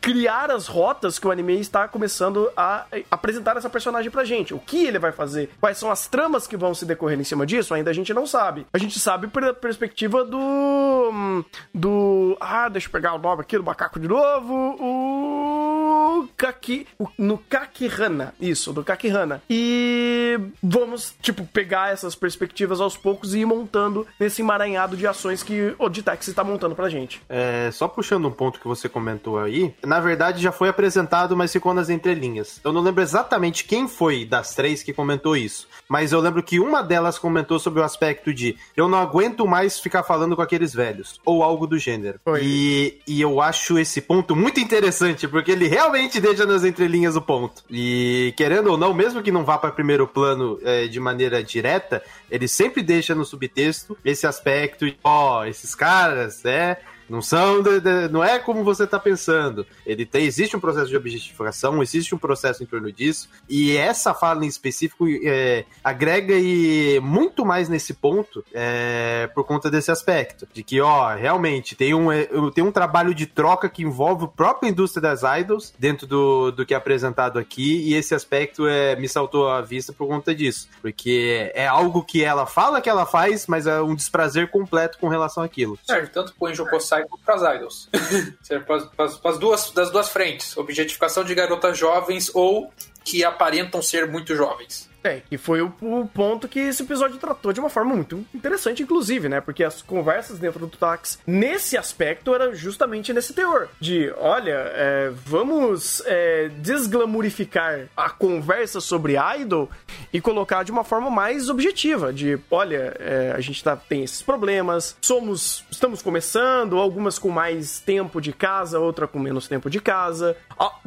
criar as rotas que o anime está começando a apresentar essa personagem pra gente. O que ele vai fazer? Quais são as tramas que vão se decorrer em cima disso? Ainda a gente não sabe. A gente sabe pela perspectiva do. Do. Ah, deixa eu pegar o nome aqui do macaco de novo. O. Kaki. No Kakihana. Isso, do Kakihana. E vamos, tipo, pegar essas perspectivas aos poucos e ir montando nesse emaranhado de ações que o Ditex está montando pra gente. É, só puxando um ponto que você comentou aí, na verdade já foi apresentado, mas ficou nas entrelinhas. Eu não lembro exatamente quem foi das três que comentou isso, mas eu lembro que uma delas comentou sobre o aspecto de eu não aguento mais ficar falando com aqueles velhos, ou algo do gênero. E, e eu acho esse ponto muito interessante, porque ele realmente deixa nas entrelinhas o ponto. E querendo ou não, mesmo que não vá para primeiro plano é, de maneira direta, ele sempre deixa no subtexto esse aspecto de, ó, oh, esses caras, é não são, de, de, não é como você está pensando. Ele tem, existe um processo de objetificação, existe um processo em torno disso, e essa fala em específico é, agrega e muito mais nesse ponto é, por conta desse aspecto, de que, ó, realmente tem um, é, tem um trabalho de troca que envolve a própria indústria das idols dentro do, do que é apresentado aqui, e esse aspecto é, me saltou à vista por conta disso, porque é algo que ela fala que ela faz, mas é um desprazer completo com relação àquilo. Certo, tanto Kosai para as idols. para as duas, das duas frentes. Objetificação de garotas jovens ou que aparentam ser muito jovens. É, que foi o, o, ponto que esse episódio tratou de uma forma muito interessante, inclusive, né? Porque as conversas dentro do táxi, nesse aspecto, era justamente nesse teor. De, olha, é, vamos é, desglamorificar a conversa sobre idol e colocar de uma forma mais objetiva. De, olha, é, a gente tá, tem esses problemas, somos, estamos começando, algumas com mais tempo de casa, outra com menos tempo de casa,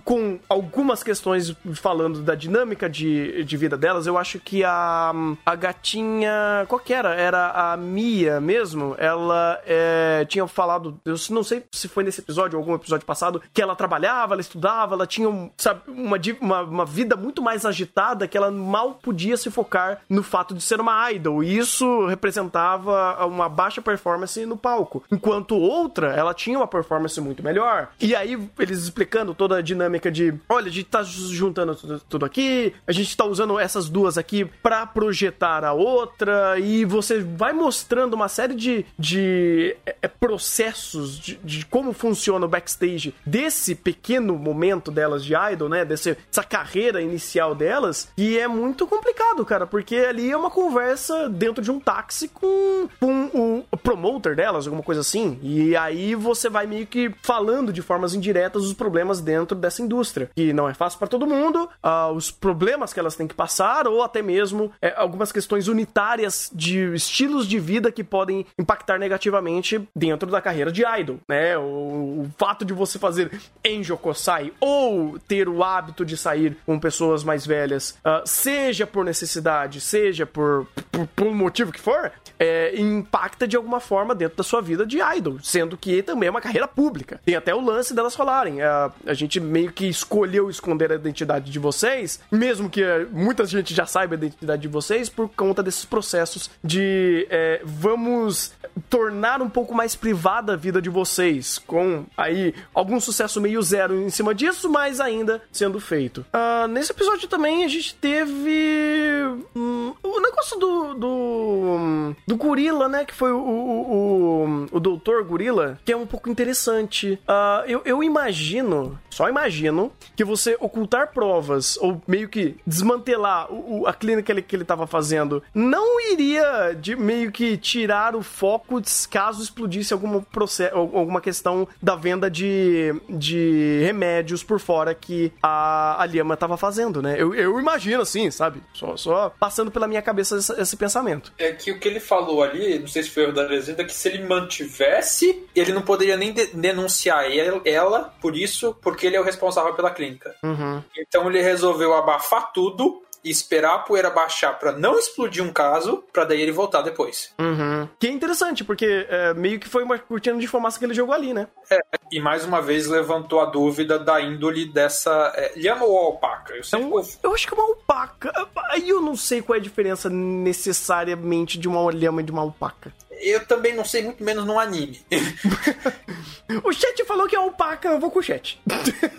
com algumas questões falando da dinâmica de, de vida delas eu acho que a, a gatinha. Qual que era? Era a Mia mesmo. Ela é, tinha falado. Eu não sei se foi nesse episódio ou algum episódio passado, que ela trabalhava, ela estudava, ela tinha sabe, uma, uma, uma vida muito mais agitada que ela mal podia se focar no fato de ser uma idol. E isso representava uma baixa performance no palco. Enquanto outra, ela tinha uma performance muito melhor. E aí, eles explicando toda a dinâmica de: olha, a gente tá juntando tudo aqui, a gente tá usando essas duas aqui para projetar a outra e você vai mostrando uma série de, de é, é, processos de, de, como funciona o backstage desse pequeno momento delas de idol, né? Desse, dessa carreira inicial delas e é muito complicado, cara, porque ali é uma conversa dentro de um táxi com, com o promoter delas, alguma coisa assim, e aí você vai meio que falando de formas indiretas os problemas dentro dessa indústria, que não é fácil para todo mundo, uh, os problemas que elas têm que passar ou até mesmo é, algumas questões unitárias de estilos de vida que podem impactar negativamente dentro da carreira de idol, né? O, o fato de você fazer Enjo Kosai ou ter o hábito de sair com pessoas mais velhas, uh, seja por necessidade, seja por, por, por um motivo que for, é, impacta de alguma forma dentro da sua vida de idol, sendo que também é uma carreira pública. Tem até o lance delas falarem. A, a gente meio que escolheu esconder a identidade de vocês, mesmo que muita gente já saiba a identidade de vocês, por conta desses processos de é, vamos tornar um pouco mais privada a vida de vocês, com aí algum sucesso meio zero em cima disso, mas ainda sendo feito. Uh, nesse episódio também a gente teve um, o negócio do, do do gorila, né? Que foi o, o, o, o doutor gorila, que é um pouco interessante. Uh, eu, eu imagino, só imagino, que você ocultar provas ou meio que desmantelar o, o, a clínica que ele, que ele tava fazendo não iria de meio que tirar o foco caso explodisse alguma, processo, alguma questão da venda de, de remédios por fora que a, a Lhama tava fazendo, né? Eu, eu imagino assim, sabe? Só, só passando pela minha cabeça esse, esse pensamento. É que o que ele falou ali, não sei se foi erro da legenda, que se ele mantivesse, ele não poderia nem de denunciar ela por isso, porque ele é o responsável pela clínica. Uhum. Então ele resolveu abafar tudo e esperar a poeira baixar para não explodir um caso, para daí ele voltar depois. Uhum. Que é interessante, porque é, meio que foi uma cortina de fumaça que ele jogou ali, né? É, e mais uma vez levantou a dúvida da índole dessa. É, lhama ou alpaca? Eu, sempre... eu, eu acho que é uma alpaca. Aí eu não sei qual é a diferença necessariamente de uma lhama e de uma alpaca. eu também não sei muito menos no anime. o chat falou que é alpaca, eu vou com o chat.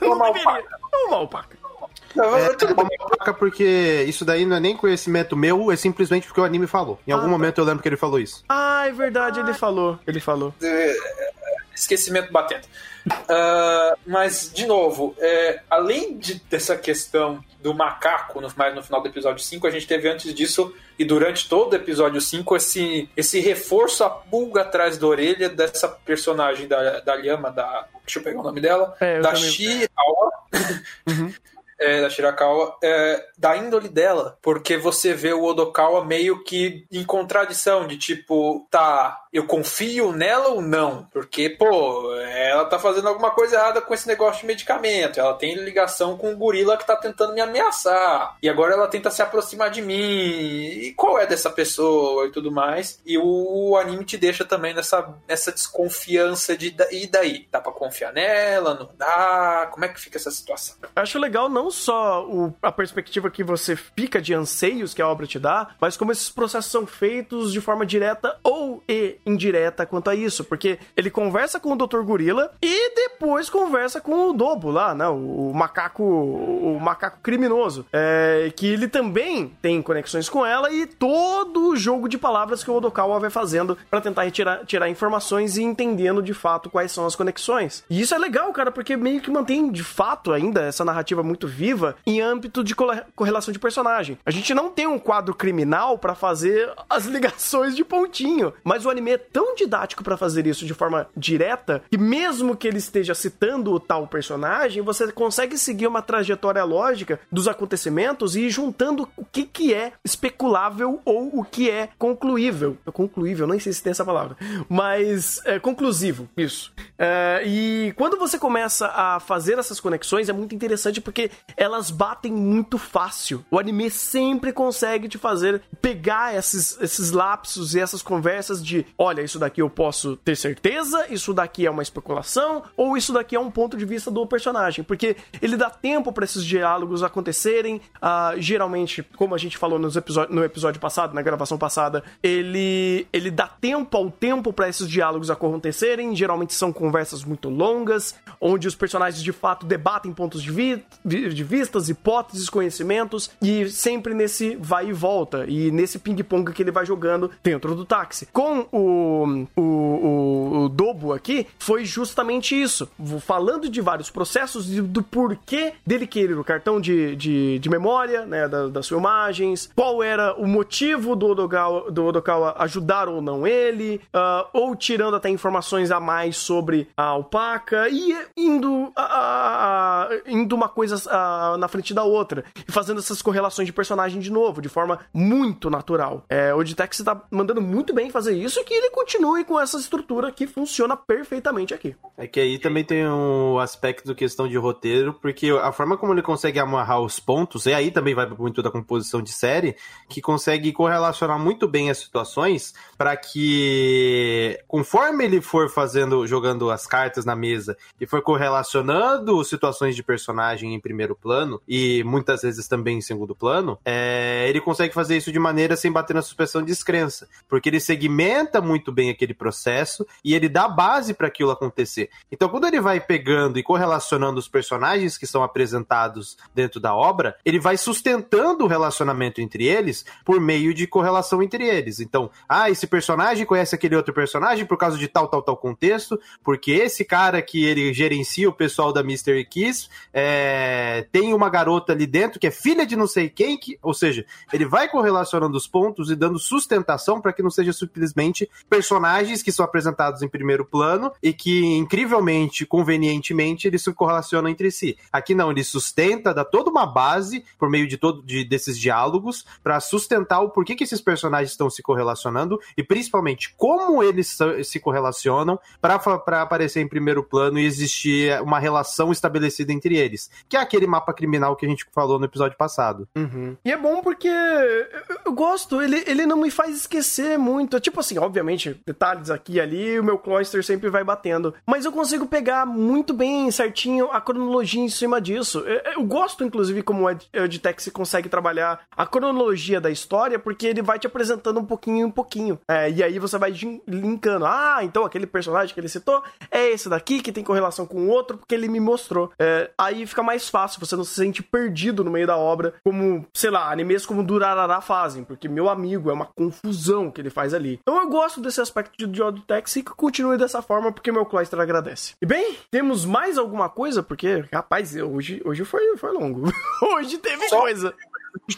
É uma alpaca. É uma alpaca. É, tudo bem. porque isso daí não é nem conhecimento meu, é simplesmente porque o anime falou. Em algum Ah, momento eu lembro que ele falou isso. Ah, é verdade, ele falou. Ele falou. esquecimento batendo. Ah, mas, de novo, é, além de, dessa questão do macaco, no, mais no final do episódio 5, a gente teve antes disso, e durante todo o episódio 5, esse, esse reforço, a pulga atrás da orelha dessa personagem da, da Lhama, da. Deixa eu pegar o nome dela. É, da também- Shirawa. É, da Shirakawa, é, da índole dela, porque você vê o Odokawa meio que em contradição, de tipo, tá, eu confio nela ou não? Porque, pô, ela tá fazendo alguma coisa errada com esse negócio de medicamento, ela tem ligação com o gorila que tá tentando me ameaçar, e agora ela tenta se aproximar de mim, e qual é dessa pessoa e tudo mais, e o anime te deixa também nessa, nessa desconfiança de, e daí? Dá pra confiar nela, não dá? Como é que fica essa situação? Acho legal não só o- a perspectiva que você fica de anseios que a obra te dá, mas como esses processos são feitos de forma direta ou e indireta quanto a isso. Porque ele conversa com o Dr. Gorila e depois conversa com o Dobo lá, né? O, o macaco. O macaco criminoso. É, que ele também tem conexões com ela e todo o jogo de palavras que o Odokawa vai fazendo pra tentar retirar, tirar informações e entendendo de fato quais são as conexões. E isso é legal, cara, porque meio que mantém de fato ainda essa narrativa muito viva em âmbito de corre- correlação de personagem. A gente não tem um quadro criminal pra fazer as ligações de pontinho, mas o anime é tão didático pra fazer isso de forma direta que mesmo que ele esteja citando o tal personagem, você consegue seguir uma trajetória lógica dos acontecimentos e ir juntando o que que é especulável ou o que é concluível. Concluível, nem sei se tem essa palavra, mas é conclusivo, isso. É, e quando você começa a fazer essas conexões, é muito interessante porque elas batem muito fácil. O anime sempre consegue te fazer pegar esses, esses lapsos e essas conversas de: olha, isso daqui eu posso ter certeza, isso daqui é uma especulação, ou isso daqui é um ponto de vista do personagem. Porque ele dá tempo para esses diálogos acontecerem. ah, geralmente, como a gente falou nos no episódio passado, na gravação passada, ele, ele dá tempo ao tempo para esses diálogos acontecerem. Geralmente são conversas muito longas, onde os personagens de fato debatem pontos de, vi- de vistas, hipóteses, conhecimentos, e sempre nesse vai e volta, e nesse ping-pong que ele vai jogando dentro do táxi. Com o, o, o, o Dobo aqui, foi justamente isso. Falando de vários processos e do porquê dele querer o cartão de, de, de memória, né, da- das filmagens, qual era o motivo do Odogawa, do Odokawa ajudar ou não ele, ah, ou tirando até informações a mais sobre a alpaca, e indo, a- a- a- indo uma coisa ah, na frente da outra, e fazendo essas correlações de personagem de novo, de forma muito natural. É, o Ditex tá mandando muito bem fazer isso que ele continue com essa estrutura que funciona perfeitamente aqui. É que aí também tem um aspecto questão de roteiro, porque a forma como ele consegue amarrar os pontos, e aí também vai muito da composição de série, que consegue correlacionar muito bem as situações para que conforme ele for fazendo, jogando as cartas na mesa e for correlacionando situações de personagem em primeiro plano e muitas vezes também em segundo plano, é, ele consegue fazer isso de maneira sem bater na suspensão de descrença, porque ele segmenta muito bem aquele processo e ele dá base para aquilo acontecer. Então, quando ele vai pegando e correlacionando os personagens que são apresentados dentro da obra, ele vai sustentando o relacionamento entre eles por meio de correlação entre eles. Então, ah, esse personagem conhece aquele outro personagem por causa de tal, tal, tal contexto, porque esse cara que ele gerencia o pessoal da Mystery Kiss é, tem uma garota ali dentro que é filha de não sei quem, que, ou seja, ele vai correlacionando os pontos e dando sustentação para que não seja simplesmente personagens que são apresentados em primeiro plano e que, incrivelmente, convenientemente, eles se correlacionam entre si. Aqui não, ele sustenta, dá toda uma base por meio de todo de, desses diálogos para sustentar o porquê que esses personagens estão se correlacionando e principalmente como eles, se correlacionam para aparecer em primeiro plano e existir uma relação estabelecida entre eles, que é aquele mapa criminal que a gente falou no episódio passado. Uhum. E é bom porque eu gosto, ele, ele não me faz esquecer muito. Tipo assim, obviamente, detalhes aqui e ali, o meu cluster sempre vai batendo. Mas eu consigo pegar muito bem certinho a cronologia em cima disso. Eu, eu gosto, inclusive, como o Edtex consegue trabalhar a cronologia da história, porque ele vai te apresentando um pouquinho em pouquinho. É, e aí você vai linkando. Ah, então aquele personagem que ele citou é esse daqui que tem correlação com o outro, porque ele me mostrou. É, aí fica mais fácil, você não se sente perdido no meio da obra, como, sei lá, animes como Durarara fazem, porque meu amigo, é uma confusão que ele faz ali. Então eu gosto desse aspecto de Oddtex e que continue dessa forma, porque meu cluster agradece. E bem, temos mais alguma coisa? Porque, rapaz, hoje, hoje foi, foi longo. hoje teve Só... coisa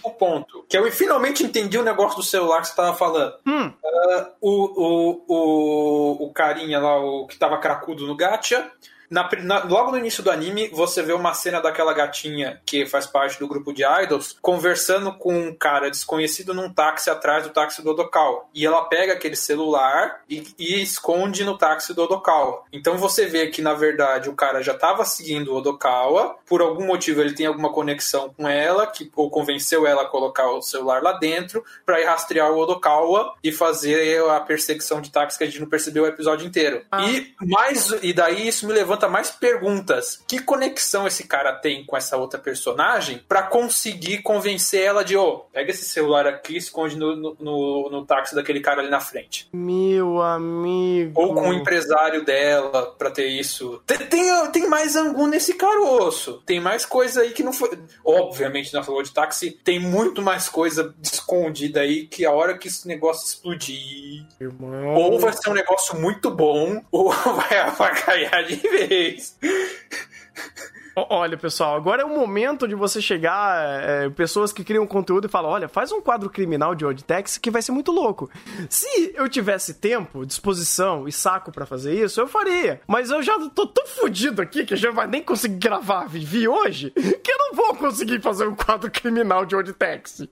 o ponto. Que eu finalmente entendi o negócio do celular que você tava falando. Hum. Uh, o, o, o, o carinha lá, o que tava cracudo no gacha, na, na, logo no início do anime, você vê uma cena daquela gatinha que faz parte do grupo de idols conversando com um cara desconhecido num táxi atrás do táxi do Odokawa. E ela pega aquele celular e, e esconde no táxi do Odokawa. Então você vê que, na verdade, o cara já estava seguindo o Odokawa, por algum motivo ele tem alguma conexão com ela, que ou convenceu ela a colocar o celular lá dentro para ir rastrear o Odokawa e fazer a perseguição de táxi que a gente não percebeu o episódio inteiro. Ah. E mais e daí isso me levanta levanta mais perguntas. Que conexão esse cara tem com essa outra personagem para conseguir convencer ela de, ô, oh, pega esse celular aqui e esconde no, no, no, no, táxi daquele cara ali na frente. Meu amigo. Ou com o empresário dela pra ter isso. Tem, tem, tem mais angu nesse caroço. Tem mais coisa aí que não foi. Obviamente, na falou de táxi, tem muito mais coisa escondida aí que a hora que esse negócio explodir. Irmão. Ou vai ser um negócio muito bom, ou vai avacalhar de vez vez. Olha, pessoal, agora é o momento de você chegar, é, pessoas que criam conteúdo e falar: olha, faz um quadro criminal de Oddtex que vai ser muito louco. Se eu tivesse tempo, disposição e saco para fazer isso, eu faria. Mas eu já tô tão fodido aqui que já vai nem conseguir gravar vi hoje que eu não vou conseguir fazer um quadro criminal de Oddtex.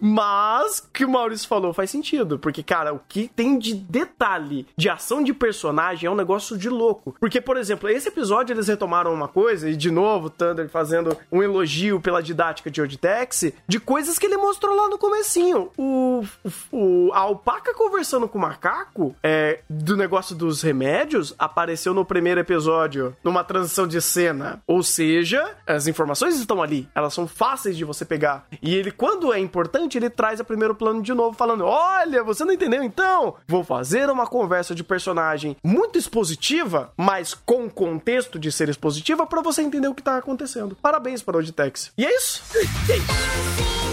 Mas o que o Maurício falou faz sentido, porque, cara, o que tem de detalhe de ação de personagem é um negócio de louco. Porque, por exemplo, esse episódio eles retomaram uma coisa e de novo novo, Thunder fazendo um elogio pela didática de Oditex, de coisas que ele mostrou lá no comecinho. O, o, a alpaca conversando com o macaco é, do negócio dos remédios apareceu no primeiro episódio, numa transição de cena. Ou seja, as informações estão ali, elas são fáceis de você pegar. E ele, quando é importante, ele traz a primeiro plano de novo, falando: Olha, você não entendeu então? Vou fazer uma conversa de personagem muito expositiva, mas com contexto de ser expositiva, para você entender que tá acontecendo. Parabéns para o Auditex. E é isso. E é isso.